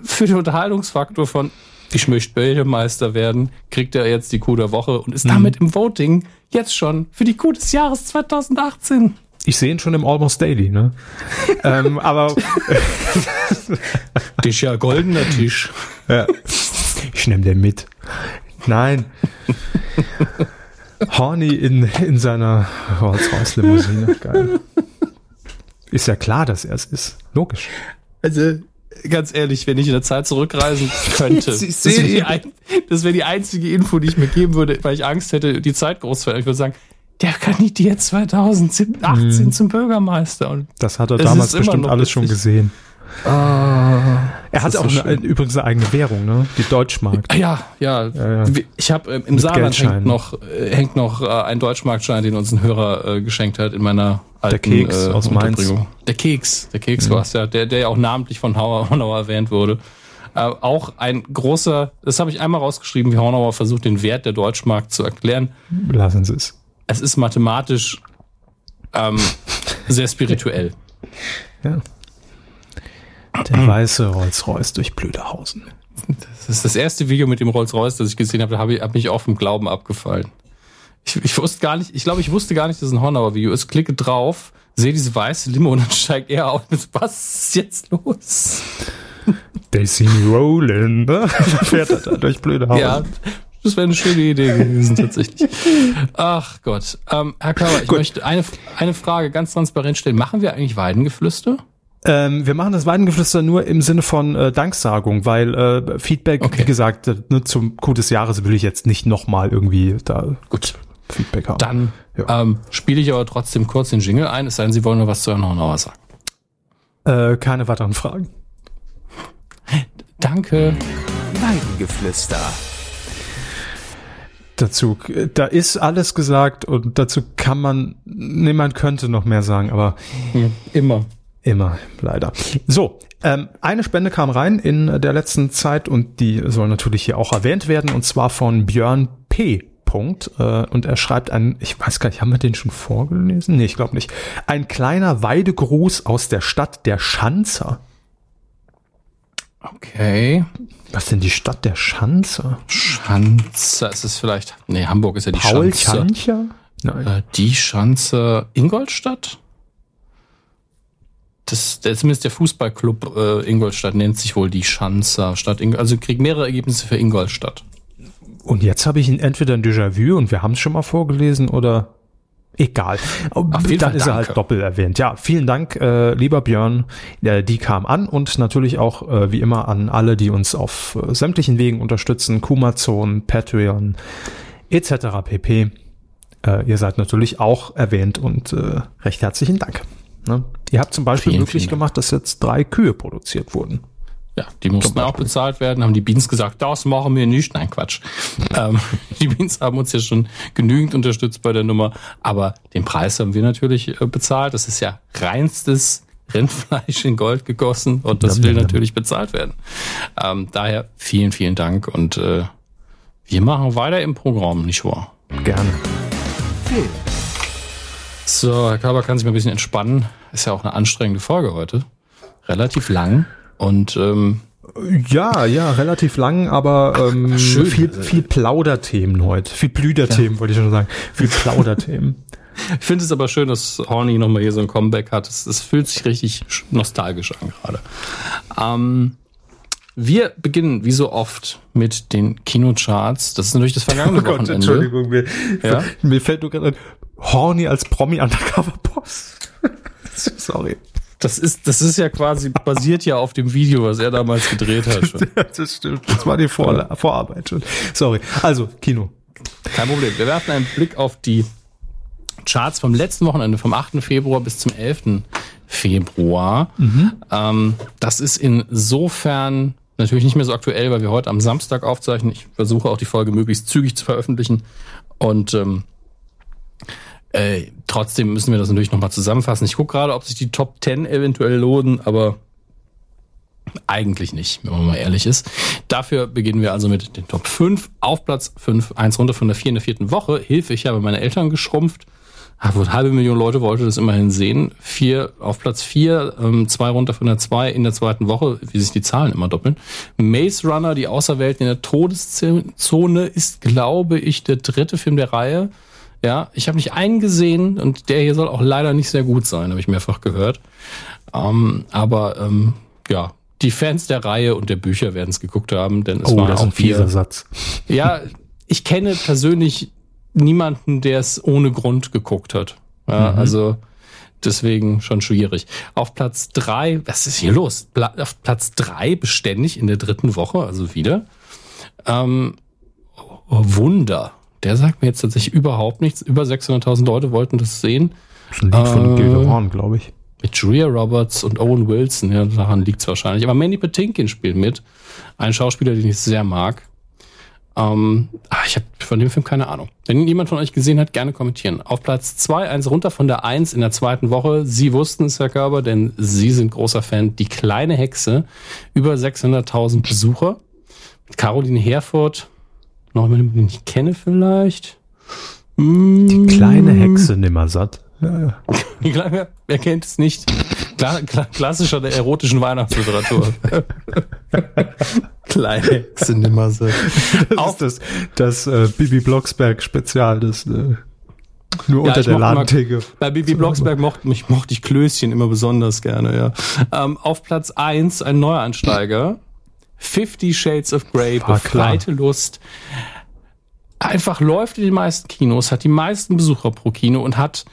für den Unterhaltungsfaktor von ich möchte Bürgermeister werden, kriegt er jetzt die Kuh der Woche und ist damit im Voting jetzt schon für die Kuh des Jahres 2018. Ich sehe ihn schon im Almost Daily, ne? ähm, aber Tisch ja goldener Tisch. Ja. Ich nehme den mit. Nein. Horny in, in seiner Rolls-Royce-Limousine. Geil. Ist ja klar, dass er es ist. Logisch. Also, ganz ehrlich, wenn ich in der Zeit zurückreisen könnte, das wäre die, wär die einzige Info, die ich mir geben würde, weil ich Angst hätte, die Zeit groß zu verändern. Ich würde sagen, der kandidiert 2018 zum Bürgermeister. Und Das hat er damals bestimmt alles schon witzig. Gesehen. er hat auch so eine, übrigens eine eigene Währung, ne? Die Deutschmark. Ah, ja, ja, ja. Ich habe ähm, im Mit Saarland hängt noch, äh, hängt noch äh, ein Deutschmarktschein, den uns ein Hörer äh, geschenkt hat in meiner alten Keks äh, aus Mainz. Der Keks, der Keks war's ja, der, der ja auch namentlich von Hauer, Hornauer erwähnt wurde. Äh, auch ein großer, das habe ich einmal rausgeschrieben, wie Hornauer versucht, den Wert der Deutschmark zu erklären. Lassen Sie es. Es ist mathematisch ähm, sehr spirituell. Ja. Der weiße Rolls-Royce durch Blödehausen. Das ist das erste Video mit dem Rolls-Royce, das ich gesehen habe. Da habe ich hab mich auch vom Glauben abgefallen. Ich, ich wusste gar nicht, ich glaube, ich wusste gar nicht, dass es ein Hornauer-Video ist. Klicke drauf, sehe diese weiße Limo und dann steigt er auf mit, was ist jetzt los? They see me rolling. Ne? Fährt er da durch Blödehausen. Ja, das wäre eine schöne Idee gewesen, tatsächlich. Ach Gott. Ähm, Herr Körber, ich Gut. möchte eine, eine Frage ganz transparent stellen. Machen wir eigentlich Weidengeflüster? Ähm, wir machen das Weidengeflüster nur im Sinne von äh, Danksagung, weil äh, Feedback, Okay. wie gesagt, äh, ne, zum Coup des Jahres will ich jetzt nicht nochmal irgendwie da Gut. Feedback haben. Dann Ja. ähm, spiele ich aber trotzdem kurz den Jingle ein, es sei denn, Sie wollen noch was zu Herrn Hornauer sagen. Äh, keine weiteren Fragen. Danke. Weidengeflüster. Dazu, äh, da ist alles gesagt und dazu kann man, nee, man könnte noch mehr sagen, aber Immer. Immer, leider. So, ähm, eine Spende kam rein in der letzten Zeit und die soll natürlich hier auch erwähnt werden und zwar von Björn P. Punkt, äh, und er schreibt ein, ich weiß gar nicht, haben wir den schon vorgelesen? Nee, ich glaube nicht. Ein kleiner Weidegruß aus der Stadt der Schanzer. Okay. Was denn die Stadt der Schanzer? Schanze. Ist es vielleicht. Nee, Hamburg ist ja die Paul Schanze. Schancher? Nein. Äh, die Schanze Ingolstadt? Das, der, zumindest der Fußballclub äh, Ingolstadt nennt sich wohl die Schanzer Stadt. Ingol also kriegt mehrere Ergebnisse für Ingolstadt. Und jetzt habe ich ihn entweder ein Déjà-vu und wir haben es schon mal vorgelesen oder egal. Auf jeden Dann Fall ist er danke. halt doppelt erwähnt. Ja, vielen Dank, äh, lieber Björn. Äh, die kam an und natürlich auch äh, wie immer an alle, die uns auf äh, sämtlichen Wegen unterstützen. Kumazon, Patreon etc. pp. Äh, ihr seid natürlich auch erwähnt und äh, recht herzlichen Dank. Ne? Ihr habt zum Beispiel Vielen, möglich vielen gemacht, dass jetzt drei Kühe produziert wurden. Ja, die mussten auch bezahlt werden, haben die Beans gesagt, das machen wir nicht. Nein, Quatsch. ähm, die Beans haben uns ja schon genügend unterstützt bei der Nummer, aber den Preis haben wir natürlich äh, bezahlt. Das ist ja reinstes Rindfleisch in Gold gegossen und das will natürlich bezahlt werden. Ähm, daher vielen, vielen Dank und äh, wir machen weiter im Programm, nicht wahr? Gerne. So, Herr Körber kann sich mal ein bisschen entspannen. Ist ja auch eine anstrengende Folge heute. Relativ lang. Und ähm, Ja, ja, relativ lang, aber ähm, Schön. viel, viel Plauderthemen heute. Viel Blüderthemen, wollte ich schon sagen. Viel Plauderthemen. ich finde es aber schön, dass Horny nochmal hier so ein Comeback hat. Es, es fühlt sich richtig sch- nostalgisch an gerade. Ähm, wir beginnen wie so oft mit den Kinocharts. Das ist natürlich das vergangene Wochenende. mir, Ja? mir fällt nur gerade ein, Horny als Promi Undercover Boss. Sorry. Das ist, das ist ja quasi basiert ja auf dem Video, was er damals gedreht hat. Schon. Das stimmt. Das war die Vor Vorarbeit schon. Sorry. Also, Kino. Kein Problem. Wir werfen einen Blick auf die Charts vom letzten Wochenende, vom 8. Februar bis zum 11. Februar. Ähm, das ist insofern natürlich nicht mehr so aktuell, weil wir heute am Samstag aufzeichnen. Ich versuche auch die Folge möglichst zügig zu veröffentlichen. Und ähm, äh, trotzdem müssen wir das natürlich nochmal zusammenfassen. Ich gucke gerade, ob sich die Top 10 eventuell lohnen, aber eigentlich nicht, wenn man mal ehrlich ist. Dafür beginnen wir also mit den Top 5. Auf Platz 5, eins runter von der 4 in der vierten Woche. Hilfe, ich habe meine Eltern geschrumpft. Ah, eine halbe Million Leute wollte das immerhin sehen. Vier auf Platz 4, ähm, zwei runter von der 2 in der zweiten Woche, wie sich die Zahlen immer doppeln. Maze Runner, die Auserwählten in der Todeszone, ist, glaube ich, der dritte Film der Reihe. Ja, ich habe nicht einen gesehen und der hier soll auch leider nicht sehr gut sein, habe ich mehrfach gehört. Ähm, aber ähm, ja, die Fans der Reihe und der Bücher werden es geguckt haben, denn es Oh, war das ist ein auch hier. fieser Satz. Ja, ich kenne persönlich niemanden, der es ohne Grund geguckt hat. Ja, Also deswegen schon schwierig. Auf Platz drei, was ist hier los? Auf Platz drei beständig in der dritten Woche, also wieder. Ähm, oh, Wunder. Der sagt mir jetzt tatsächlich überhaupt nichts. Über 600.000 Leute wollten das sehen. Das ist ein Lied von Äh, Gilderon, glaube ich. Mit Julia Roberts und Owen Wilson, ja, daran liegt's wahrscheinlich. Aber Mandy Patinkin spielt mit. Ein Schauspieler, den ich sehr mag. Ähm, ah, ich habe von dem Film keine Ahnung. Wenn ihn jemand von euch gesehen hat, gerne kommentieren. Auf Platz zwei eins runter von der eins in der zweiten Woche. Sie wussten es, Herr Körber, denn Sie sind großer Fan. Die kleine Hexe. Über 600.000 Besucher. Mit Caroline Herfurth. Noch jemanden, den ich kenne vielleicht. Die kleine Hexe nimmer satt. Ja, ja. Die kleine, wer kennt es nicht? Kla kla klassischer der erotischen Weihnachtsliteratur. Kleine Hexe nimmer so. Das Auf- ist das, das äh, Bibi Blocksberg Spezial, das äh, nur Ja, unter der Ladentheke. Bei Bibi Blocksberg mochte, mich, mochte ich Klößchen immer besonders gerne, ja. Ähm, auf Platz eins ein Neuansteiger. Fifty Shades of Grey, War klar. befreite Lust. Einfach läuft in den meisten Kinos, hat die meisten Besucher pro Kino und hat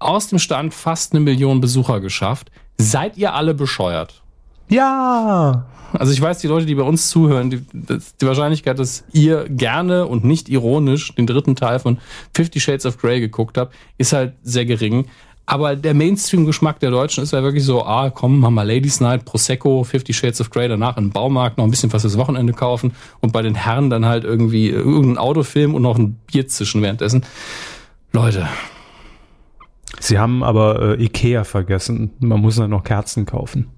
aus dem Stand fast eine Million Besucher geschafft. Seid ihr alle bescheuert? Ja! Also ich weiß, die Leute, die bei uns zuhören, die, die Wahrscheinlichkeit, dass ihr gerne und nicht ironisch den dritten Teil von Fifty Shades of Grey geguckt habt, ist halt sehr gering. Aber der Mainstream-Geschmack der Deutschen ist ja wirklich so, ah, komm, machen wir Ladies Night, Prosecco, Fifty Shades of Grey, danach in den Baumarkt noch ein bisschen was fürs Wochenende kaufen und bei den Herren dann halt irgendwie irgendeinen Autofilm und noch ein Bier zischen währenddessen. Leute, Sie haben aber äh, Ikea vergessen. Man muss dann noch Kerzen kaufen.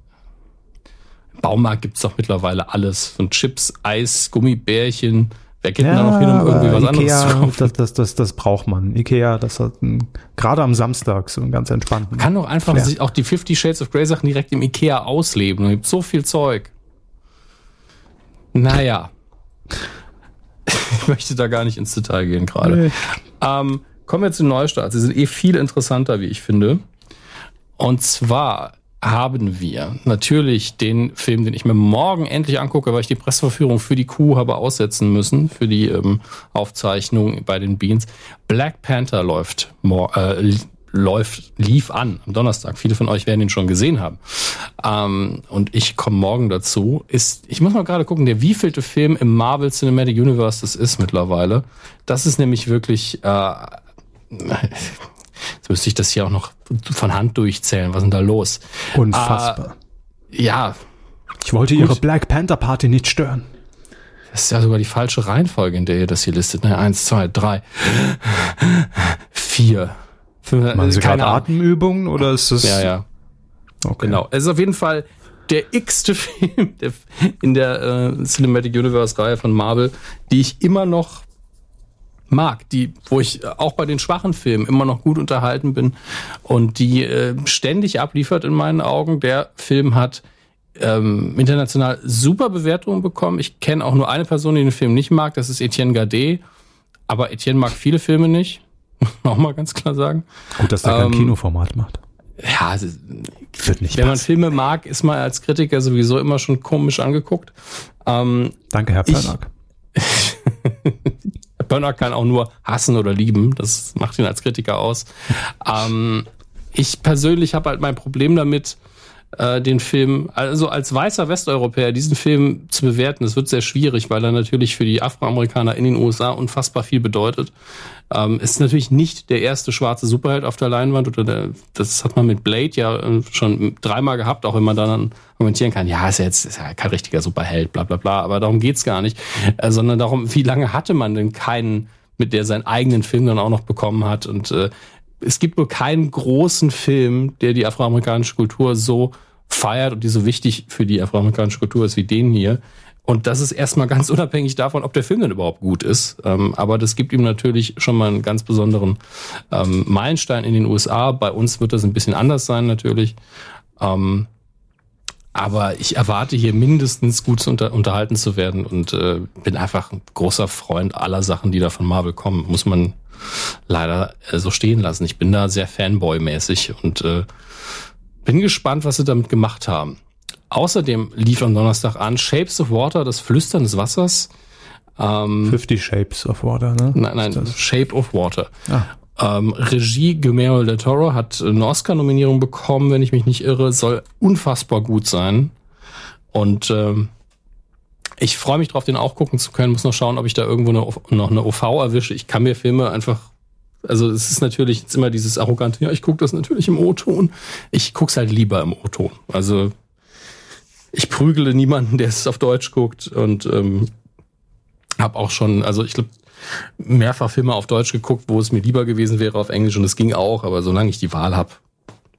Baumarkt gibt's doch mittlerweile alles. Von Chips, Eis, Gummibärchen. Wer geht denn da noch hin, um irgendwie was anderes Ikea, zu kaufen? das, das, das, das braucht man. Ikea, das hat ein, gerade am Samstag so einen ganz entspannten. kann doch einfach Ja. sich auch die 50 Shades of Grey Sachen direkt im Ikea ausleben. Da gibt so viel Zeug. Naja. Ich möchte da gar nicht ins Detail gehen gerade. Nee. Ähm, kommen wir zu den Neustarts. Sie sind eh viel interessanter, wie ich finde. Und zwar haben wir natürlich den Film, den ich mir morgen endlich angucke, weil ich die Presseverführung für die Kuh habe aussetzen müssen, für die ähm, Aufzeichnung bei den Beans. Black Panther läuft, äh, läuft, lief an am Donnerstag. Viele von euch werden ihn schon gesehen haben. Ähm, und ich komme morgen dazu. Ist, ich muss mal gerade gucken, der wievielte Film im Marvel Cinematic Universe das ist mittlerweile. Das ist nämlich wirklich, äh, Jetzt müsste ich das hier auch noch von Hand durchzählen. Was ist denn da los? Unfassbar. Ja, ich wollte Ihre Black Panther Party nicht stören. das ist ja sogar die falsche Reihenfolge, in der ihr das hier listet. Ne? Eins, zwei, drei, vier, fünf. Machen Sie keine. Atemübungen oder ist das? Ja, ja, Okay. genau. Es ist auf jeden Fall der x-te Film der, in der äh, Cinematic Universe-Reihe von Marvel, die ich immer noch mag, die, wo ich auch bei den schwachen Filmen immer noch gut unterhalten bin und die äh, ständig abliefert in meinen Augen. Der Film hat ähm, international super Bewertungen bekommen. Ich kenne auch nur eine Person, die den Film nicht mag, das ist Etienne Gardet. Aber Etienne mag viele Filme nicht, man auch mal ganz klar sagen. Gut, dass der Ähm, kein Kinoformat macht. Ja, Wird nicht wenn man passen. Filme mag, ist man als Kritiker sowieso immer schon komisch angeguckt. Ähm, Danke, Herr Pernack. Bönner kann auch nur hassen oder lieben. Das macht ihn als Kritiker aus. Ähm, ich persönlich habe halt mein Problem damit, äh, den Film, also als weißer Westeuropäer, diesen Film zu bewerten. Das wird sehr schwierig, weil er natürlich für die Afroamerikaner in den USA unfassbar viel bedeutet. Ähm, ist natürlich nicht der erste schwarze Superheld auf der Leinwand oder der, das hat man mit Blade ja äh, schon dreimal gehabt, auch wenn man dann argumentieren kann, ja, ist ja jetzt ist ja kein richtiger Superheld, bla bla bla, aber darum geht's gar nicht, äh, sondern darum, wie lange hatte man denn keinen, mit der seinen eigenen Film dann auch noch bekommen hat und äh, es gibt wohl keinen großen Film, der die afroamerikanische Kultur so feiert und die so wichtig für die afroamerikanische Kultur ist wie den hier. Und das ist erstmal ganz unabhängig davon, ob der Film denn überhaupt gut ist. Ähm, aber das gibt ihm natürlich schon mal einen ganz besonderen ähm, Meilenstein in den USA. Bei uns wird das ein bisschen anders sein natürlich. Ähm, aber ich erwarte hier mindestens gut unter, unterhalten zu werden und äh, bin einfach ein großer Freund aller Sachen, die da von Marvel kommen. Muss man leider äh, so stehen lassen. Ich bin da sehr Fanboy-mäßig und äh, bin gespannt, was sie damit gemacht haben. Außerdem lief am Donnerstag an Shapes of Water, das Flüstern des Wassers. Ähm, Fifty Shapes of Water, ne? nein, nein? Shape of Water. Ah. Ähm, Regie Guillermo del Toro hat eine Oscar-Nominierung bekommen, wenn ich mich nicht irre. Soll unfassbar gut sein. Und ähm, ich freue mich drauf, den auch gucken zu können. Muss noch schauen, ob ich da irgendwo eine, noch eine OV erwische. Ich kann mir Filme einfach. Also es ist natürlich jetzt immer dieses arrogante, ja, ich gucke das natürlich im O-Ton. Ich guck's halt lieber im O-Ton. Also ich prügele niemanden, der es auf Deutsch guckt und ähm, habe auch schon, also ich glaube, mehrfach Filme auf Deutsch geguckt, wo es mir lieber gewesen wäre auf Englisch und es ging auch, aber solange ich die Wahl habe,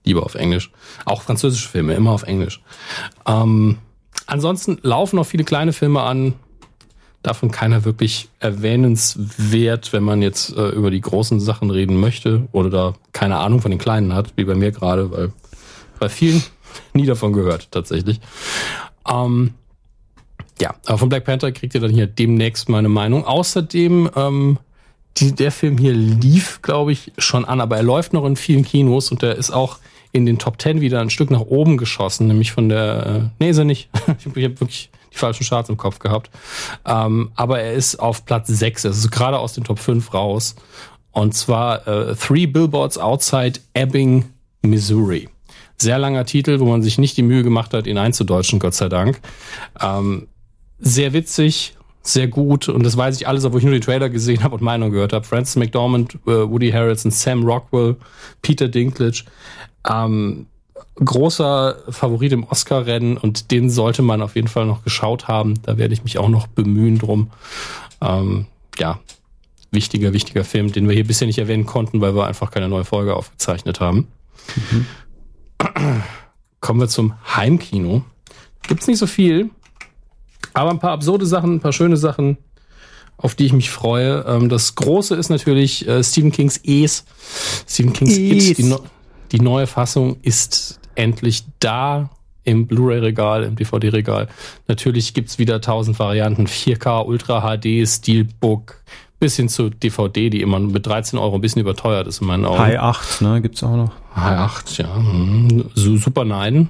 lieber auf Englisch. Auch französische Filme, immer auf Englisch. Ähm, ansonsten laufen noch viele kleine Filme an, davon keiner wirklich erwähnenswert, wenn man jetzt äh, über die großen Sachen reden möchte oder da keine Ahnung von den kleinen hat, wie bei mir gerade, weil bei vielen Nie davon gehört, tatsächlich. Ähm, ja, aber von Black Panther kriegt ihr dann hier demnächst meine Meinung. Außerdem, ähm, die, der Film hier lief, glaube ich, schon an, aber er läuft noch in vielen Kinos und der ist auch in den Top Ten wieder ein Stück nach oben geschossen, nämlich von der, äh, nee, ist er nicht. ich habe hab wirklich die falschen Charts im Kopf gehabt. Ähm, aber er ist auf Platz 6, also gerade aus den Top 5 raus. Und zwar äh, Three Billboards Outside Ebbing, Missouri. Sehr langer Titel, wo man sich nicht die Mühe gemacht hat, ihn einzudeutschen, Gott sei Dank. Ähm, sehr witzig, sehr gut und das weiß ich alles, obwohl ich nur die Trailer gesehen habe und Meinung gehört habe. Francis McDormand, äh, Woody Harrelson, Sam Rockwell, Peter Dinklage. Ähm, großer Favorit im Oscar-Rennen und den sollte man auf jeden Fall noch geschaut haben. Da werde ich mich auch noch bemühen drum. Ähm, ja, wichtiger, wichtiger Film, den wir hier bisher nicht erwähnen konnten, weil wir einfach keine neue Folge aufgezeichnet haben. Mhm. Kommen wir zum Heimkino. Gibt's nicht so viel. Aber ein paar absurde Sachen, ein paar schöne Sachen, auf die ich mich freue. Ähm, das große ist natürlich äh, Stephen Kings Es. Stephen Kings Es. Die, die neue Fassung ist endlich da im Blu-ray-Regal, im DVD-Regal. Natürlich gibt's wieder tausend Varianten. 4K, Ultra HD, Steelbook, bis hin zu DVD, die immer mit 13 Euro ein bisschen überteuert ist in meinen Augen. High 8, ne, gibt's auch noch. High 8, ja. Mhm. Super Nein.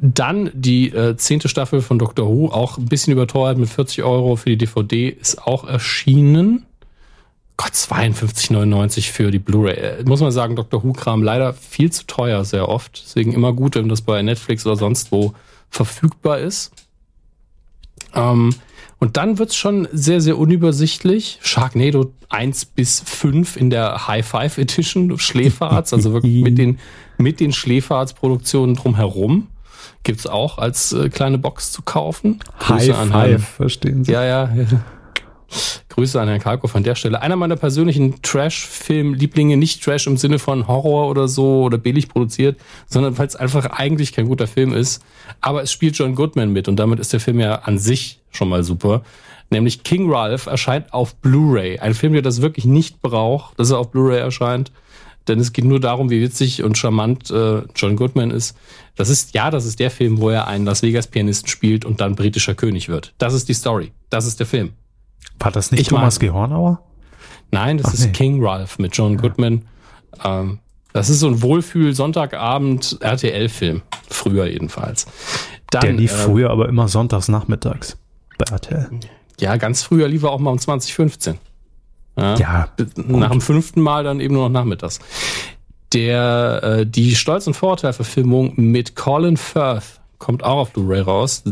Dann die äh, zehnte Staffel von Doctor Who, auch ein bisschen überteuert mit 40 Euro für die DVD, ist auch erschienen. Gott, 52,99 für die Blu-ray. Äh, muss man sagen, Doctor Who-Kram leider viel zu teuer, sehr oft. Deswegen immer gut, wenn das bei Netflix oder sonst wo verfügbar ist. Ähm, und dann wird's schon sehr, sehr unübersichtlich. Sharknado 1 bis 5 in der High Five Edition, Schläferz, also wirklich mit den, mit den Schläferz-Produktionen drumherum gibt's auch als äh, kleine Box zu kaufen. Grüße High an Five, Herrn, verstehen Sie. Ja, ja. Grüße an Herrn Kalkow an der Stelle. Einer meiner persönlichen Trash-Film-Lieblinge, nicht Trash im Sinne von Horror oder so oder billig produziert, sondern weil es einfach eigentlich kein guter Film ist. Aber es spielt John Goodman mit und damit ist der Film ja an sich schon mal super. Nämlich King Ralph erscheint auf Blu-ray. Ein Film, der das wirklich nicht braucht, dass er auf Blu-ray erscheint denn es geht nur darum, wie witzig und charmant äh, John Goodman ist. Das ist, ja, das ist der Film, wo er einen Las Vegas-Pianisten spielt und dann britischer König wird. Das ist die Story. Das ist der Film. War das nicht ich Thomas mein, Gehornauer? Nein, das Ach, ist nee. King Ralph mit John ja. Goodman. Ähm, das ist so ein Wohlfühl-Sonntagabend RTL-Film. Früher jedenfalls. Dann, der lief äh, früher aber immer sonntags nachmittags bei RTL. Ja, ganz früher lief er auch mal um 2015. Ja, ja nach dem fünften Mal dann eben nur noch nachmittags. Der, äh, die Stolz- und Vorurteil-Verfilmung mit Colin Firth kommt auch auf Blu-ray raus.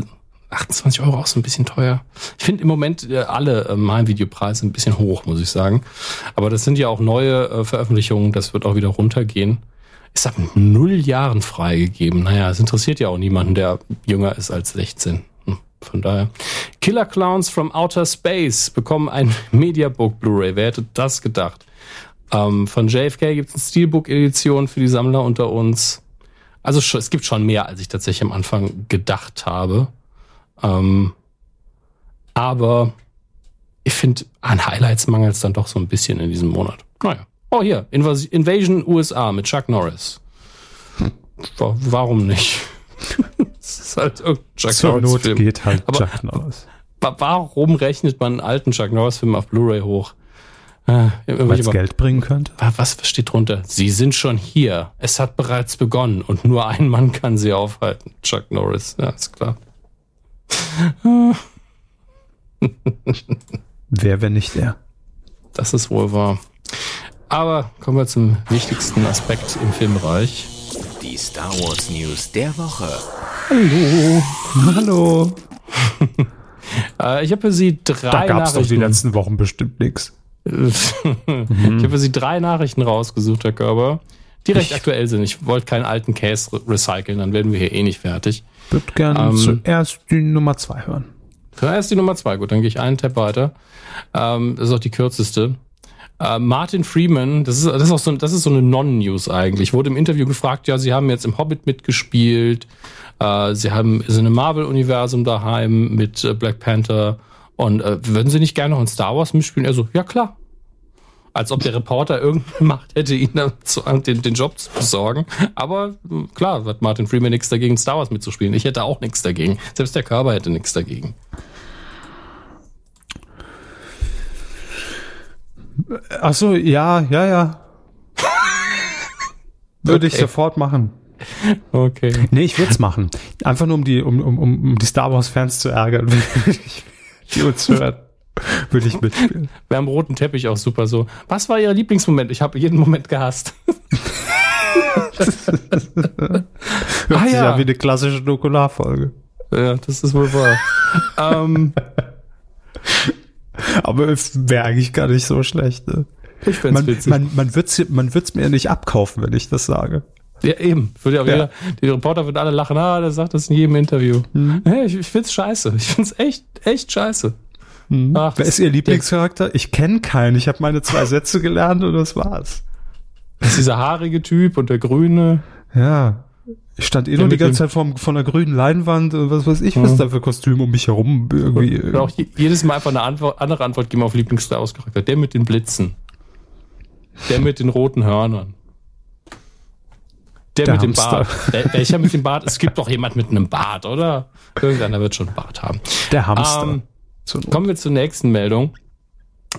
28 Euro auch so ein bisschen teuer. Ich finde im Moment äh, alle ähm, Heimvideopreise ein bisschen hoch, muss ich sagen. Aber das sind ja auch neue äh, Veröffentlichungen, das wird auch wieder runtergehen. Ist ab null Jahren freigegeben. Naja, es interessiert ja auch niemanden, der jünger ist als 16. Von daher. Killer Clowns from Outer Space bekommen ein Mediabook Blu-ray. Wer hätte das gedacht? Ähm, von JFK gibt es eine Steelbook-Edition für die Sammler unter uns. Also es gibt schon mehr, als ich tatsächlich am Anfang gedacht habe. Ähm, aber ich finde, an Highlights mangelt es dann doch so ein bisschen in diesem Monat. Naja. Oh, hier, Invas Invasion USA mit Chuck Norris. Hm. Warum nicht? ist halt irgendein Chuck Zur Norris Not Film. geht halt Aber Chuck Norris. Warum rechnet man einen alten Chuck Norris Film auf Blu-ray hoch? Äh, Weil es Geld bringen könnte? Was steht drunter? Sie sind schon hier. Es hat bereits begonnen und nur ein Mann kann sie aufhalten. Chuck Norris, ja, ist klar. Wer, wenn nicht er? Das ist wohl wahr. Aber kommen wir zum wichtigsten Aspekt im Filmbereich. Die Star Wars News der Woche. Hallo. Hallo. äh, ich habe für Sie drei da gab's Nachrichten. doch die letzten Wochen bestimmt nichts. ich habe für Sie drei Nachrichten rausgesucht, Herr Körber, die recht ich aktuell sind. Ich wollte keinen alten Case recyceln, dann werden wir hier eh nicht fertig. Ich würde gerne ähm, zuerst die Nummer zwei hören. Zuerst die Nummer zwei, gut, dann gehe ich einen Tab weiter. Ähm, das ist auch die kürzeste. Uh, Martin Freeman, das ist, das ist auch so, das ist so eine Non-News eigentlich, wurde im Interview gefragt, ja, sie haben jetzt im Hobbit mitgespielt, uh, sie haben sind im Marvel-Universum daheim mit uh, Black Panther und würden sie nicht gerne noch in Star Wars mitspielen? Er so, ja klar. Als ob der Reporter irgendeine Macht hätte, ihn dazu, den, den Job zu besorgen. Aber klar, hat Martin Freeman nichts dagegen, Star Wars mitzuspielen. Ich hätte auch nichts dagegen. Selbst der Körper hätte nichts dagegen. Ach so, ja, ja, ja. Würde ich Okay. sofort machen. Okay. Nee, ich würde es machen. Einfach nur um die, um, um, um die Star Wars Fans zu ärgern, die uns hören. Würde ich mitspielen. Wäre am roten Teppich auch super so. Was war Ihr Lieblingsmoment? Ich habe jeden Moment gehasst. Hört Ah, sich ja. wie eine klassische Dokularfolge. Ja, das ist wohl wahr. ähm, Aber es wäre eigentlich gar nicht so schlecht. Ne? ich find's Man, witzig. man, man man wird's mir nicht abkaufen, wenn ich das sage. Ja, eben. Würde ja auch. Jeder, die Reporter würden alle lachen. Ah, der sagt das in jedem Interview. Hey, ich, ich find's scheiße. Ich find's echt, echt scheiße. Ach, Wer ist Ihr Lieblingscharakter? Ich kenne keinen. Ich habe meine zwei Sätze gelernt und das war's. Das ist dieser haarige Typ und der grüne. Ja. Ich stand eh nur die ganze Zeit vor, vor einer grünen Leinwand und was weiß ich, was Mhm. da für Kostüme um mich herum irgendwie. Und auch je, jedes Mal einfach eine Antwort, andere Antwort geben auf Lieblings-Star Wars-Charakter. Der mit den Blitzen. Der mit den roten Hörnern. Der, Der mit dem Hamster. Bart. Der, welcher mit dem Bart? Es gibt doch jemand mit einem Bart, oder? Irgendeiner wird schon einen Bart haben. Der Hamster. Ähm. Kommen wir zur nächsten Meldung.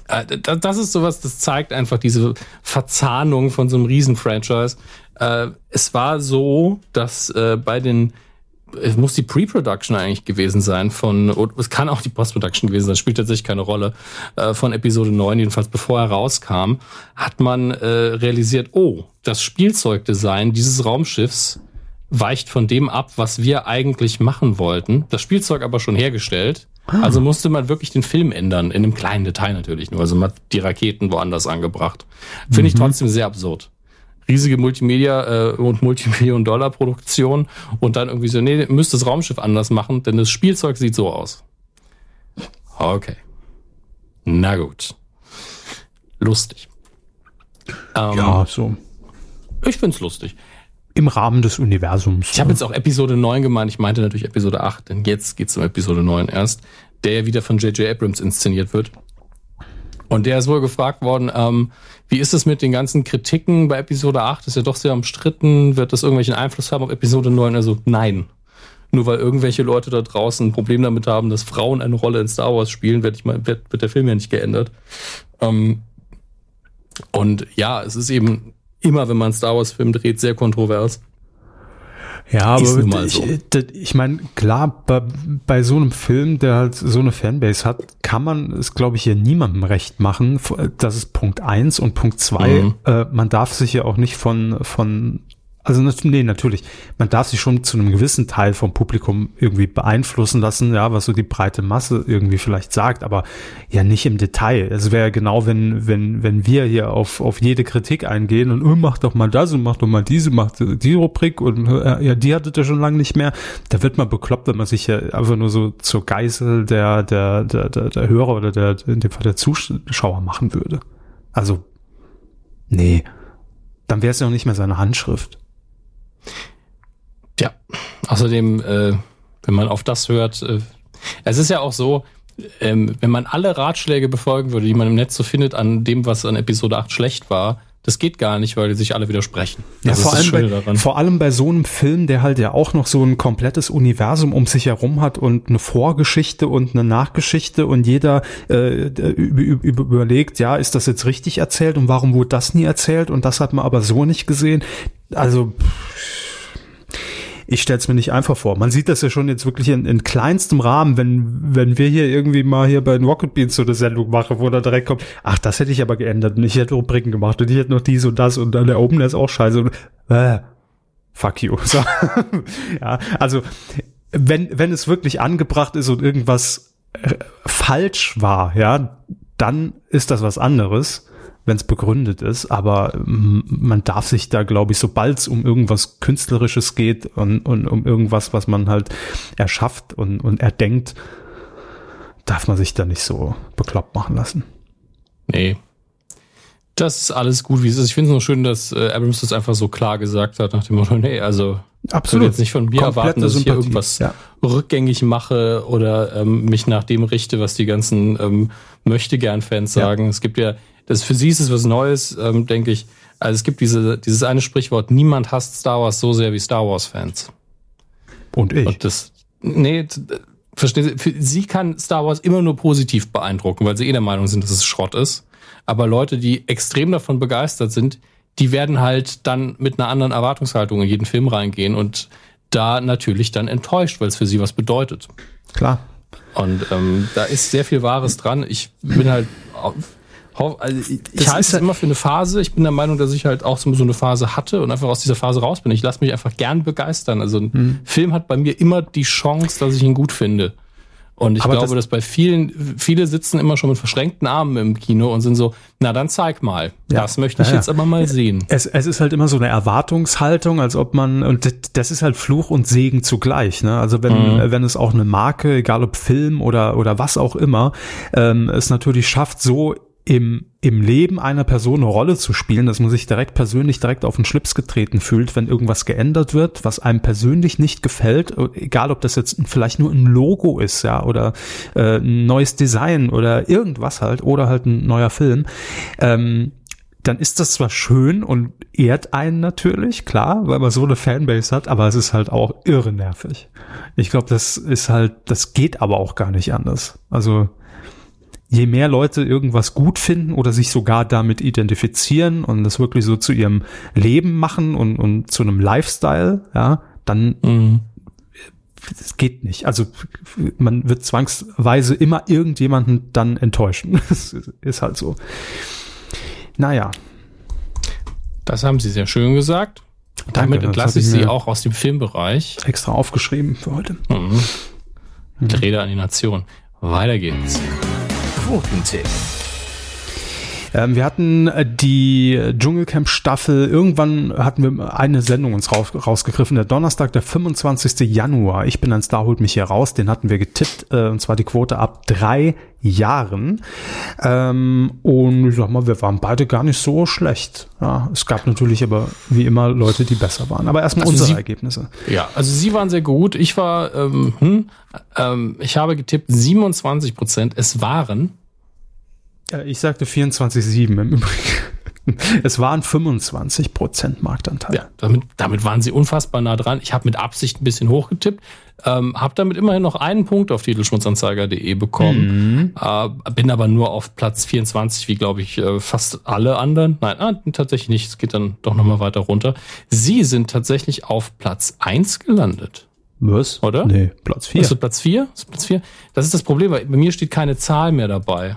Äh, da- Das ist sowas, das zeigt einfach diese Verzahnung von so einem Riesen-Franchise. Äh, Es war so, dass äh, bei den es muss die Pre-Production eigentlich gewesen sein von, es kann auch die Post-Production gewesen sein, spielt tatsächlich keine Rolle, äh, von Episode 9, jedenfalls bevor er rauskam, hat man äh, realisiert, oh, das Spielzeugdesign dieses Raumschiffs weicht von dem ab, was wir eigentlich machen wollten. Das Spielzeug aber schon hergestellt. Also musste man wirklich den Film ändern, in einem kleinen Detail natürlich nur. Also man hat die Raketen woanders angebracht. Finde ich trotzdem sehr absurd. Riesige Multimedia- äh, und Multimillion-Dollar-Produktion und dann irgendwie so, nee, müsst das Raumschiff anders machen, denn das Spielzeug sieht so aus. Okay. Na gut. Lustig. Ähm, ja, so. Ich find's lustig. Im Rahmen des Universums. Ich habe jetzt auch Episode 9 gemeint, ich meinte natürlich Episode 8, denn jetzt geht's um Episode 9 erst, der ja wieder von J.J. Abrams inszeniert wird. Und der ist wohl gefragt worden, ähm, wie ist es mit den ganzen Kritiken bei Episode 8? Ist ja doch sehr umstritten. Wird das irgendwelchen Einfluss haben auf Episode 9? Also nein. Nur weil irgendwelche Leute da draußen ein Problem damit haben, dass Frauen eine Rolle in Star Wars spielen, wird, ich mal, wird, wird der Film ja nicht geändert. Ähm, und ja, es ist eben immer, wenn man einen Star Wars-Film dreht, sehr kontrovers. Ja, aber ich, so. das- ich meine, klar, bei, bei so einem Film, der halt so eine Fanbase hat, kann man es, glaube ich, hier niemandem recht machen. Das ist Punkt eins und Punkt zwei. Mhm. Äh, man darf sich ja auch nicht von, von, also nee, natürlich, man darf sich schon zu einem gewissen Teil vom Publikum irgendwie beeinflussen lassen, ja, was so die breite Masse irgendwie vielleicht sagt, aber ja nicht im Detail. Es wäre ja genau, wenn, wenn, wenn wir hier auf, auf jede Kritik eingehen und, oh, mach doch mal das und mach doch mal diese, mach die Rubrik und äh, ja, die hattet ihr schon lange nicht mehr. Da wird man bekloppt, wenn man sich ja einfach nur so zur Geißel der, der, der, der, der Hörer oder der, in dem Fall der Zuschauer machen würde. Also, nee. Dann wäre es ja auch nicht mehr seine Handschrift. Ja, außerdem, äh, wenn man auf das hört, äh, es ist ja auch so, ähm, wenn man alle Ratschläge befolgen würde, die man im Netz so findet, an dem, was an Episode 8 schlecht war, das geht gar nicht, weil die sich alle widersprechen. Ja, Das vor, allem bei, vor allem bei so einem Film, der halt ja auch noch so ein komplettes Universum um sich herum hat und eine Vorgeschichte und eine Nachgeschichte und jeder äh, über, über, überlegt, ja, ist das jetzt richtig erzählt und warum wurde das nie erzählt und das hat man aber so nicht gesehen. Also ich stell's mir nicht einfach vor. Man sieht das ja schon jetzt wirklich in, in kleinstem Rahmen, wenn, wenn wir hier irgendwie mal hier bei den Rocket Beans so eine Sendung machen, wo da direkt kommt, ach, das hätte ich aber geändert und ich hätte Rubriken gemacht und ich hätte noch dies und das und dann der Open, der ist auch scheiße und äh, fuck you. So. ja, also wenn, wenn es wirklich angebracht ist und irgendwas äh, falsch war, ja, dann ist das was anderes wenn es begründet ist, aber mm, man darf sich da, glaube ich, sobald es um irgendwas Künstlerisches geht und, und um irgendwas, was man halt erschafft und, und erdenkt, darf man sich da nicht so bekloppt machen lassen. Nee. Das ist alles gut, wie es ist. Ich finde es nur schön, dass äh, Abrams das einfach so klar gesagt hat, nach dem Motto, nee, also ich würde jetzt nicht von mir Komplette erwarten, dass ich hier Sympathie. irgendwas Ja. rückgängig mache oder ähm, mich nach dem richte, was die ganzen ähm, möchte gern Fans Ja. sagen. Es gibt ja, das für sie ist es was Neues, ähm, denke ich. Also es gibt diese, dieses eine Sprichwort, niemand hasst Star Wars so sehr wie Star Wars-Fans. Und ich. Und das, nee, Sie, für sie kann Star Wars immer nur positiv beeindrucken, weil sie eh der Meinung sind, dass es Schrott ist. Aber Leute, die extrem davon begeistert sind, die werden halt dann mit einer anderen Erwartungshaltung in jeden Film reingehen und da natürlich dann enttäuscht, weil es für sie was bedeutet. Klar. Und ähm, da ist sehr viel Wahres dran. Ich bin halt, also ich, ich Das halte es ja- immer für eine Phase. Ich bin der Meinung, dass ich halt auch so eine Phase hatte und einfach aus dieser Phase raus bin. Ich lasse mich einfach gern begeistern. Also ein Mhm. Film hat bei mir immer die Chance, dass ich ihn gut finde. Und ich Aber glaube, das- dass bei vielen, viele sitzen immer schon mit verschränkten Armen im Kino und sind so, na dann zeig mal. Ja. Das möchte ich Ja, ja. jetzt aber mal sehen. Es, es ist halt immer so eine Erwartungshaltung, als ob man, und das- ist halt Fluch und Segen zugleich. Ne? Also wenn, wenn es auch eine Marke, egal ob Film oder, oder was auch immer, ähm, es natürlich schafft, so im, im Leben einer Person eine Rolle zu spielen, dass man sich direkt persönlich direkt auf den Schlips getreten fühlt, wenn irgendwas geändert wird, was einem persönlich nicht gefällt, egal ob das jetzt vielleicht nur ein Logo ist, ja, oder äh, ein neues Design oder irgendwas halt, oder halt ein neuer Film. Ähm, dann ist das zwar schön und ehrt einen natürlich, klar, weil man so eine Fanbase hat, aber es ist halt auch irre nervig. Ich glaube, das ist halt, das geht aber auch gar nicht anders. Also je mehr Leute irgendwas gut finden oder sich sogar damit identifizieren und das wirklich so zu ihrem Leben machen und, und zu einem Lifestyle, ja, dann Mhm. es geht nicht. Also man wird zwangsweise immer irgendjemanden dann enttäuschen. Das ist halt so. Naja, Das haben Sie sehr schön gesagt. Danke, Damit entlasse ich ich Sie auch aus dem Filmbereich. extra aufgeschrieben für heute. Mhm. Mit Rede an die Nation. Weiter geht's. Quotentipp. Ähm, wir hatten äh, die Dschungelcamp-Staffel, irgendwann hatten wir eine Sendung uns raus, rausgegriffen, der Donnerstag, der 25. Januar. Ich bin ein Star, holt mich hier raus, den hatten wir getippt, äh, und zwar die Quote ab drei Jahren. Ähm, und ich sag mal, wir waren beide gar nicht so schlecht. Ja, es gab natürlich aber wie immer Leute, die besser waren. Aber erstmal Also unsere Sie- Ergebnisse. Ja, also Sie waren sehr gut. Ich war, ähm, hm, ähm, ich habe getippt 27 Prozent. Es waren, Ich sagte 24,7 im Übrigen. Es waren 25 Prozent Marktanteil. ja, damit, damit waren Sie unfassbar nah dran. Ich habe mit Absicht ein bisschen hochgetippt, ähm, habe damit immerhin noch einen Punkt auf titelschmutzanzeiger.de bekommen, äh, bin aber nur auf Platz 24, wie glaube ich äh, fast alle anderen. Nein, ah, tatsächlich nicht. Es geht dann doch nochmal weiter runter. Sie sind tatsächlich auf Platz 1 gelandet. Was? Oder? Nee, Platz 4. Ist das Platz 4? Ist das Platz 4? Das ist das Problem, weil bei mir steht keine Zahl mehr dabei,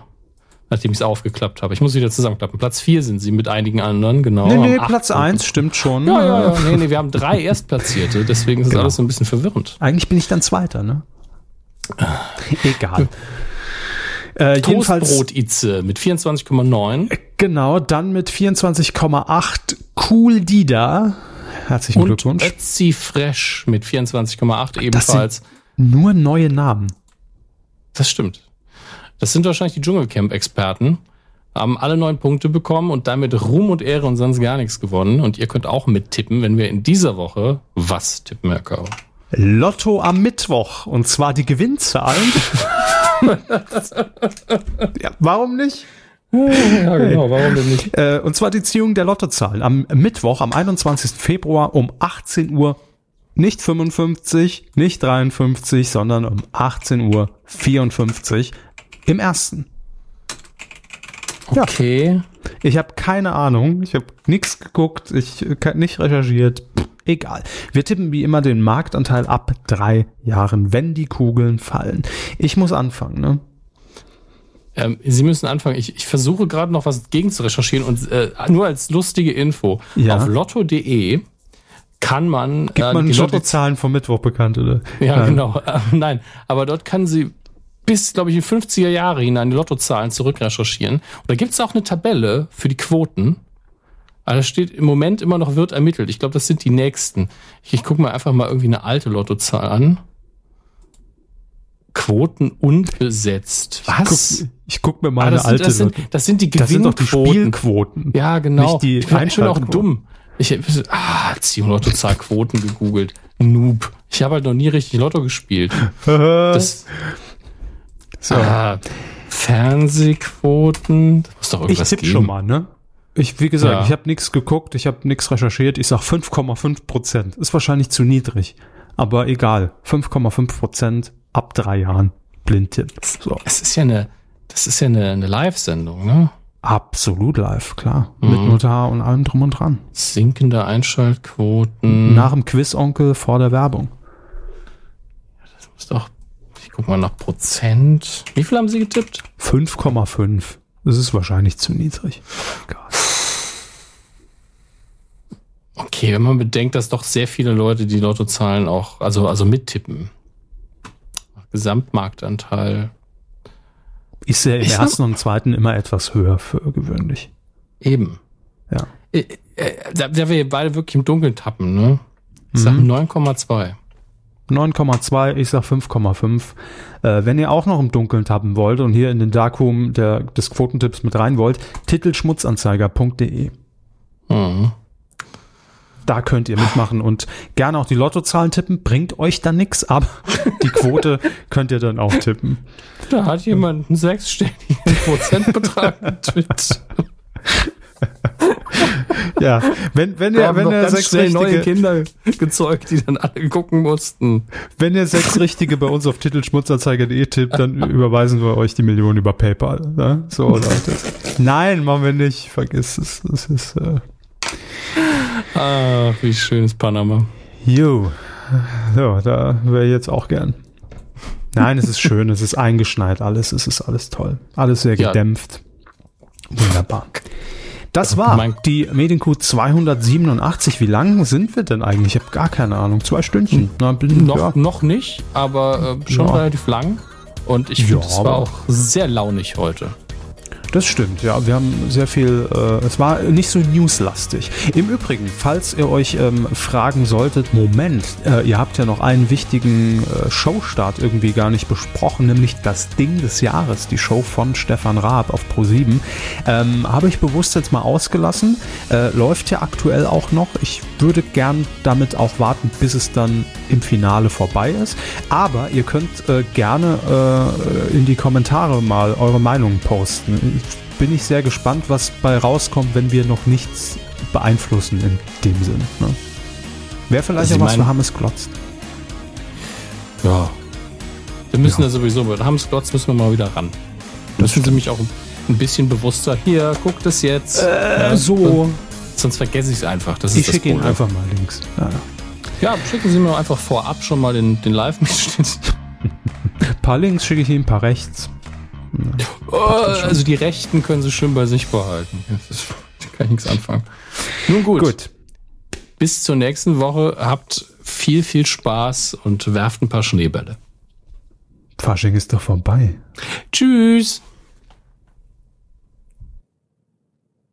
nachdem ich es aufgeklappt habe. Ich muss wieder zusammenklappen. Platz 4 sind sie mit einigen anderen, genau. Nee, nee, Platz achten. 1 stimmt schon. Ja, ja, ja. Nee, nee, wir haben drei Erstplatzierte, deswegen ist das Genau. alles so ein bisschen verwirrend. Eigentlich bin ich dann Zweiter, ne? Egal. Äh, Toastbrot-Itze mit 24,9 genau, dann mit 24,8 Cool Dida. Herzlichen und Glückwunsch. Ötzi Fresh mit 24,8 Das ebenfalls. nur neue Namen. Das stimmt. Das sind wahrscheinlich die Dschungelcamp-Experten. Haben alle neun Punkte bekommen und damit Ruhm und Ehre und sonst gar nichts gewonnen. Und ihr könnt auch mittippen, wenn wir in dieser Woche was tippen, Herr Kau. Lotto am Mittwoch. Und zwar die Gewinnzahlen. ja, warum nicht? Ja, genau, warum denn nicht? Äh, und zwar die Ziehung der Lottozahlen. Am Mittwoch, am 21. Februar um 18 Uhr, nicht 55, nicht 53, sondern um 18 Uhr 54 im ersten. Ja. Okay. Ich habe keine Ahnung, ich habe nichts geguckt, ich habe nicht recherchiert. Pff, egal. Wir tippen wie immer den Marktanteil ab drei Jahren, wenn die Kugeln fallen. Ich muss anfangen, ne? Ähm, Sie müssen anfangen. Ich, ich versuche gerade noch was gegen zu recherchieren und äh, nur als lustige Info. Ja. Auf lotto.de kann man, Gibt äh, man die schon die Lotto Zahlen vom Mittwoch bekannt, oder? Ja, Nein. genau. Ähm, nein, aber dort kann sie bis, glaube ich, in 50er Jahre hinein die Lottozahlen zurückrecherchieren. Und da gibt es auch eine Tabelle für die Quoten. Aber da steht im Moment immer noch wird ermittelt. Ich glaube, das sind die nächsten. Ich, ich gucke mir einfach mal irgendwie eine alte Lottozahl an. Quoten unbesetzt. Was? Guck, ich guck mir Ah, meine das, sind, alte das, sind, das sind die Das sind doch die Gewinnquoten. Spielquoten. Ja, genau. Nicht die ich, bin, ich bin auch dumm. Ich habe ah, Lottozahl Quoten gegoogelt. Noob. Ich habe halt noch nie richtig Lotto gespielt. Das, So. ah, Fernsehquoten. Das muss doch Ich irgendwas tippe geben. schon mal, ne? Ich, wie gesagt, Ja. ich habe nichts geguckt, ich habe nichts recherchiert. Ich sag 5,5 Prozent. Ist wahrscheinlich zu niedrig. Aber egal. 5,5 Prozent ab drei Jahren. Blindtipp. So. Es ist ja eine, das ist ja eine, eine Live-Sendung, ne? Absolut live, klar. Mhm. Mit Notar und allem drum und dran. Sinkende Einschaltquoten. Nach dem Quiz-Onkel vor der Werbung. Ist doch, ich guck mal nach Prozent. Wie viel haben Sie getippt? 5,5. Das ist wahrscheinlich zu niedrig. Okay, wenn man bedenkt, dass doch sehr viele Leute die Lottozahlen auch, also, also mittippen. Gesamtmarktanteil. Ist ja im Ich ersten und zweiten immer etwas höher für gewöhnlich. Eben. Ja. Äh, äh, Da, da wir beide wirklich im Dunkeln tappen, ne? Ich sag 9,2. 9,2, ich sag 5,5. Äh, wenn ihr auch noch im Dunkeln tappen wollt und hier in den Darkroom der, des Quotentipps mit rein wollt, titelschmutzanzeiger.de. Mhm. Da könnt ihr mitmachen und gerne auch die Lottozahlen tippen. Bringt euch dann nix, aber die Quote könnt ihr dann auch tippen. Da hat jemand einen sechsstelligen Prozentbetrag getippt. Ja, wenn, wenn haben wenn ganz sechs schnell neue richtige, Kinder gezeugt, die dann alle gucken mussten. wenn ihr sechs richtige bei uns auf titelschmutzanzeiger.de tippt, dann überweisen wir euch die Million über PayPal. Ne? So, Leute. Nein, machen wir nicht. Vergiss es. Das ist, äh, Ah, wie schön ist Panama. Jo, so, da wäre ich jetzt auch gern. Nein, es ist schön, es ist eingeschneit alles, es ist alles toll. Alles sehr Ja. gedämpft. Wunderbar. Das war Mein- die Medienkuh 287. Wie lang sind wir denn eigentlich? Ich habe gar keine Ahnung. Zwei Stündchen. Na, bin, Noch, ja. noch nicht, aber äh, schon Ja. relativ lang. Und ich finde, Ja, es war auch sehr launig heute. Das stimmt, ja. Wir haben sehr viel, äh, es war nicht so newslastig. Im Übrigen, falls ihr euch ähm, fragen solltet, Moment, äh, ihr habt ja noch einen wichtigen äh, Showstart irgendwie gar nicht besprochen, nämlich das Ding des Jahres, die Show von Stefan Raab auf Pro7. Ähm, Habe ich bewusst jetzt mal ausgelassen. Äh, läuft ja aktuell auch noch. Ich würde gern damit auch warten, bis es dann im Finale vorbei ist. Aber ihr könnt äh, gerne äh, in die Kommentare mal eure Meinung posten. Bin ich sehr gespannt, was bei rauskommt, wenn wir noch nichts beeinflussen in dem Sinn. Ne? Wäre vielleicht auch was für Hammes Glotzt. Ja. Wir müssen Ja. da sowieso mit Hamsklotz müssen wir mal wieder ran. Das sind mich auch ein bisschen bewusster. Hier, guckt es jetzt. Ja, so. Sonst vergesse ich es einfach. Das Ich ist das schicke ihn einfach mal links. Ja. Ja, schicken Sie mir einfach vorab schon mal den, den Live-Mitschnitt. Ein paar links schicke ich ihm, ein paar rechts. Oh, also die Rechten können Sie schön bei sich behalten. Das da kann ich nichts anfangen. Nun gut. Gut. Bis zur nächsten Woche. Habt viel, viel Spaß und werft ein paar Schneebälle. Fasching ist doch vorbei. Tschüss.